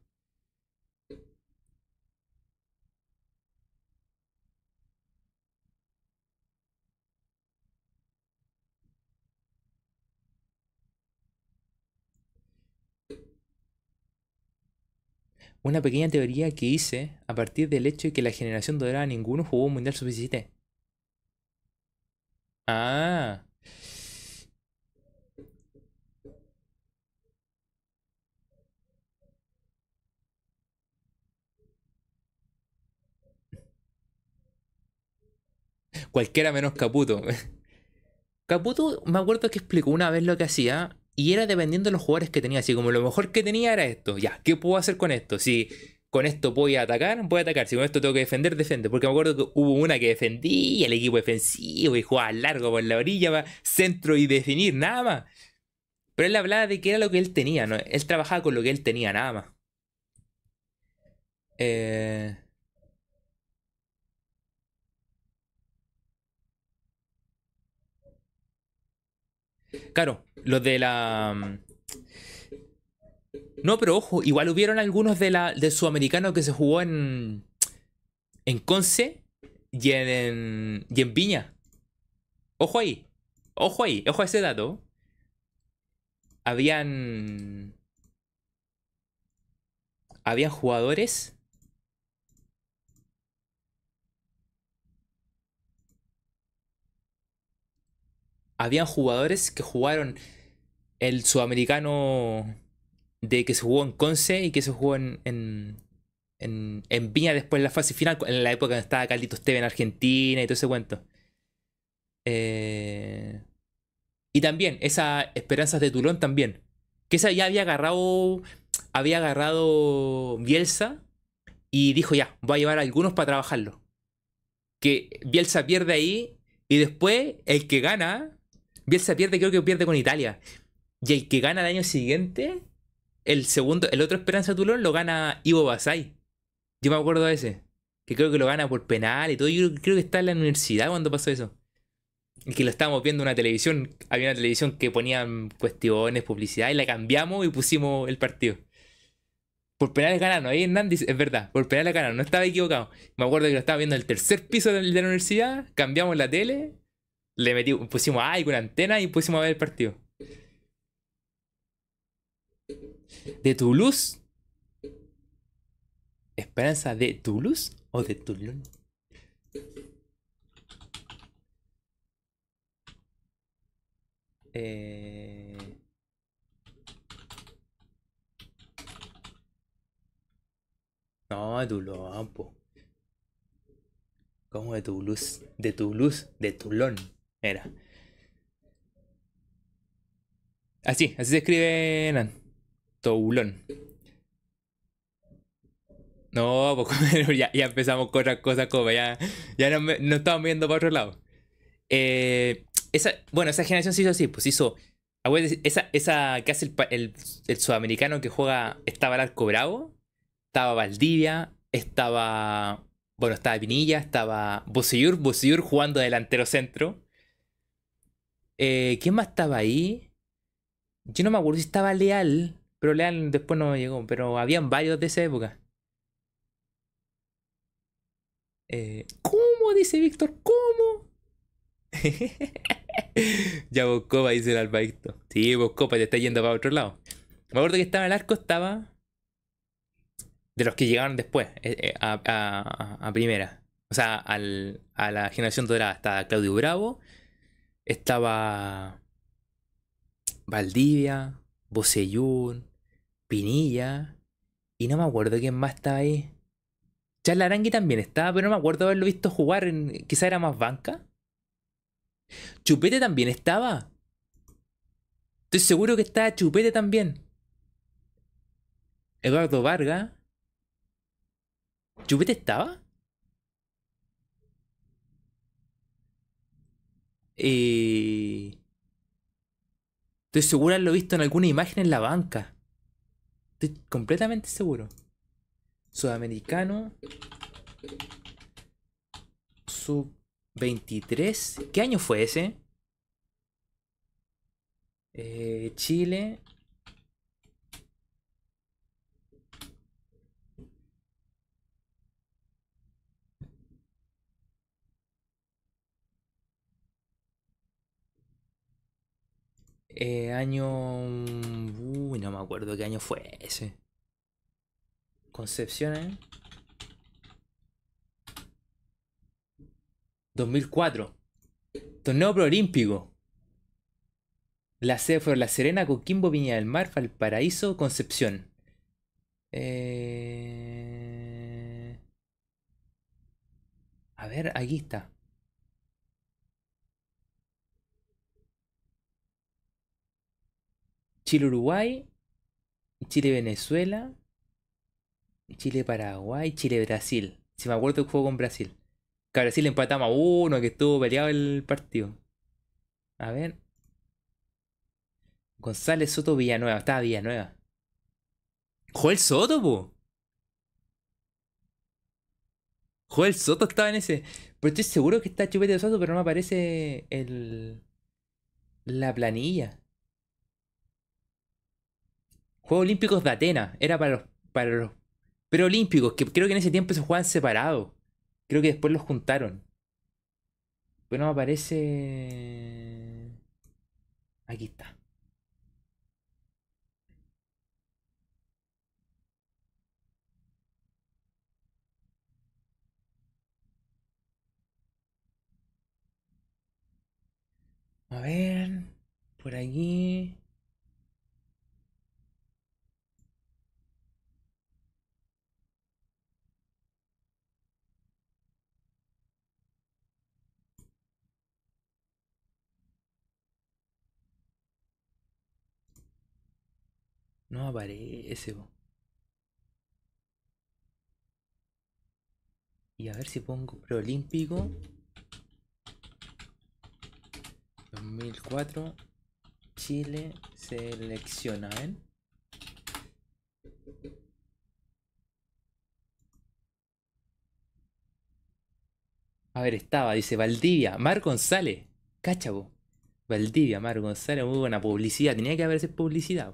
una pequeña teoría que hice a partir del hecho de que la generación dorada ninguno jugó un Mundial Sub-17. Ah. Cualquiera menos Caputo. Caputo, me acuerdo que explicó una vez lo que hacía y era dependiendo de los jugadores que tenía. Así como lo mejor que tenía era esto. Ya, ¿qué puedo hacer con esto? Si con esto voy a atacar, voy a atacar. Si con esto tengo que defender, defende. Porque me acuerdo que hubo una que defendía el equipo defensivo y jugaba largo por la orilla para centro y definir, nada más. Pero él hablaba de que era lo que él tenía, ¿no? Él trabajaba con lo que él tenía, nada más. Eh... Claro, los de la. No, pero ojo, igual hubieron algunos de la, del sudamericano que se jugó en. En Conce y en, y en Viña. Ojo ahí. Ojo ahí, ojo a ese dato. Habían. Habían jugadores habían jugadores que jugaron el sudamericano de que se jugó en Conce y que se jugó en, en, en, Viña después en la fase final, en la época en que estaba Carlitos Teve en Argentina y todo ese cuento. Eh, y también, esas esperanzas de Tulón también. Que esa ya había agarrado. Había agarrado Bielsa y dijo ya, voy a llevar a algunos para trabajarlo. Que Bielsa pierde ahí y después el que gana Bielsa pierde, creo que pierde con Italia. Y el que gana el año siguiente, el segundo, el otro Esperanza Tulón lo gana Ivo Basay. Yo me acuerdo de ese. Que creo que lo gana por penal y todo. Yo creo que está en la universidad cuando pasó eso. Y que lo estábamos viendo en una televisión. Había una televisión que ponían cuestiones, publicidad, y la cambiamos y pusimos el partido. Por penales ganaron, ahí Hernández, es verdad, por penales ganaron, no estaba equivocado. Me acuerdo que lo estaba viendo en el tercer piso de la universidad, cambiamos la tele le metí, pusimos ay con antena y pusimos a ver el partido. ¿De Toulouse? ¿Esperanza de Toulouse o de Toulon? Eh... No, de Toulon, ¿Cómo de Toulouse? De Toulouse, de Toulon. Era. Así, así se escribe Nan. Toulon. No, pues, ya, ya, empezamos con otras cosas como ya, ya no, no estamos viendo para otro lado. Eh, esa, bueno, esa generación se hizo así, pues hizo. Esa, esa que hace el, el, sudamericano que juega. Estaba el Arco Bravo, estaba Valdivia, estaba. Bueno, estaba Pinilla, estaba Boseyur, Boseyur jugando delantero centro. Eh, ¿Quién más estaba ahí? Yo no me acuerdo si estaba Leal, pero Leal después no llegó, pero habían varios de esa época. Eh, ¿Cómo? Dice Víctor, ¿cómo? ya Boscopa dice el albaicto. Sí, Boscopa te está yendo para otro lado. Me acuerdo que estaba el arco, estaba. De los que llegaron después, eh, a, primera. O sea, al, a la generación dorada. Estaba Claudio Bravo, estaba Valdivia, Bocellún, Pinilla, y no me acuerdo quién más estaba ahí. Charles Arangui también estaba, pero no me acuerdo haberlo visto jugar, en, quizá era más banca. Chupete también estaba. Estoy seguro que estaba Chupete también. Eduardo Vargas. ¿Chupete estaba? Eh, estoy seguro haberlo visto en alguna imagen en la banca. Completamente seguro. Sudamericano. Sub 23. ¿Qué año fue ese? Eh, Chile. Eh, año. Uy, no me acuerdo qué año fue ese. Concepción, ¿eh? 2004. Torneo Proolímpico. La sede La Serena, Coquimbo, Viña del Mar, Valparaíso, Concepción. Eh... A ver, aquí está. Chile-Uruguay, Chile-Venezuela, Chile-Paraguay, Chile-Brasil. Si me acuerdo que jugó con Brasil. Que a Brasil le empatamos a uno, que estuvo peleado el partido. A ver. González Soto Villanueva. Estaba Villanueva. Joel Soto, po. Joel Soto estaba en ese. Pero estoy seguro que está Chupete de Soto, pero no aparece el. La planilla. Juegos Olímpicos de Atenas. Era para los, para los preolímpicos, que creo que en ese tiempo se jugaban separados. Creo que después los juntaron. Pero no me aparece. Aquí está. A ver, por aquí. No aparece. po. Y a ver si pongo preolímpico. 2004. Chile selecciona, ¿ven? A ver, estaba, dice Valdivia, Mar González. Cacha, po. Valdivia, Mar González, muy buena publicidad. Tenía que haberse publicidad.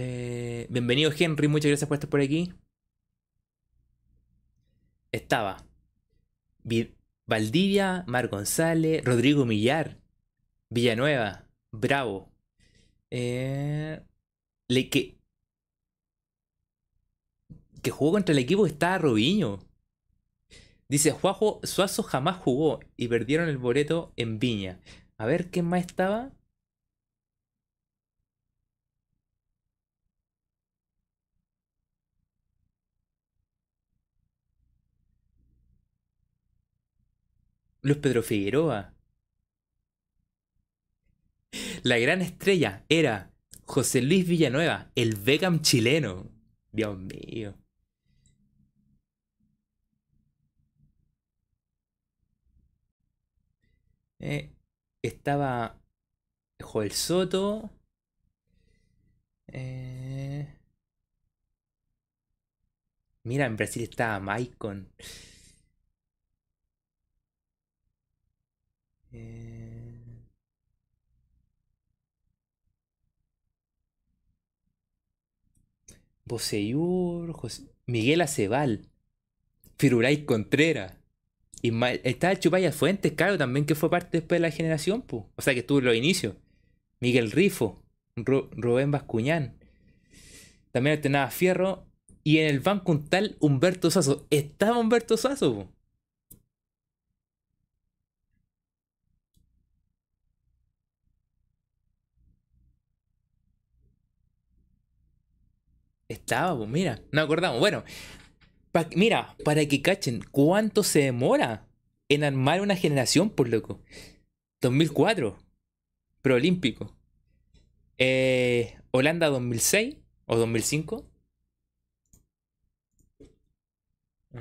Eh, bienvenido Henry, muchas gracias por estar por aquí. Estaba Vi- Valdivia, Mar González, Rodrigo Millar, Villanueva, Bravo. Eh, que, jugó contra el equipo que estaba Robinho. Dice, Juajo Suazo jamás jugó y perdieron el boleto en Viña. A ver, ¿quién más estaba? Luis Pedro Figueroa. La gran estrella era José Luis Villanueva, el Beckham chileno. Dios mío. Eh, estaba Joel Soto. Eh, mira, en Brasil estaba Maicon. Eh, Boseyur, Miguel Acebal, Firuray Contreras. Y ma- estaba Chupaya Fuentes, claro, también que fue parte después de la generación, pues. O sea, que estuvo en los inicios. Miguel Rifo, Rubén Bascuñán. También alternaba Fierro. Y en el banco un tal Humberto Sazo. Estaba Humberto Sazo, po. Estaba, pues mira, no acordamos. Bueno, pa- mira, para que cachen cuánto se demora en armar una generación, por loco. 2004, proolímpico. Eh, Holanda 2006 o 2005. Mm.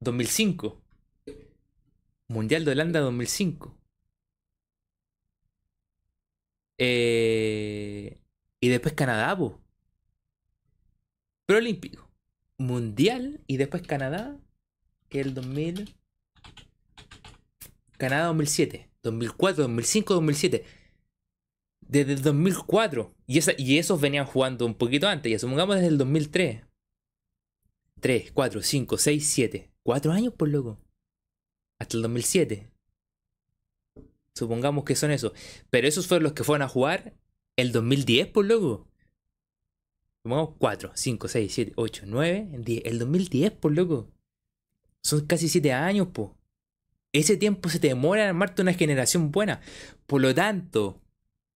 2005. Mundial de Holanda 2005. Eh, y después Canadá, po. Proolímpico. Mundial y después Canadá, que es el 2000. Canadá 2007, 2004, 2005, 2007. Desde el 2004. Y, esa, y esos venían jugando un poquito antes, ya supongamos desde el 2003. 3, 4, 5, 6, 7. 4 años, por loco. Hasta el 2007. Supongamos que son esos. Pero esos fueron los que fueron a jugar el 2010, por loco. Supongamos 4, 5, 6, 7, 8, 9, 10. El 2010, por loco. Son casi 7 años, po. Ese tiempo se te demora en armarte una generación buena. Por lo tanto,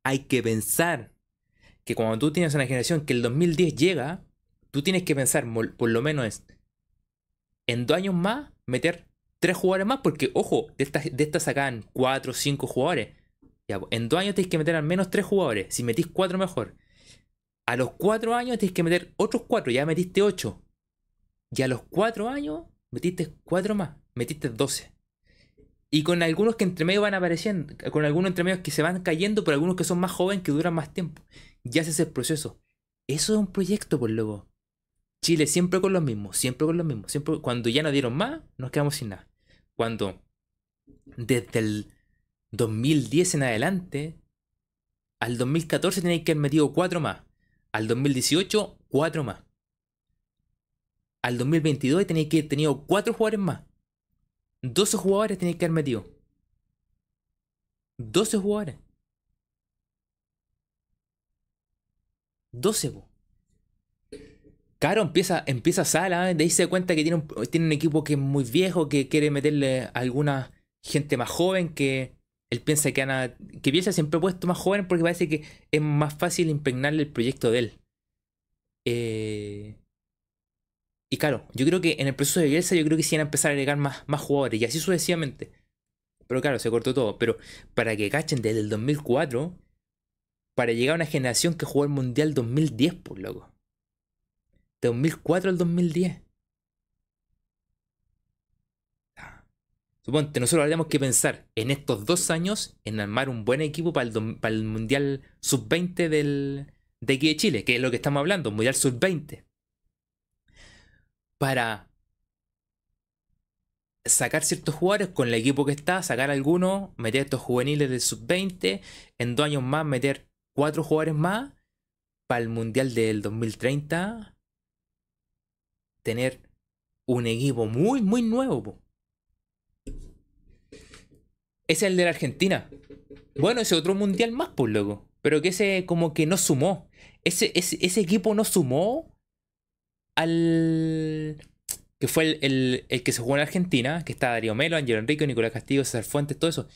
hay que pensar que cuando tú tienes una generación que el 2010 llega, tú tienes que pensar, por lo menos es, en dos años más, meter tres jugadores más, porque, ojo, de estas de estas sacan cuatro o cinco jugadores. Ya, en dos años tenéis que meter al menos tres jugadores. Si metís cuatro, mejor. A los cuatro años tenéis que meter otros cuatro. Ya metiste ocho. Y a los cuatro años metiste cuatro más. Metiste doce. Y con algunos que entre medio van apareciendo. Con algunos entre medio que se van cayendo, pero algunos que son más jóvenes que duran más tiempo. Ya haces el proceso. Eso es un proyecto, por luego. Chile siempre con los mismos, siempre con los mismos. Siempre, cuando ya no dieron más, nos quedamos sin nada. Cuando desde el 2010 en adelante, al 2014 tenéis que haber metido cuatro más. Al 2018, cuatro más. Al 2022 tenéis que haber tenido cuatro jugadores más. 12 jugadores tenéis que haber metido. 12 jugadores. 12, po. Claro, empieza, empieza Sala, de ahí se da cuenta que tiene un, tiene un equipo que es muy viejo, que quiere meterle a alguna gente más joven, que él piensa que Ana, que Bielsa siempre puesto más joven porque parece que es más fácil impregnarle el proyecto de él. Eh, y claro, yo creo que en el proceso de Bielsa yo creo que sí van a empezar a agregar más, más jugadores y así sucesivamente. Pero claro, se cortó todo. Pero para que cachen desde el 2004, para llegar a una generación que jugó el Mundial 2010, por loco. De 2004 al 2010. Suponte, nosotros tenemos que pensar en estos dos años en armar un buen equipo para el, dom- para el Mundial Sub-20 del, de aquí de Chile, que es lo que estamos hablando, Mundial Sub-20. Para sacar ciertos jugadores con el equipo que está, sacar algunos, meter estos juveniles del Sub-20, en dos años más meter cuatro jugadores más, para el Mundial del 2030 tener un equipo muy, muy nuevo. po. Es el de la Argentina. Bueno, ese otro mundial más, pues, loco. Pero que ese como que no sumó. Ese, ese, ese equipo no sumó al... Que fue el, el- que se jugó en Argentina, que está Darío Melo, Ángel Enrique, Nicolás Castillo, César Fuentes, todo eso.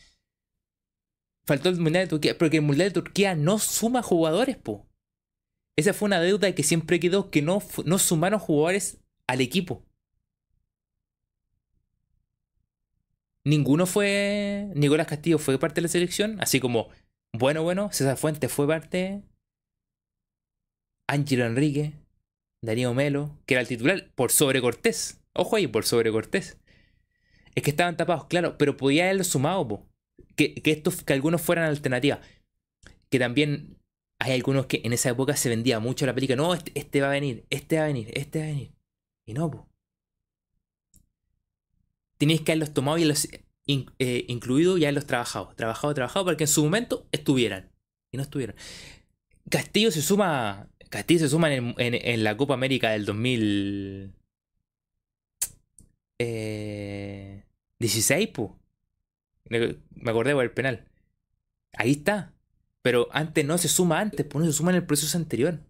Faltó el Mundial de Turquía, porque el Mundial de Turquía no suma jugadores, po. Esa fue una deuda que siempre quedó, que no, no sumaron jugadores al equipo. Ninguno fue. Nicolás Castillo fue parte de la selección. Así como, bueno, bueno, César Fuentes fue parte. Ángelo Enrique, Darío Melo, que era el titular, por sobre Cortés. Ojo ahí, por sobre Cortés. Es que estaban tapados, claro, pero podía haberlo sumado, po. Que, que, estos, que algunos fueran alternativas. Que también hay algunos que en esa época se vendía mucho la película. No, este, este va a venir, este va a venir, este va a venir. Y no, po. Tenéis que haberlos tomado y los eh, incluido y haberlos trabajado. Trabajado, trabajado para que en su momento estuvieran. Y no estuvieron. Castillo se suma. Castillo se suma en la Copa América del 2000. Eh, 16, pues. Me acordé por el penal. Ahí está. Pero antes no se suma antes, pues no se suma en el proceso anterior.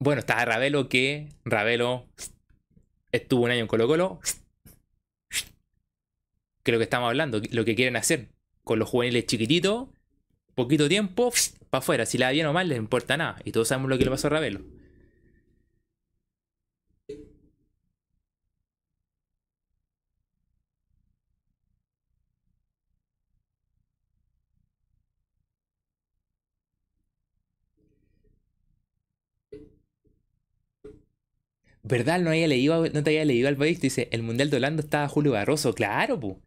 Bueno, está Ravelo que Ravelo estuvo un año en Colo Colo. Que lo que estamos hablando, lo que quieren hacer con los juveniles chiquititos, poquito tiempo, para afuera. Si la da bien o mal, les importa nada. Y todos sabemos lo que le pasó a Ravelo. ¿Verdad? No, había leído, no te había leído al país. Dice, el Mundial de Holanda estaba Julio Barroso. Claro, pu.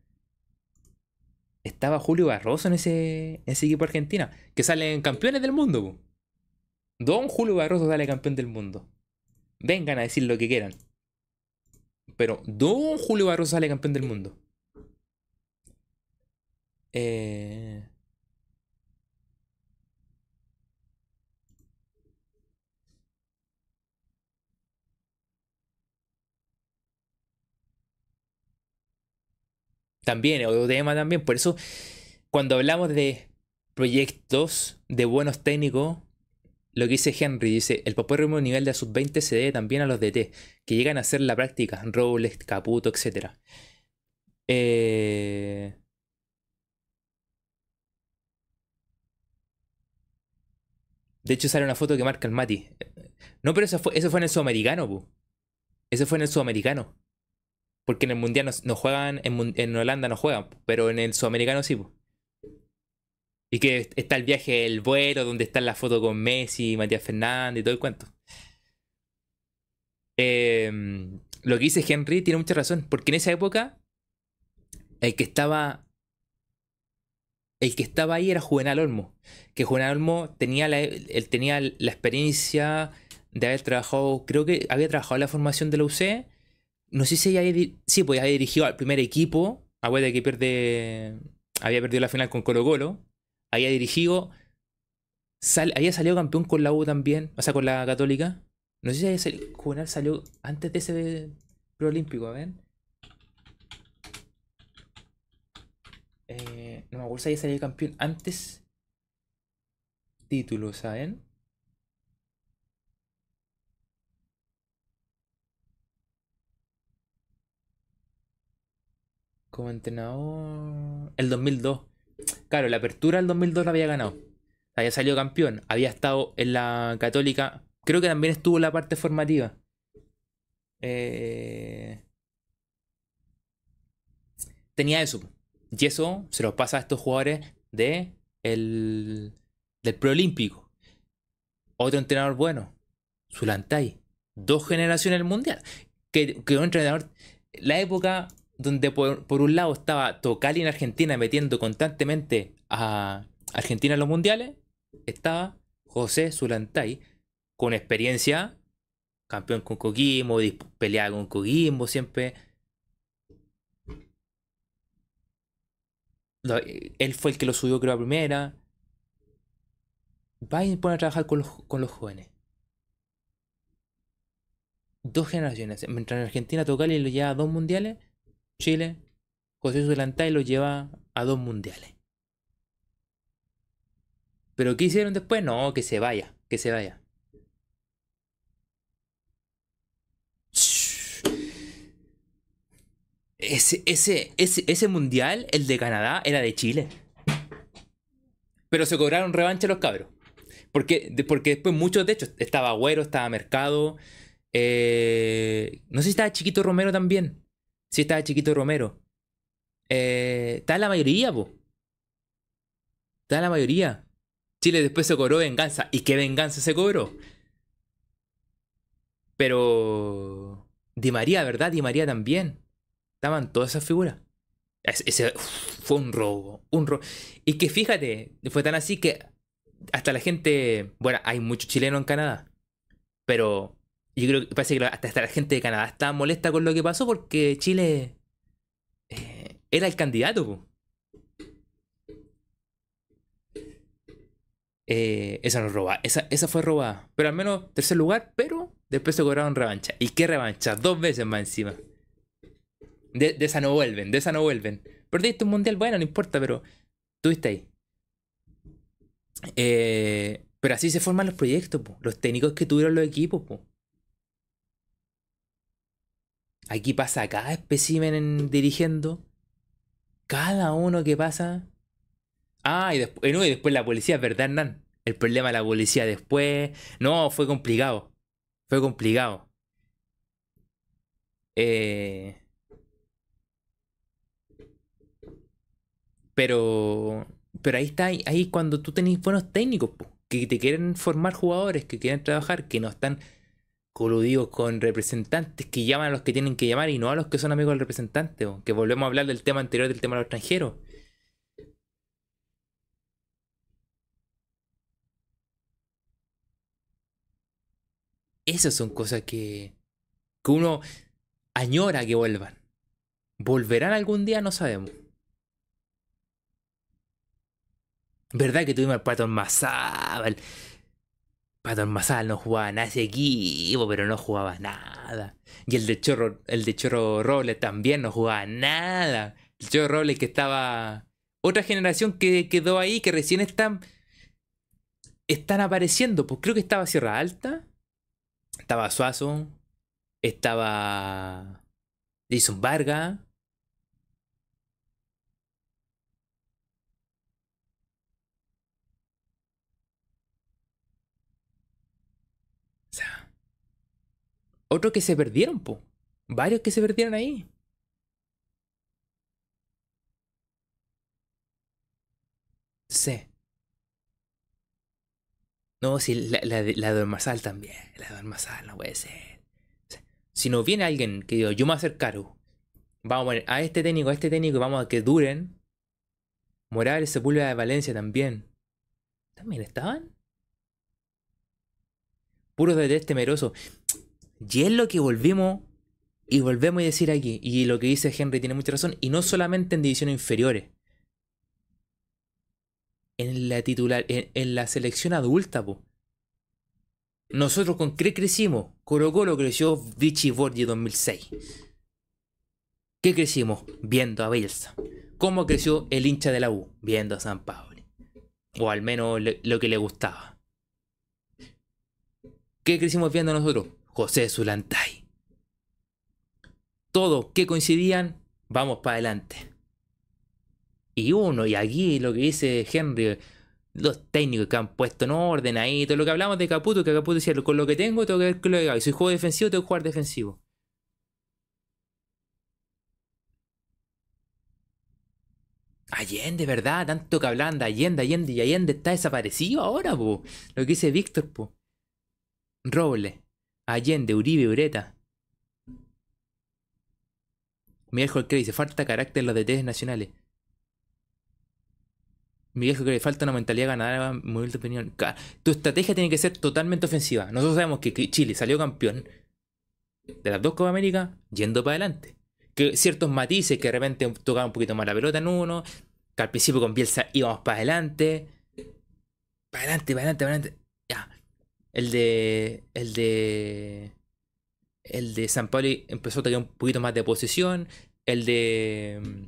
Estaba Julio Barroso en ese, en ese equipo argentina. Que salen campeones del mundo, pu. Don Julio Barroso sale campeón del mundo. Vengan a decir lo que quieran. Pero Don Julio Barroso sale campeón del mundo. Eh... También, otro tema también. Por eso, cuando hablamos de proyectos de buenos técnicos, lo que dice Henry, dice, el papérrimo nivel de sub-20 se debe también a los DT, que llegan a hacer la práctica, Robles, Caputo, etc. Eh... De hecho, sale una foto que marca el Mati. No, pero eso fue, eso fue en el sudamericano, pu. Ese fue en el sudamericano. Porque en el mundial no, juegan, en, Holanda no juegan, pero en el sudamericano sí. Y que está el viaje, el vuelo, donde está la foto con Messi, Matías Fernández y todo el cuento. Em, lo que dice Henry tiene mucha razón, porque en esa época el que estaba el que estaba ahí era Juvenal Olmo. Que Juvenal Olmo tenía la, él tenía la experiencia de haber trabajado, creo que había trabajado en la formación de la UC. No sé si había, sí, pues había dirigido al primer equipo. Acuérdate que pierde, había perdido la final con Colo Colo. Había dirigido, había salido campeón con la U también, o sea, con la Católica. No sé si Juvenal salió antes de ese preolímpico, a ver. Eh, no me acuerdo si había salido campeón antes. Título, ¿saben? Como entrenador. El 2002. Claro, la apertura del 2002 la había ganado. Había salido campeón. Había estado en la Católica. Creo que también estuvo en la parte formativa. Eh, tenía eso. Y eso se los pasa a estos jugadores de el, del preolímpico. Otro entrenador bueno, Zulantay. Dos generaciones del mundial. Que, que un entrenador. La época donde por, un lado estaba Tocali en Argentina metiendo constantemente a Argentina en los mundiales, estaba José Zulantay con experiencia, campeón con Coquimbo, peleaba con Coquimbo siempre él fue el que lo subió, creo, a primera. Va y pone a trabajar con los, jóvenes. Dos generaciones. Mientras en Argentina Tocali lo lleva a dos mundiales, Chile, José y lo lleva a dos mundiales. Pero ¿qué hicieron después? No, que se vaya, que se vaya. Ese, ese, ese, mundial, el de Canadá, era de Chile. Pero se cobraron revancha los cabros. Porque, porque después muchos, de hecho, estaba Agüero, estaba Mercado. Eh, no sé si estaba Chiquito Romero también. Sí estaba Chiquito Romero. Eh, está la mayoría, po. Está la mayoría. Chile después se cobró venganza. ¿Y qué venganza se cobró? Pero... Di María, ¿verdad? Di María también. Estaban todas esas figuras. Ese fue un robo, un robo. Y que fíjate, fue tan así que hasta la gente, bueno, hay muchos chilenos en Canadá, pero yo creo que parece que hasta, la gente de Canadá estaba molesta con lo que pasó porque Chile eh, era el candidato. Eh, esa no roba, esa, esa fue robada. Pero al menos tercer lugar, pero después se cobraron revancha. ¿Y qué revancha? Dos veces más encima. De, esa no vuelven, de esa no vuelven. Perdiste un mundial, bueno, no importa, pero estuviste ahí. Eh, pero así se forman los proyectos, los técnicos que tuvieron los equipos. Aquí pasa cada espécimen dirigiendo. Cada uno que pasa. Ah, y después, y después la policía, ¿verdad, Hernán? El problema de la policía después. No, fue complicado. Fue complicado. Eh, Pero, pero ahí está, ahí cuando tú tenés buenos técnicos, que te quieren formar jugadores, que quieren trabajar, que no están coludidos con representantes que llaman a los que tienen que llamar y no a los que son amigos del representante, que volvemos a hablar del tema anterior del tema de los extranjeros. Esas son cosas que, que uno añora que vuelvan. ¿Volverán algún día? No sabemos. ¿Verdad que tuvimos al Pato Mazábal? Pato Mazal no jugaba nada ese equipo, pero no jugaba nada. Y el de Chorro, el de Chorro Robles también no jugaba nada. El Chorro Robles que estaba. Otra generación que quedó ahí, que recién están. Están apareciendo. Pues creo que estaba Sierra Alta. Estaba Suazo. Estaba. Jason Vargas. Otros que se perdieron, po. Varios que se perdieron ahí. Sí. No, sí, la, la, la de Ormazal también. La de Ormazal no puede ser. Si no viene alguien que diga, yo me voy. Vamos a poner a este técnico, a este técnico, y vamos a que duren. Morales, Sepúlveda de Valencia también. ¿También estaban? Puros de test temeroso. Y es lo que volvimos y volvemos a decir aquí. Y lo que dice Henry tiene mucha razón. Y no solamente en divisiones inferiores. En la titular, en, la selección adulta, po. Nosotros con qué crecimos. Colo Colo creció Vichy Borgi 2006. ¿Qué crecimos? Viendo a Bielsa. ¿Cómo creció el hincha de la U? Viendo a San Pablo. O al menos lo que le gustaba. ¿Qué crecimos viendo nosotros? José Zulantay. Todos que coincidían, vamos para adelante. Y uno, y aquí lo que dice Henry, los técnicos que han puesto en orden ahí, todo lo que hablamos de Caputo, que Caputo decía, con lo que tengo tengo que ver con lo que. Y si juego defensivo, tengo que jugar defensivo. Allende, ¿verdad? Tanto que hablaban de Allende, Allende, y Allende está desaparecido ahora, po. Lo que dice Víctor, po. Roble, Allende, Uribe, Ureta. Miguel Jorge dice, falta carácter en los DTs nacionales. Miguel Jorge, falta una mentalidad ganadora, muy de opinión. Tu estrategia tiene que ser totalmente ofensiva. Nosotros sabemos que que Chile salió campeón de las dos Copa América yendo para adelante. Que ciertos matices que de repente tocaban un poquito más la pelota en uno, que al principio con Bielsa íbamos para adelante. Para adelante, para adelante, para adelante. El de. El de. El de San Pablo empezó a tener un poquito más de posesión. El de.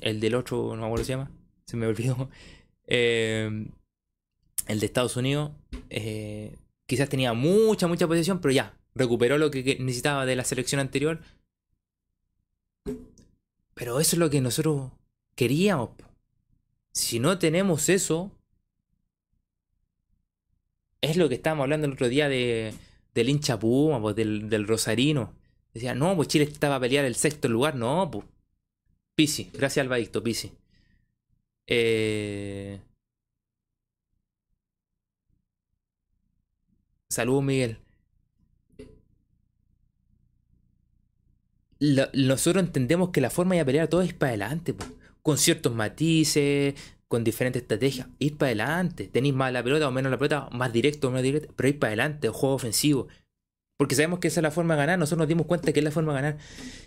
El del otro, no me acuerdo se llama. Se me olvidó. Eh, el de Estados Unidos. eh, quizás tenía mucha, mucha posesión, pero ya. Recuperó lo que necesitaba de la selección anterior. Pero eso es lo que nosotros queríamos. Si no tenemos eso. Es lo que estábamos hablando el otro día de, del hincha Puma, pues, del, Rosarino. Decía, no, pues Chile estaba a pelear el sexto lugar. No, pues. Pisi, gracias al Badicto, Pisi. Eh... Saludos, Miguel. Nosotros entendemos que la forma de pelear todo es para adelante, po. con ciertos matices, con diferentes estrategias. Ir para adelante. Tenéis más la pelota o menos la pelota, más directo o menos directo, pero ir para adelante, juego ofensivo. Porque sabemos que esa es la forma de ganar. Nosotros nos dimos cuenta que es la forma de ganar.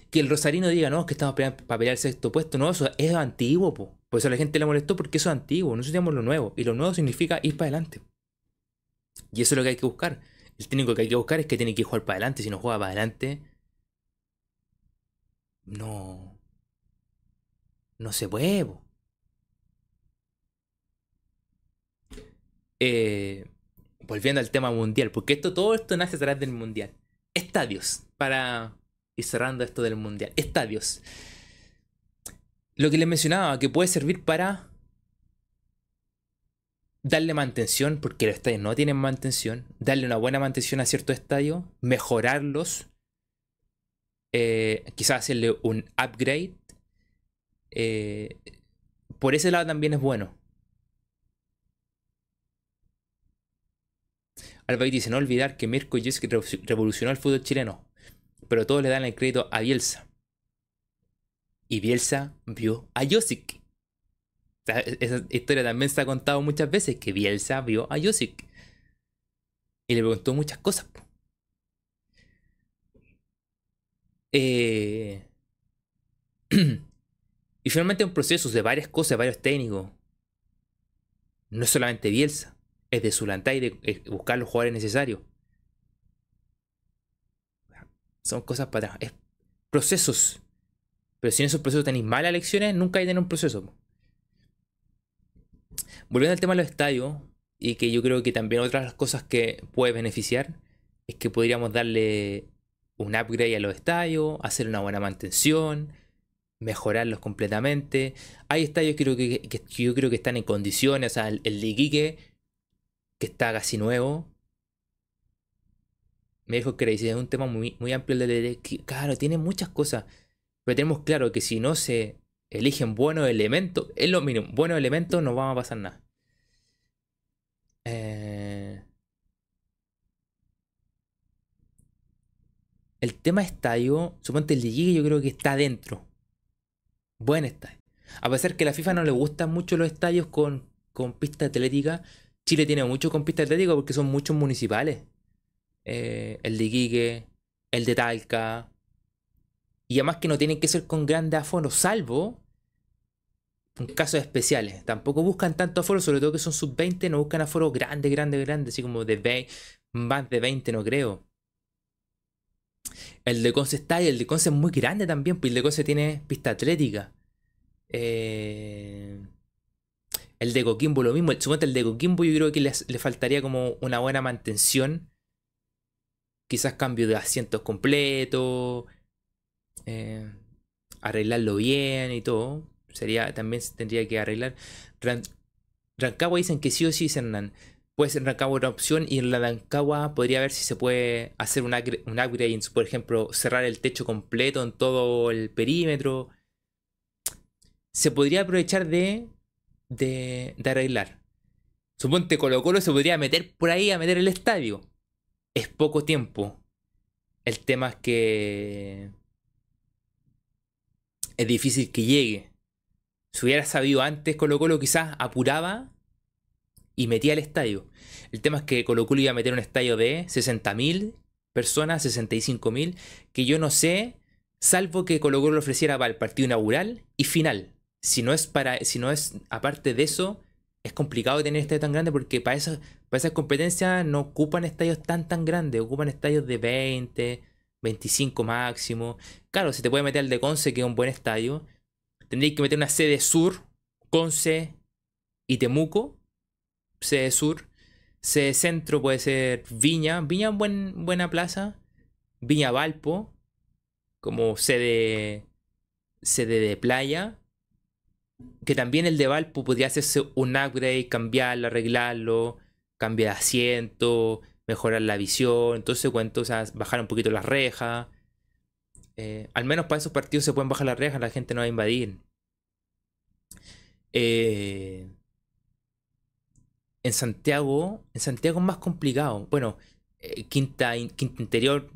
Que el Rosarino diga, no, es que estamos peleando para pelear el sexto puesto. No, eso es antiguo, po. Por eso a la gente le molestó porque eso es antiguo. Tenemos lo nuevo. Y lo nuevo significa ir para adelante. Y eso es lo que hay que buscar. El técnico que hay que buscar es que tiene que jugar para adelante. Si no juega para adelante, no. No se puede, po. Eh, volviendo al tema mundial, porque esto, todo esto nace a través del mundial. Estadios, para ir cerrando esto del mundial. Estadios. Lo que les mencionaba, que puede servir para darle mantención, porque los estadios no tienen mantención, darle una buena mantención a ciertos estadios, mejorarlos, eh, quizás hacerle un upgrade. eh, por ese lado también es bueno. Albaid dice, no olvidar que Mirko Jessic revolucionó el fútbol chileno, pero todos le dan el crédito a Bielsa. Y Bielsa vio a Josic. Sea, esa historia también se ha contado muchas veces, que Bielsa vio a Josic. Y le preguntó muchas cosas. Eh, y finalmente un proceso de varias cosas, varios técnicos. No es solamente Bielsa, es de Zulantay de eh, buscar los jugadores necesarios. Son cosas para atrás. Es procesos. Pero si en esos procesos tenéis malas elecciones, nunca hay tener un proceso. Volviendo al tema de los estadios, y que yo creo que también otra de las cosas que puede beneficiar es que podríamos darle un upgrade a los estadios, hacer una buena mantención, mejorarlos completamente. Hay estadios que, creo que yo creo que están en condiciones, o sea, el, el de Iquique, que está casi nuevo, me dijo que es un tema muy, muy amplio el de claro, tiene muchas cosas, pero tenemos claro que si no se eligen buenos elementos, es lo mínimo, buenos elementos no va a pasar nada. Eh, el tema estadio, suponte el Ligue yo creo que está dentro. Buen estadio. A pesar que a la FIFA no le gustan mucho los estadios con, con pista atlética, Chile tiene mucho con pista atlética porque son muchos municipales. Eh, el de Iquique, el de Talca. Y además que no tienen que ser con grandes aforos, salvo en casos especiales. Tampoco buscan tanto aforo, sobre todo que son sub-20, no buscan aforos grandes, grandes, grandes, así como de 20, más de 20, no creo. El de Conce está y el de Conce es muy grande también, pues el de Conce tiene pista atlética. Eh, el de Coquimbo lo mismo. Suponte el de Coquimbo yo creo que le, faltaría como una buena mantención. Quizás cambio de asientos completos. Eh, arreglarlo bien y todo. Sería, también tendría que arreglar. Rancagua dicen que sí o sí, Hernán. Puede ser Rancagua una opción y en la Rancagua podría ver si se puede hacer un, un upgrade, por ejemplo, cerrar el techo completo en todo el perímetro se podría aprovechar de, de, arreglar. Suponte Colo Colo se podría meter por ahí a meter el estadio. Es poco tiempo. El tema es que es difícil que llegue. Si hubiera sabido antes Colo Colo quizás apuraba y metía el estadio. El tema es que Colo Colo iba a meter un estadio de 60.000 personas, 65.000, que yo no sé, salvo que Colo Colo lo ofreciera para el partido inaugural y final si no es para, si no es aparte de eso, es complicado tener estadio tan grande porque para esas, para esas competencias no ocupan estadios tan tan grandes, ocupan estadios de 20, 25 máximo. Claro, si te puede meter el de Conce, que es un buen estadio, tendréis que meter una sede sur, Conce y Temuco, sede sur. Sede centro puede ser Viña, Viña buen, buena plaza, Viña Valpo, como sede, sede de playa que también el de Valpo podría hacerse un upgrade, cambiarlo, arreglarlo, cambiar asiento, mejorar la visión, entonces cuento, o sea, bajar un poquito las rejas. Eh, al menos para esos partidos se pueden bajar las rejas, la gente no va a invadir. Eh, en Santiago, en Santiago es más complicado. Bueno, eh, Quinta, Quinta Interior,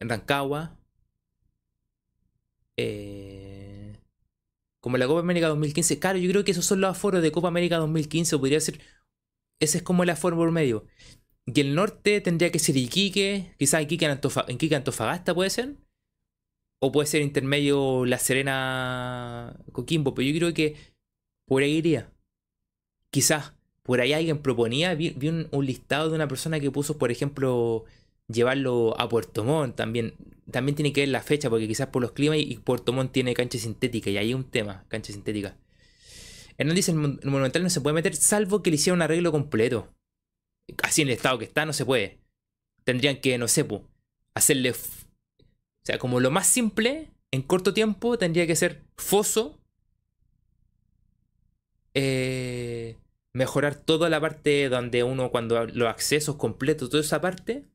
en Rancagua. Eh, como la Copa América 2015. Claro, yo creo que esos son los aforos de Copa América 2015. Podría ser. Ese es como el aforo por medio. Y el norte tendría que ser Iquique. Quizás Iquique, en Iquique Antofagasta puede ser. O puede ser intermedio La Serena Coquimbo. Pero yo creo que por ahí iría. Quizás por ahí alguien proponía. Vi, un, listado de una persona que puso, por ejemplo, llevarlo a Puerto Montt también también tiene que ver la fecha, porque quizás por los climas y Puerto Montt tiene cancha sintética, y ahí hay un tema, cancha sintética. Hernán dice, el Monumental no se puede meter salvo que le hiciera un arreglo completo. Así en el estado que está no se puede. Tendrían que, no sé, hacerle... O sea, como lo más simple, en corto tiempo, tendría que ser foso. Eh, mejorar toda la parte donde uno, cuando los accesos completos, toda esa parte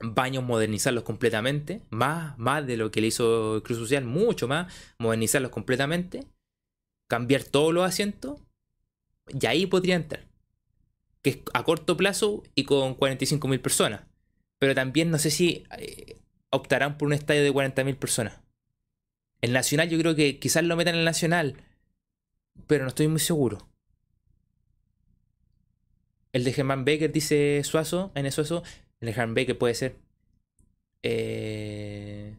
baños, modernizarlos completamente, más, más de lo que le hizo Cruz Social, mucho más, modernizarlos completamente, cambiar todos los asientos, y ahí podría entrar. Que es a corto plazo y con 45.000 personas. Pero también no sé si eh, optarán por un estadio de 40.000 personas. El Nacional yo creo que quizás lo metan en el Nacional, pero no estoy muy seguro. El de Germán Becker dice Suazo, en Suazo, el de puede ser. Eh,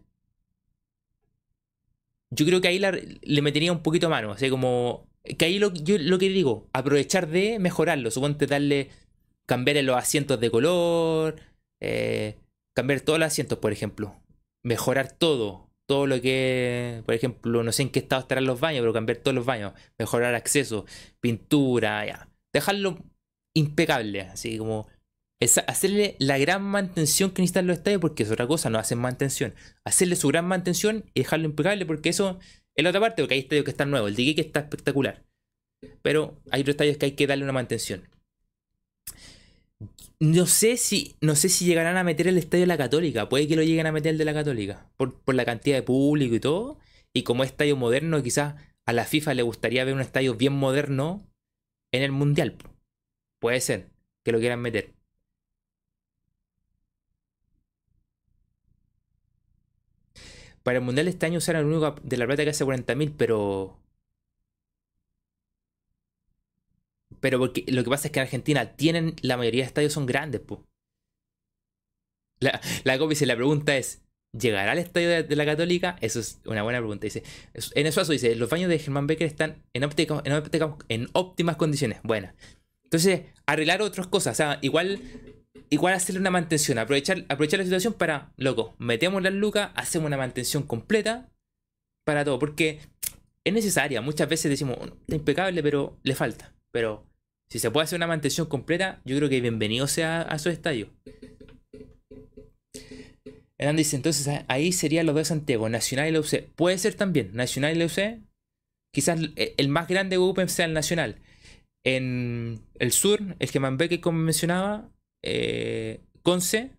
yo creo que ahí le metería un poquito a mano. O sea, como. Que ahí lo, lo que digo, aprovechar de mejorarlo. Suponte darle. Cambiar los asientos de color. Eh, cambiar todos los asientos, por ejemplo. Mejorar todo. Todo lo que. Por ejemplo, no sé en qué estado estarán los baños, pero cambiar todos los baños. Mejorar acceso. Pintura, ya. Dejarlo impecable. Así como es hacerle la gran mantención que necesitan los estadios, porque es otra cosa, no hacen mantención. Hacerle su gran mantención y dejarlo impecable, porque eso es la otra parte, porque hay estadios que están nuevos. El de que está espectacular. Pero hay otros estadios que hay que darle una mantención. No sé si, no sé si llegarán a meter el estadio de la Católica. Puede que lo lleguen a meter el de la Católica. Por, por la cantidad de público y todo. Y como estadio moderno, quizás a la FIFA le gustaría ver un estadio bien moderno en el Mundial. Puede ser que lo quieran meter. Para el Mundial de este año usaron el único de la plata que hace 40.000, pero... Pero porque lo que pasa es que en Argentina tienen, la mayoría de estadios son grandes, pues. La, la copia dice, la pregunta es, ¿llegará al estadio de, la Católica? Eso es una buena pregunta. Dice, en eso dice, los baños de Germán Becker están en, en, en óptimas condiciones. Bueno. Entonces, arreglar otras cosas. O sea, igual, igual hacerle una mantención. Aprovechar, aprovechar la situación para, loco, metemos las lucas, hacemos una mantención completa para todo. Porque es necesaria. Muchas veces decimos, está impecable, pero le falta. Pero si se puede hacer una mantención completa, yo creo que bienvenido sea a esos estadios. Hernán dice, entonces ahí serían los dos Santiago, Nacional y la UC. Puede ser también, Nacional y la. Quizás el más grande de sea el Nacional. En el sur, el que como mencionaba, eh, Conce,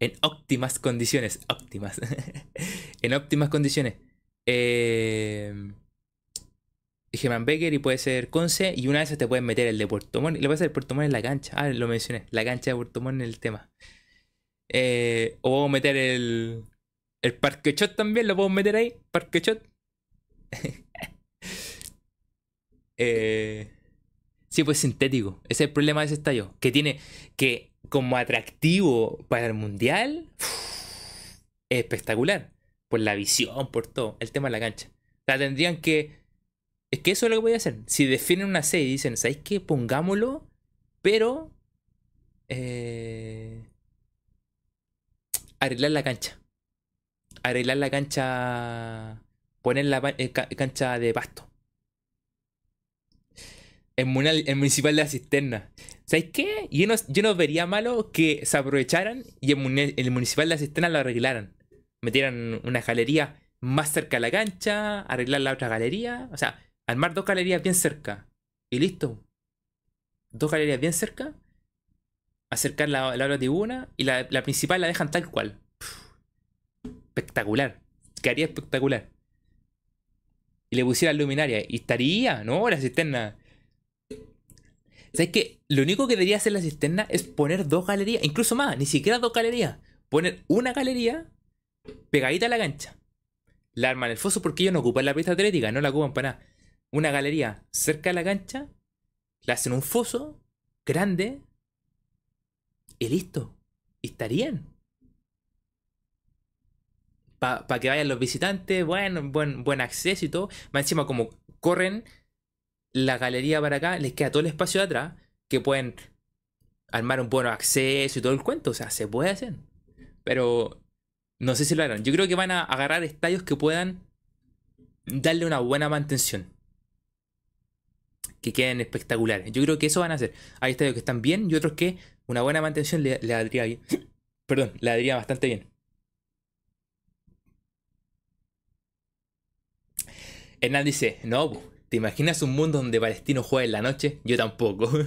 en óptimas condiciones, óptimas, en óptimas condiciones. Eh, Germán Becker y puede ser Conce y una vez te pueden meter el de Puerto Montt lo puede hacer Puerto Montt en la cancha. Ah, lo mencioné, la cancha de Puerto Montt en el tema. Eh, o vamos a meter el, el Parque Chot también, lo podemos meter ahí, Parque Chot. eh, sí, pues sintético. Ese es el problema de ese estadio. Que tiene que, como atractivo para el mundial, es espectacular. Por la visión, por todo. El tema de la cancha. O sea, tendrían que. Es que eso es lo que voy a hacer. Si definen una serie y dicen, ¿sabéis qué? Pongámoslo, pero. Eh, arreglar la cancha. Arreglar la cancha. Poner la eh, cancha de pasto. El, municipal de la cisterna. ¿Sabes qué? Yo no, yo no vería malo que se aprovecharan y el, el municipal de la cisterna lo arreglaran. Metieran una galería más cerca de la cancha, arreglar la otra galería. O sea, armar dos galerías bien cerca. Y listo. Dos galerías bien cerca acercar la, la otra tribuna y la, principal la dejan tal cual. espectacular. Quedaría espectacular. Y le pusieran luminaria. Y estaría, ¿no? La cisterna. ¿Sabes qué? Lo único que debería hacer la cisterna es poner dos galerías. Incluso más, ni siquiera dos galerías. Poner una galería pegadita a la cancha. La arman el foso porque ellos no ocupan la pista atlética, no la ocupan para nada. Una galería cerca de la cancha, le hacen un foso grande, y listo. Y estarían. Para que vayan los visitantes, bueno, buen, buen acceso y todo. Más encima, como corren la galería para acá, les queda todo el espacio de atrás que pueden armar un buen acceso y todo el cuento. O sea, se puede hacer. Pero no sé si lo harán. Yo creo que van a agarrar estadios que puedan darle una buena mantención. Que queden espectaculares. Yo creo que eso van a hacer. Hay estadios que están bien y otros que una buena mantención le, le daría bien. Perdón, le daría bastante bien. Hernán dice, no, ¿te imaginas un mundo donde Palestino juega en la noche? Yo tampoco.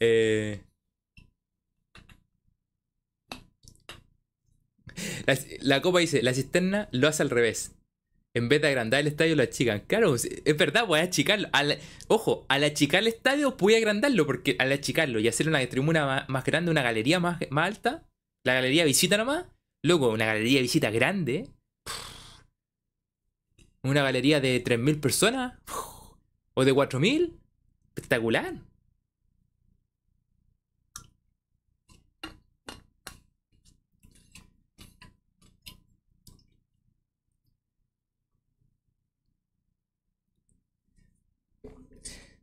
Eh, la, copa dice, la cisterna lo hace al revés en vez de agrandar el estadio, lo achican. Claro, es verdad, voy a achicarlo. ojo, al achicar el estadio a agrandarlo, porque al achicarlo y hacer una tribuna más, grande, una galería más, alta, la galería visita nomás, luego una galería visita grande, una galería de 3.000 personas, o de 4.000, espectacular.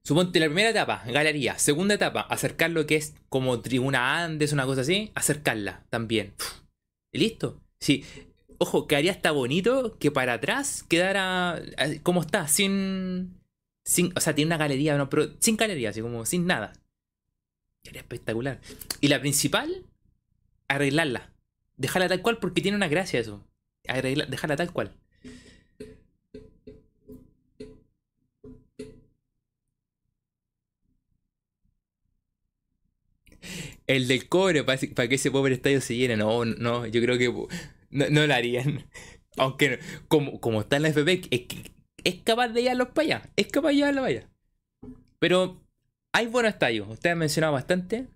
Suponte la primera etapa, galería. Segunda etapa, acercar lo que es como tribuna Andes, una cosa así, acercarla también. Y listo. Sí. Ojo, quedaría hasta bonito que para atrás quedara eh, como está, sin. sin o sea, tiene una galería, no, pero sin galería, así como sin nada. Sería espectacular. Y la principal, arreglarla. Dejarla tal cual porque tiene una gracia eso. dejarla tal cual. el del cobre para, que ese pobre estadio se llene. No, no, yo creo que no, lo harían. Aunque como, como está en la FP, es, es capaz de llevarlos para allá. Es capaz de llevarlos para allá. Pero hay buenos estadios. Ustedes han mencionado bastante.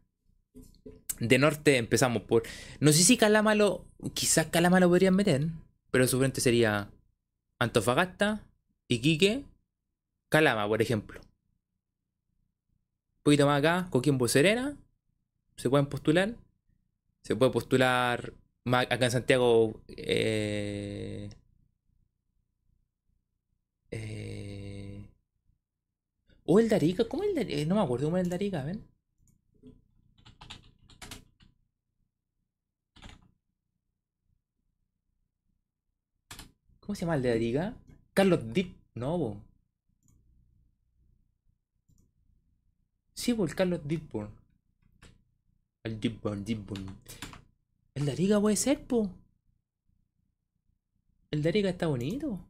De norte empezamos por. No sé si Calama lo. Quizás Calama lo podrían meter. Pero su frente sería Antofagasta, Iquique, Calama, por ejemplo. Un poquito más acá, Coquimbo Serena. Se pueden postular. Se puede postular acá en Santiago. Eh, eh, o el Darica. ¿Cómo es el Darica? No me acuerdo cómo es el Darica, ¿ven? ¿Cómo se llama el de Darica? Carlos Dip. No, bo. Sí, por el Carlos Dipborn. El Dipborn, Dipborn. El Dariga puede ser, po. El Dariga está bonito.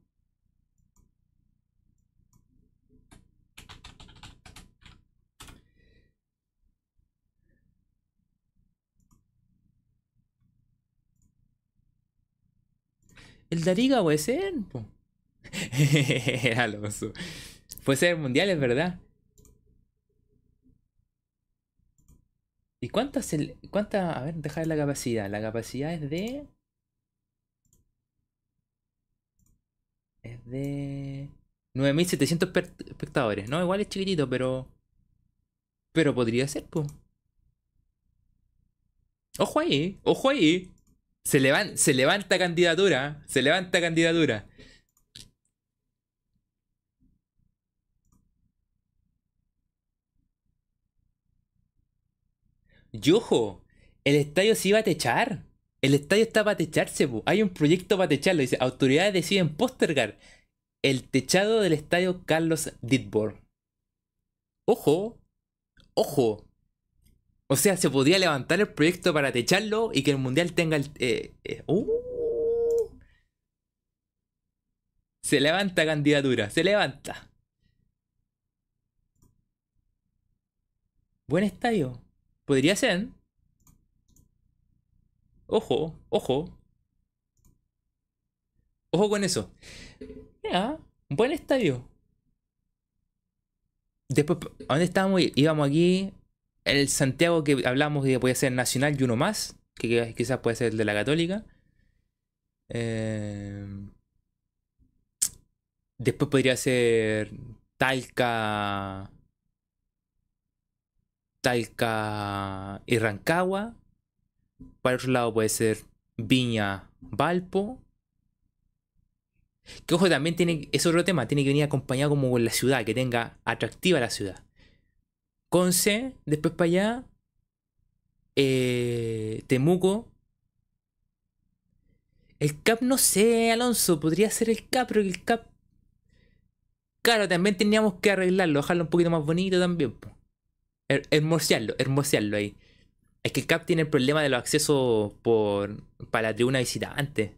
El Dariga puede ser, po. Alonso. Puede ser mundial, es verdad. ¿Y cuántas, el, cuánta, a ver, dejar la capacidad? La capacidad es de... Es de... 9700 espectadores, ¿no? Igual es chiquitito, pero... Pero podría ser, pues. Ojo ahí, ojo ahí. Se, se levanta candidatura, se levanta candidatura. Y ojo, el estadio se iba a techar. El estadio está para techarse, hay un proyecto para techarlo. Dice, autoridades deciden postergar el techado del estadio Carlos Ditborg. Ojo, ojo. O sea, se podría levantar el proyecto para techarlo y que el mundial tenga el... Eh, eh, uh. Se levanta candidatura, se levanta. Buen estadio. Podría ser. Ojo, ojo. Ojo con eso. Mira, un buen estadio. Después, ¿a dónde estábamos? Íbamos aquí. El Santiago que hablamos que podía ser nacional y uno más. Que quizás puede ser el de la Católica. Eh, después podría ser Talca. Talca y Rancagua. Para otro lado puede ser Viña, Valpo. Que ojo, también tiene, es otro tema, tiene que venir acompañado como con la ciudad, que tenga atractiva la ciudad. Conce, después para allá. Eh, Temuco. El CAP no sé, Alonso, podría ser el CAP, pero el CAP... Claro, también teníamos que arreglarlo, dejarlo un poquito más bonito también hermosearlo, hermosearlo ahí. Es que el CAP tiene el problema de los accesos por, para la tribuna visitante.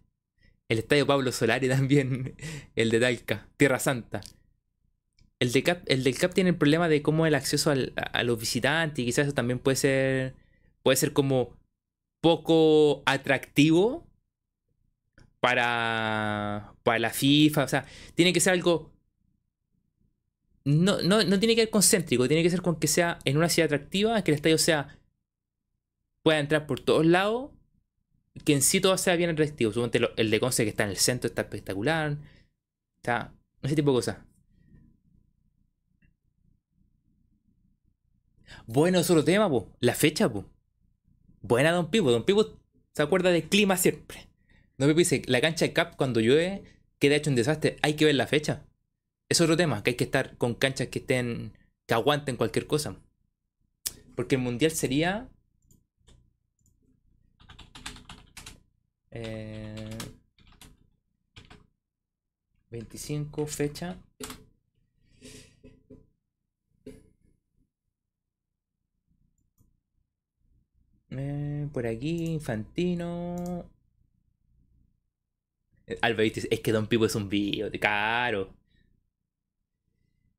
El estadio Pablo Solari también, el de Talca, Tierra Santa. El, de Cap, el del CAP tiene el problema de cómo el acceso a, los visitantes y quizás eso también puede ser, puede ser como poco atractivo para, para la FIFA. O sea, tiene que ser algo no, no, no tiene que ser concéntrico, tiene que ser con que sea en una ciudad atractiva, que el estadio sea pueda entrar por todos lados, que en sí todo sea bien atractivo. Suponte el de Conce que está en el centro está espectacular. Está. Ese tipo de cosas. Bueno, solo tema, po. La fecha, po. Buena Don Pipo. Don Pipo se acuerda del clima siempre. Don Pipo dice, la cancha de Cap cuando llueve queda hecho un desastre. Hay que ver la fecha es otro tema, que hay que estar con canchas que estén, que aguanten cualquier cosa. Porque el mundial sería... Eh, 25 fecha. Eh, por aquí, Infantino. Eh, Alba es que Don Pipo es un bio, caro.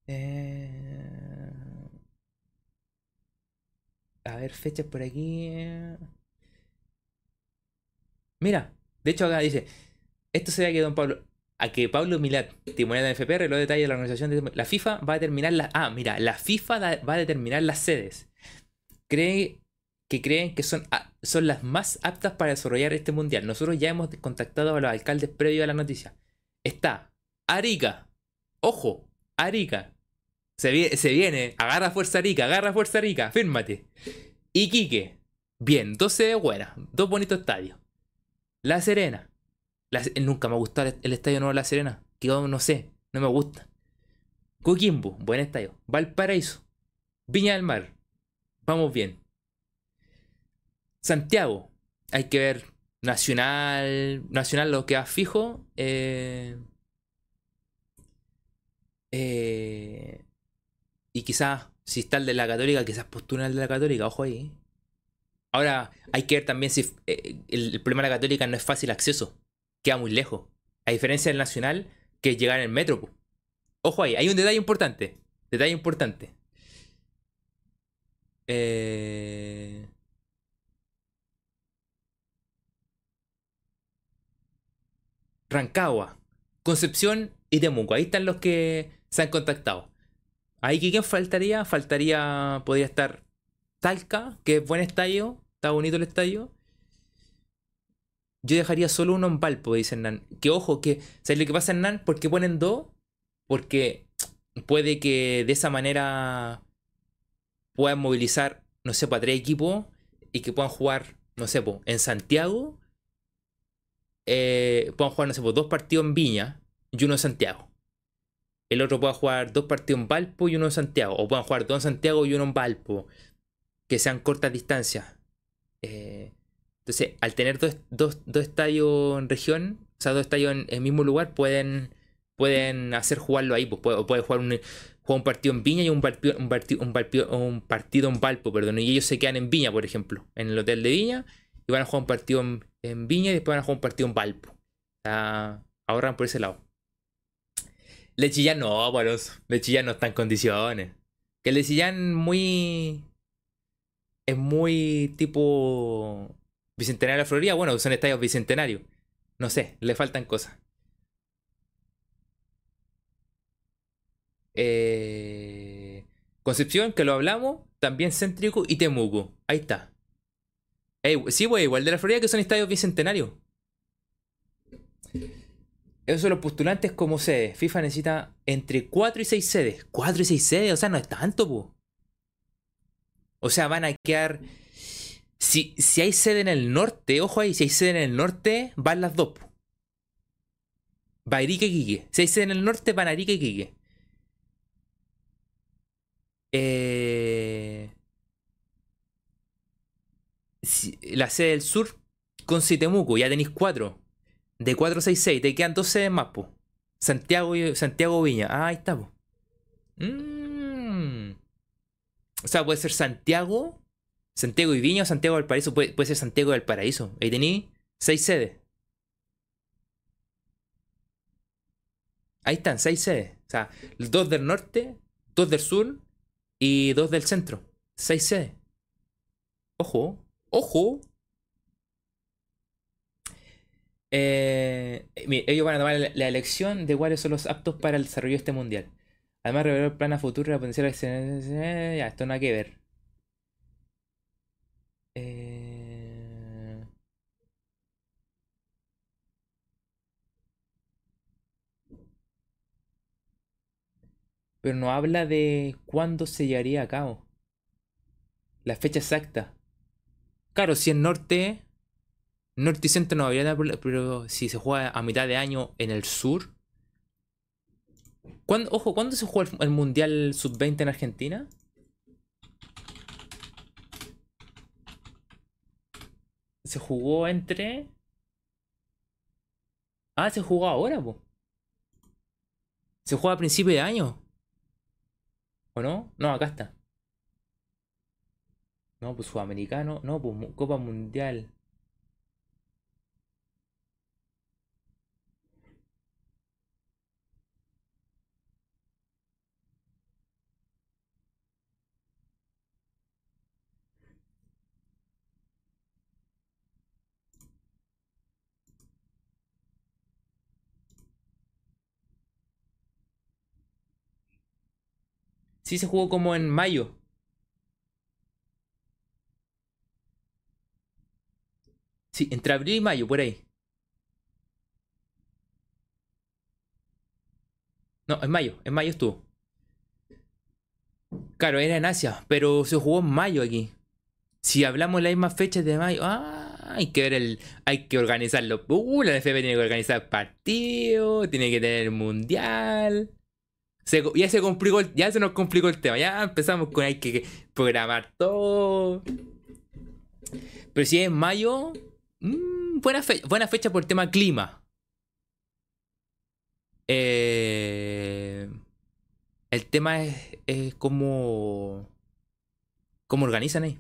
Eh, a ver, fechas por aquí. Mira, de hecho acá dice, esto se ve que don Pablo, a que Pablo Milat, timonel de FPR, lo detalla de la organización de la FIFA va a determinar las, ah, mira, la FIFA va a determinar las sedes. Cree que creen que son, son las más aptas para desarrollar este mundial. Nosotros ya hemos contactado a los alcaldes previo a la noticia. Está Arica. Ojo, Arica. Se, viene. Agarra fuerza Arica, agarra fuerza Arica. Fírmate. Iquique. Bien, dos sedes buenas. Dos bonitos estadios. La Serena. nunca me ha gustado el, estadio nuevo de La Serena. Que no sé, no me gusta. Coquimbo, buen estadio. Valparaíso. Viña del Mar. Vamos bien. Santiago. Hay que ver Nacional. Nacional lo que ha fijo. Eh, eh, y quizás, si está el de la Católica, quizás postula el de la Católica. Ojo ahí. Ahora, hay que ver también si eh, el, problema de la Católica no es fácil acceso. Queda muy lejos. A diferencia del Nacional, que es llegar en el metro. Ojo ahí, hay un detalle importante. Detalle importante. Eh... Rancagua, Concepción y Temuco. Ahí están los que se han contactado. Ahí quién faltaría? Faltaría, podría estar Talca, que es buen estadio, está bonito el estadio. Yo dejaría solo uno en Valpo, dicen Nan. Que ojo, que ¿sabes lo que pasa en Nan? ¿Por qué ponen dos? Porque puede que de esa manera puedan movilizar, no sé, para tres equipos y que puedan jugar, no sé, en Santiago. Eh, puedan jugar, no sé, dos partidos en Viña y uno en Santiago. El otro pueda jugar dos partidos en Valpo y uno en Santiago. O puedan jugar dos en Santiago y uno en Valpo. Que sean cortas distancias. Eh, entonces, al tener dos, estadios en región, o sea, dos estadios en el mismo lugar, pueden pueden hacer jugarlo ahí, pues puede, jugar un, un partido en Viña y un, partido, un, partido, un, un partido en Valpo, perdón, y ellos se quedan en Viña, por ejemplo, en el hotel de Viña, y van a jugar un partido en, Viña y después van a jugar un partido en Valpo. ahorran por ese lado. Lechillán no, pues Lechillán no está en condiciones. Que Lechillán muy. Es muy tipo. Bicentenario de la Florida. Bueno, son estadios bicentenarios. No sé, le faltan cosas. Eh, Concepción, que lo hablamos, también céntrico y Temuco. Ahí está. sí, pues igual de la Florida que son estadios bicentenarios. Esos son los postulantes como sede. FIFA necesita entre 4 y 6 sedes. 4 y 6 sedes, o sea, no es tanto. O sea, van a quedar. Si, si hay sede en el norte, ojo ahí, si hay sede en el norte, van las dos. Va Arica y Quique. Si hay sede en el norte, van Arica y Quique. Eh, la sede del sur con Temuco, ya tenéis cuatro. De 466, te quedan dos sedes más, po. Santiago, Santiago Viña. Ah, ahí está, po. Mm. O sea, puede ser Santiago, Santiago y Viña o Santiago del Paraíso. Puede, puede ser Santiago del Paraíso. Ahí tenéis seis sedes. Ahí están, seis sedes. O sea, dos del norte, dos del sur y dos del centro. 6C. Ojo, ojo. Eh, ellos van a tomar la, elección de cuáles son los aptos para el desarrollo de este mundial. Además, revelar el plan a futuro la potencial. Esto no hay que ver. Eh... pero no habla de cuándo se llevaría a cabo. La fecha exacta. Claro, si en norte, norte y centro no habría pero si se juega a mitad de año en el sur. ojo, ¿cuándo se juega el, Mundial Sub-20 en Argentina? Se jugó entre... Ah, se jugó ahora, po. Se juega a principio de año no? No, acá está. No, pues sudamericano. No, pues Copa Mundial. Sí se jugó como en mayo. Sí, entre abril y mayo, por ahí. No, en mayo, en mayo estuvo. Claro, era en Asia, pero se jugó en mayo aquí. Si hablamos las mismas fechas de mayo, ah, hay que ver el. Hay que organizarlo. Uh, la NFP tiene que organizar partidos, tiene que tener mundial. Ya se complicó, ya se nos complicó el tema. Ya empezamos con hay que programar todo. Pero si es mayo, mm, buena, buena fecha por el tema clima. Eh, el tema es, es cómo, cómo organizan ahí.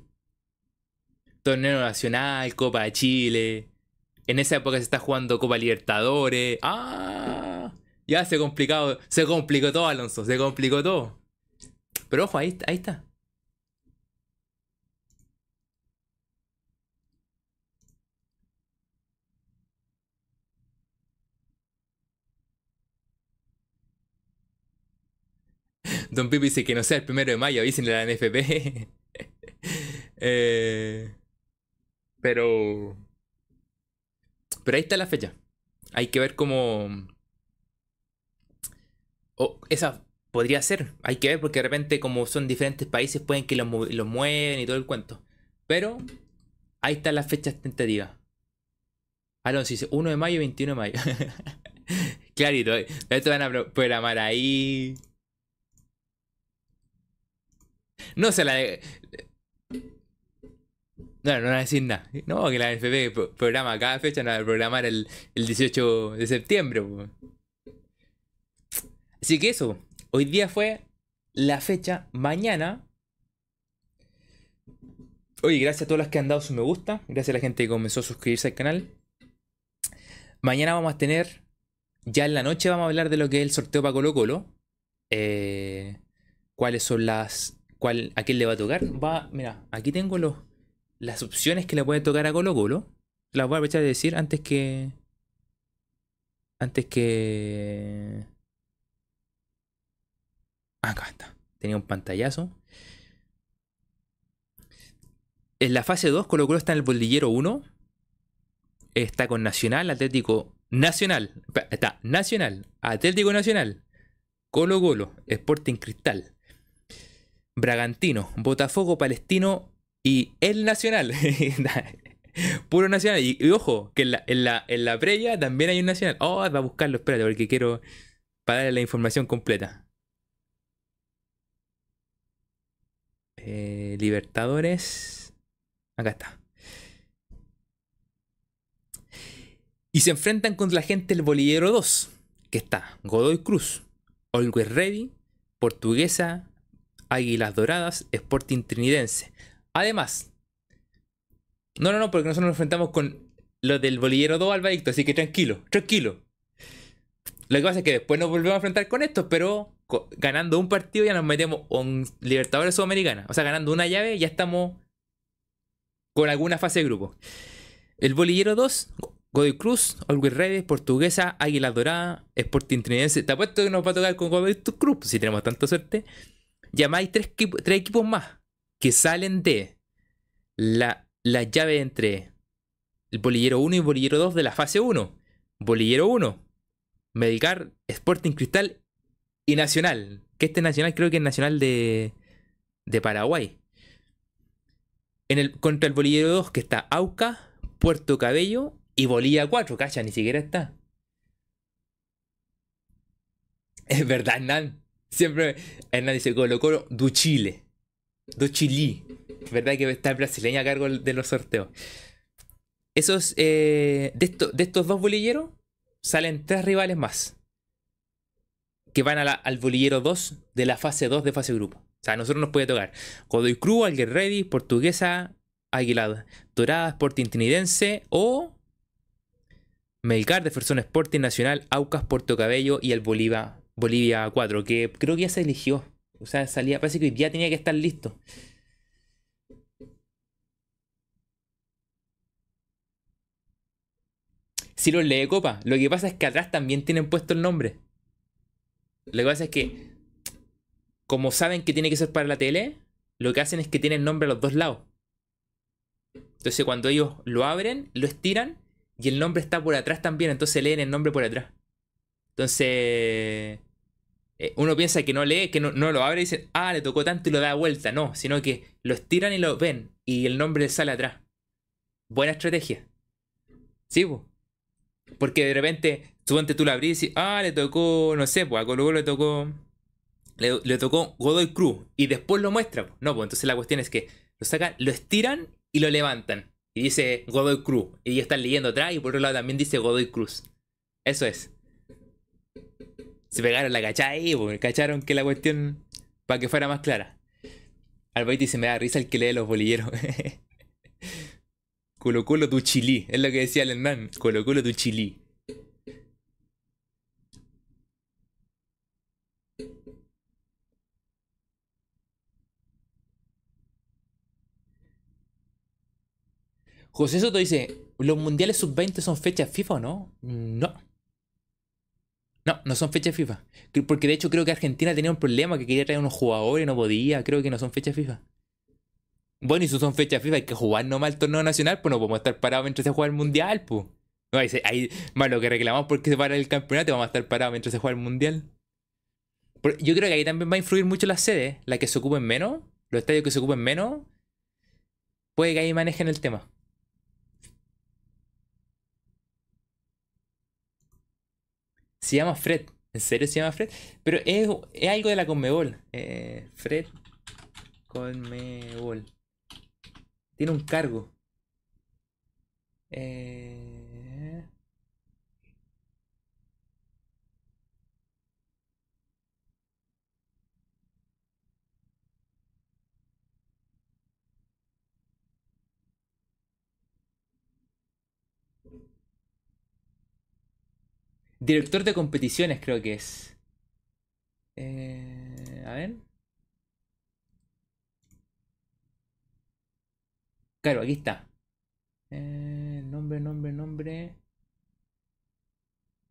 Torneo Nacional, Copa de Chile. En esa época se está jugando Copa Libertadores. ¡Ah! Ya se complicado, se complicó todo, Alonso, se complicó todo. Pero ojo, ahí, ahí está. Don Pipi dice que no sea el primero de mayo, avísenle a la NFP. eh, pero. Pero ahí está la fecha. Hay que ver cómo. Oh, esa podría ser. Hay que ver porque de repente, como son diferentes países, pueden que los, mueven y todo el cuento. Pero ahí están las fechas tentativas. Alonso dice 1 de mayo y 21 de mayo. Clarito, esto van a programar ahí. No se la. No, no van a decir nada. No, que la NFP programa cada fecha, no va a programar el, el 18 de septiembre. Así que eso, hoy día fue la fecha. Mañana. Oye, gracias a todos los que han dado su me gusta. Gracias a la gente que comenzó a suscribirse al canal. Mañana vamos a tener. Ya en la noche vamos a hablar de lo que es el sorteo para Colo Colo. Eh, cuáles son las cuál, a quién le va a tocar. Mira, aquí tengo los, las opciones que le puede tocar a Colo Colo. Las voy a aprovechar de decir antes que. Antes que. Acá está. Tenía un pantallazo. En la fase 2, Colo Colo está en el bolillero 1. Está con Nacional, Atlético Nacional. Está Nacional, Atlético Nacional, Colo Colo, Sporting Cristal, Bragantino, Botafogo, Palestino y El Nacional. Puro Nacional. Y, ojo, que en la, en, la, en la previa también hay un Nacional. Oh, va a buscarlo, espérate, porque quiero para darle la información completa. Eh, Libertadores. Acá está. Y se enfrentan contra la gente del Bolillero 2, que está Godoy Cruz, Always Ready, Portuguesa, Águilas Doradas, Sporting Trinidense. Además, no, no, no, porque nosotros nos enfrentamos con los del bolillero 2 Albadicto, así que tranquilo, tranquilo. Lo que pasa es que después nos volvemos a enfrentar con estos, pero ganando un partido ya nos metemos en Libertadores Sudamericana. O sea, ganando una llave ya estamos con alguna fase de grupo. El bolillero 2, Godoy Cruz, Always Redes, Portuguesa, Águilas Doradas, Sporting Trinidense. Te apuesto que nos va a tocar con Godoy Cruz, si tenemos tanta suerte llamáis tres, tres equipos más que salen de la, la llave entre el bolillero 1 y el bolillero 2 de la fase 1. Bolillero 1, Medicar, Sporting Cristal y Nacional. Que este Nacional creo que es Nacional de, de Paraguay. En el, contra el bolillero 2 que está Auca, Puerto Cabello y Bolivia 4. Cacha, ni siquiera está. Es verdad, Nan. Siempre Hernán dice Colo Colo du Chile. Du Chile. ¿Verdad que está el brasileño a cargo de los sorteos? Esos, eh, de, de, estos dos bolilleros salen tres rivales más. Que van al bolillero 2 de la fase 2 de fase grupo. O sea, a nosotros nos puede tocar Godoy Cruz, Alguer Ready, Portuguesa, Águila Dorada, Sporting Tinidense o Melgar, Defensor Sporting Nacional, Aucas, Puerto Cabello y el Bolívar Bolivia 4, que creo que ya se eligió. O sea, salía, parece que ya tenía que estar listo. Si los lee Copa, lo que pasa es que atrás también tienen puesto el nombre. Lo que pasa es que, como saben que tiene que ser para la tele, lo que hacen es que tienen nombre a los dos lados. Entonces cuando ellos lo abren, lo estiran y el nombre está por atrás también, entonces leen el nombre por atrás. Entonces eh, uno piensa que no lee, que no, lo abre y dice, ah, le tocó tanto y lo da vuelta. No, sino que lo estiran y lo ven y el nombre sale atrás. Buena estrategia. Sí. Porque de repente, suponte tú lo abrís y ah, le tocó, no sé, pues a Colo le tocó. Le, tocó Godoy Cruz y después lo muestra. No, pues entonces la cuestión es que lo sacan, lo estiran y lo levantan. Y dice Godoy Cruz. Y están leyendo atrás y por otro lado también dice Godoy Cruz. Eso es. Se pegaron la cachada ahí, pues, cacharon que la cuestión, para que fuera más clara. Albaiti se me da risa el que lee los bolilleros. culo culo tu chili, es lo que decía el Hernán. Culo culo tu chili. José Soto dice, ¿los mundiales sub-20 son fechas FIFA o no? No. No, no son fechas FIFA. Porque de hecho creo que Argentina tenía un problema que quería traer unos jugadores y no podía. Creo que no son fechas FIFA. Bueno, y si son fechas FIFA, hay que jugar nomás el torneo nacional, pues no podemos estar parados mientras se juega el mundial, pues. No, hay, más lo que reclamamos porque se para el campeonato, vamos a estar parados mientras se juega el mundial. yo creo que ahí también va a influir mucho las sedes, las que se ocupen menos, los estadios que se ocupen menos. Puede que ahí manejen el tema. Se llama Fred. ¿En serio se llama Fred? Pero es, algo de la Conmebol. Eh, Fred Conmebol. Tiene un cargo. Eh... Director de competiciones creo que es. Eh, a ver. Claro, aquí está. Eh, nombre, nombre, nombre.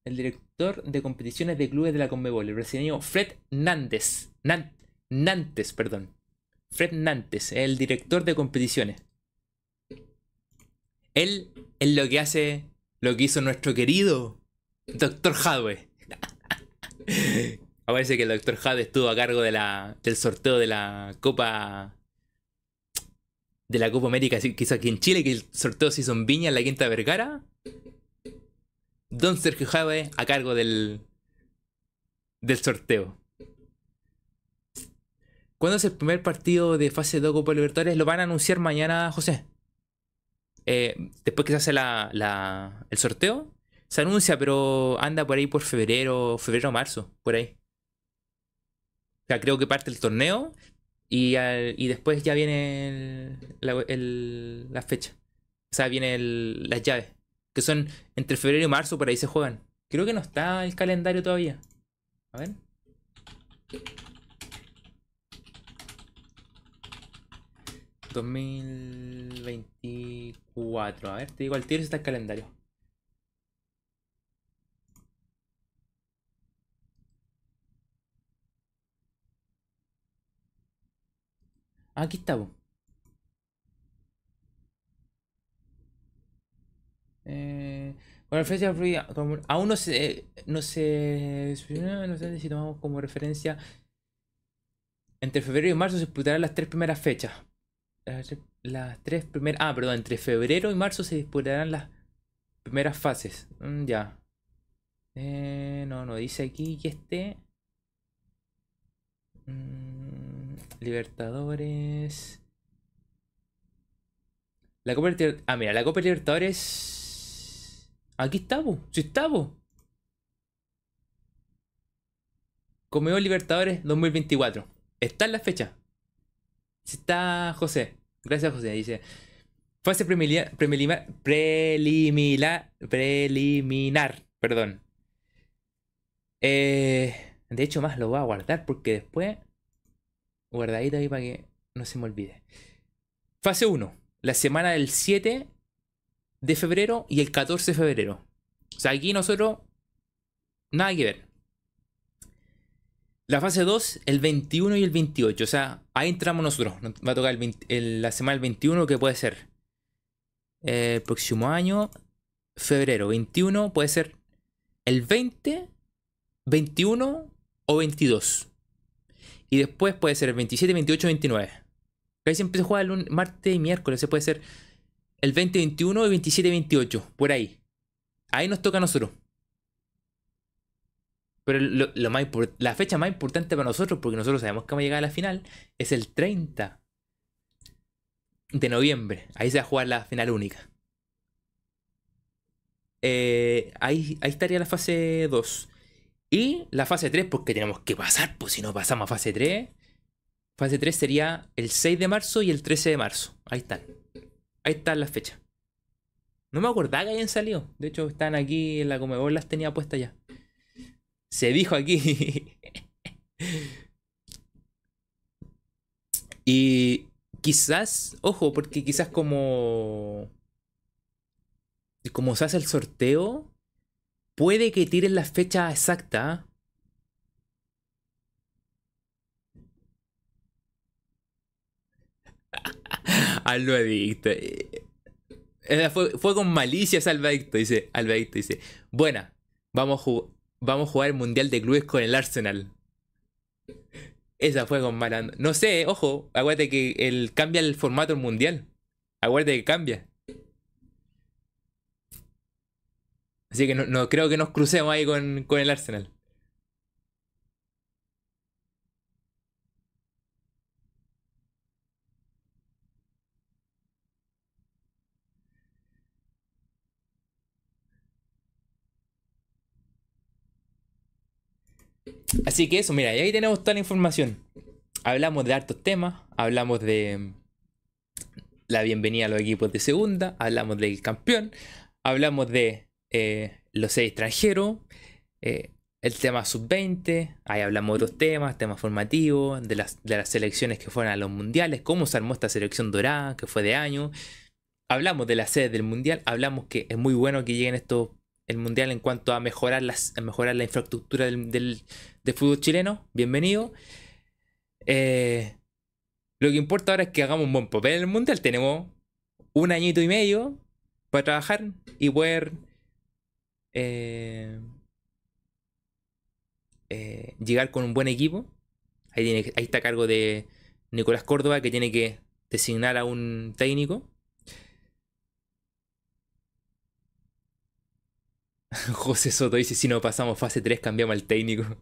El director de competiciones de clubes de la Conmebol, el brasileño Fred Nantes. Nantes, perdón. Fred Nantes, el director de competiciones. Él es lo que hace lo que hizo nuestro querido Doctor Hadwe. Parece que el Doctor Hadwe estuvo a cargo de la, del sorteo de la Copa. De la Copa América que hizo aquí en Chile, que el sorteo se hizo en Viña, en la Quinta Vergara. Don Sergio Hadwe a cargo del. del sorteo. ¿Cuándo es el primer partido de fase 2 Copa Libertadores? Lo van a anunciar mañana, José. Eh, después que se hace la, la, el sorteo, se anuncia, pero anda por ahí por febrero, febrero o marzo, por ahí. O sea, creo que parte el torneo y, después ya viene la, fecha. O sea, viene las llaves. Que son entre febrero y marzo, por ahí se juegan. Creo que no está el calendario todavía. A ver. ...2024... A ver, te digo al tiro si está el calendario. Aquí está. Eh, con referencia aún no se, no se, no sé si tomamos como referencia. Entre febrero y marzo se disputarán las tres primeras fechas. Las, tres primeras. Ah, perdón, entre febrero y marzo se disputarán las primeras fases. Mm, ya. Eh, no, no dice aquí que esté. Mm, Libertadores. La Copa Libertadores. Ah, mira, la Copa Libertadores. Aquí estamos. Sí estamos. Comeo Libertadores 2024. Está en la fecha. Está José. Gracias, José. Dice. Fase preliminar. Preliminar. Preliminar. Perdón. Eh, de hecho, más lo voy a guardar porque después guardadita ahí para que no se me olvide. Fase 1. La semana del 7 de febrero y el 14 de febrero. O sea, aquí nosotros nada que ver. La fase 2, el 21 y el 28. O sea, ahí entramos nosotros. Nos va a tocar la semana del 21, que puede ser el próximo año, febrero 21, puede ser el 20, 21 o 22. Y después puede ser el 27, 28, 29. Ahí siempre se juega el martes y miércoles. Se puede ser el 20, 21 y 27, 28. Por ahí. Ahí nos toca a nosotros. Pero lo, más la fecha más importante para nosotros, porque nosotros sabemos que vamos a llegar a la final, es el 30 de noviembre. Ahí se va a jugar la final única. Eh, ahí, ahí estaría la fase 2. Y la fase 3, porque tenemos que pasar, pues si no pasamos a fase 3. Fase 3 sería el 6 de marzo y el 13 de marzo. Ahí están. Ahí están las fechas. No me acordaba que hayan salido. De hecho, están aquí en la Comebol, las tenía puestas ya. Se dijo aquí. y quizás, ojo, porque quizás como. Como se hace el sorteo, puede que tiren la fecha exacta. Alvadicto. Eh, eh, fue, fue, con malicia Alvadicto, dice. Alvadicto dice. Buena, vamos a, vamos a jugar el Mundial de Clubes con el Arsenal. Esa fue con mala. No sé, ojo, acuérdate que el, cambia el formato mundial. Acuérdate que cambia. Así que no, creo que nos crucemos ahí con, con el Arsenal. Así que eso, mira, y ahí tenemos toda la información. Hablamos de hartos temas, hablamos de la bienvenida a los equipos de segunda, hablamos del campeón, hablamos de eh, los seis extranjeros, eh, el tema sub-20, ahí hablamos de otros temas, temas formativos, de las, de las selecciones que fueron a los mundiales, cómo se armó esta selección dorada, que fue de año. Hablamos de la sede del mundial, hablamos que es muy bueno que lleguen estos el mundial en cuanto a mejorar, las, mejorar la infraestructura del, fútbol chileno. Bienvenido. Eh, lo que importa ahora es que hagamos un buen papel en el mundial. Tenemos un añito y medio para trabajar y poder eh, eh, llegar con un buen equipo. Ahí, está a cargo de Nicolás Córdoba que tiene que designar a un técnico. José Soto dice, si no pasamos fase 3 cambiamos al técnico.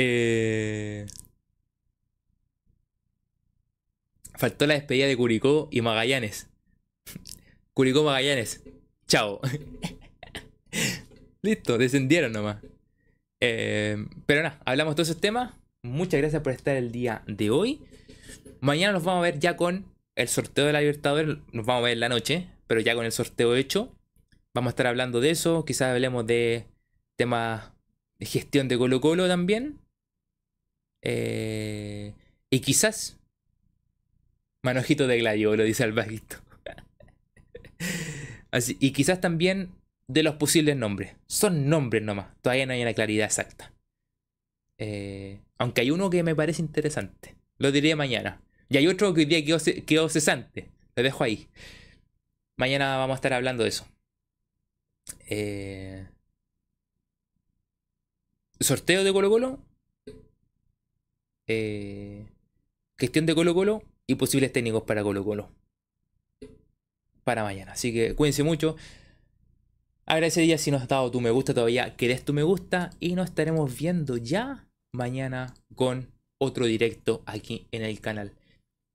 Eh, faltó la despedida de Curicó y Magallanes. Curicó Magallanes. Chao. Listo, descendieron nomás. Eh, pero nada, hablamos de todos esos temas. Muchas gracias por estar el día de hoy. Mañana nos vamos a ver ya con el sorteo de la Libertadores. Nos vamos a ver en la noche pero ya con el sorteo hecho. Vamos a estar hablando de eso. Quizás hablemos de temas de gestión de Colo Colo también. Eh, y quizás Manojito de Gladio, lo dice Alvarito. Y quizás también de los posibles nombres. Son nombres nomás. Todavía no hay una claridad exacta. Eh, aunque hay uno que me parece interesante. Lo diré mañana. Y hay otro que hoy día quedó, quedó cesante. Lo dejo ahí. Mañana vamos a estar hablando de eso. Eh, sorteo de Colo Colo. Eh, gestión de Colo Colo y posibles técnicos para Colo Colo. Para mañana. Así que cuídense mucho. Agradecería si nos has dado tu me gusta todavía, que tu me gusta y nos estaremos viendo ya mañana con otro directo aquí en el canal.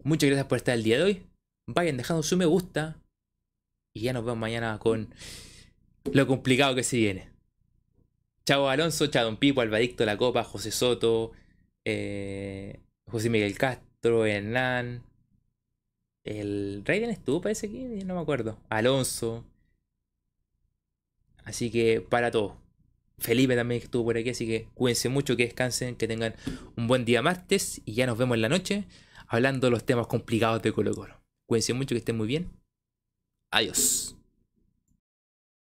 Muchas gracias por estar el día de hoy. Vayan dejando su me gusta, y ya nos vemos mañana con lo complicado que se viene. Chao Alonso, chao Don Pipo, Albadicto La Copa, José Soto, eh, José Miguel Castro, Hernán. El Raiden estuvo, parece que no me acuerdo. Alonso. Así que para todos. Felipe también estuvo por aquí, así que cuídense mucho, que descansen, que tengan un buen día martes y ya nos vemos en la noche hablando de los temas complicados de Colo Colo. Cuídense mucho, que estén muy bien. Adiós.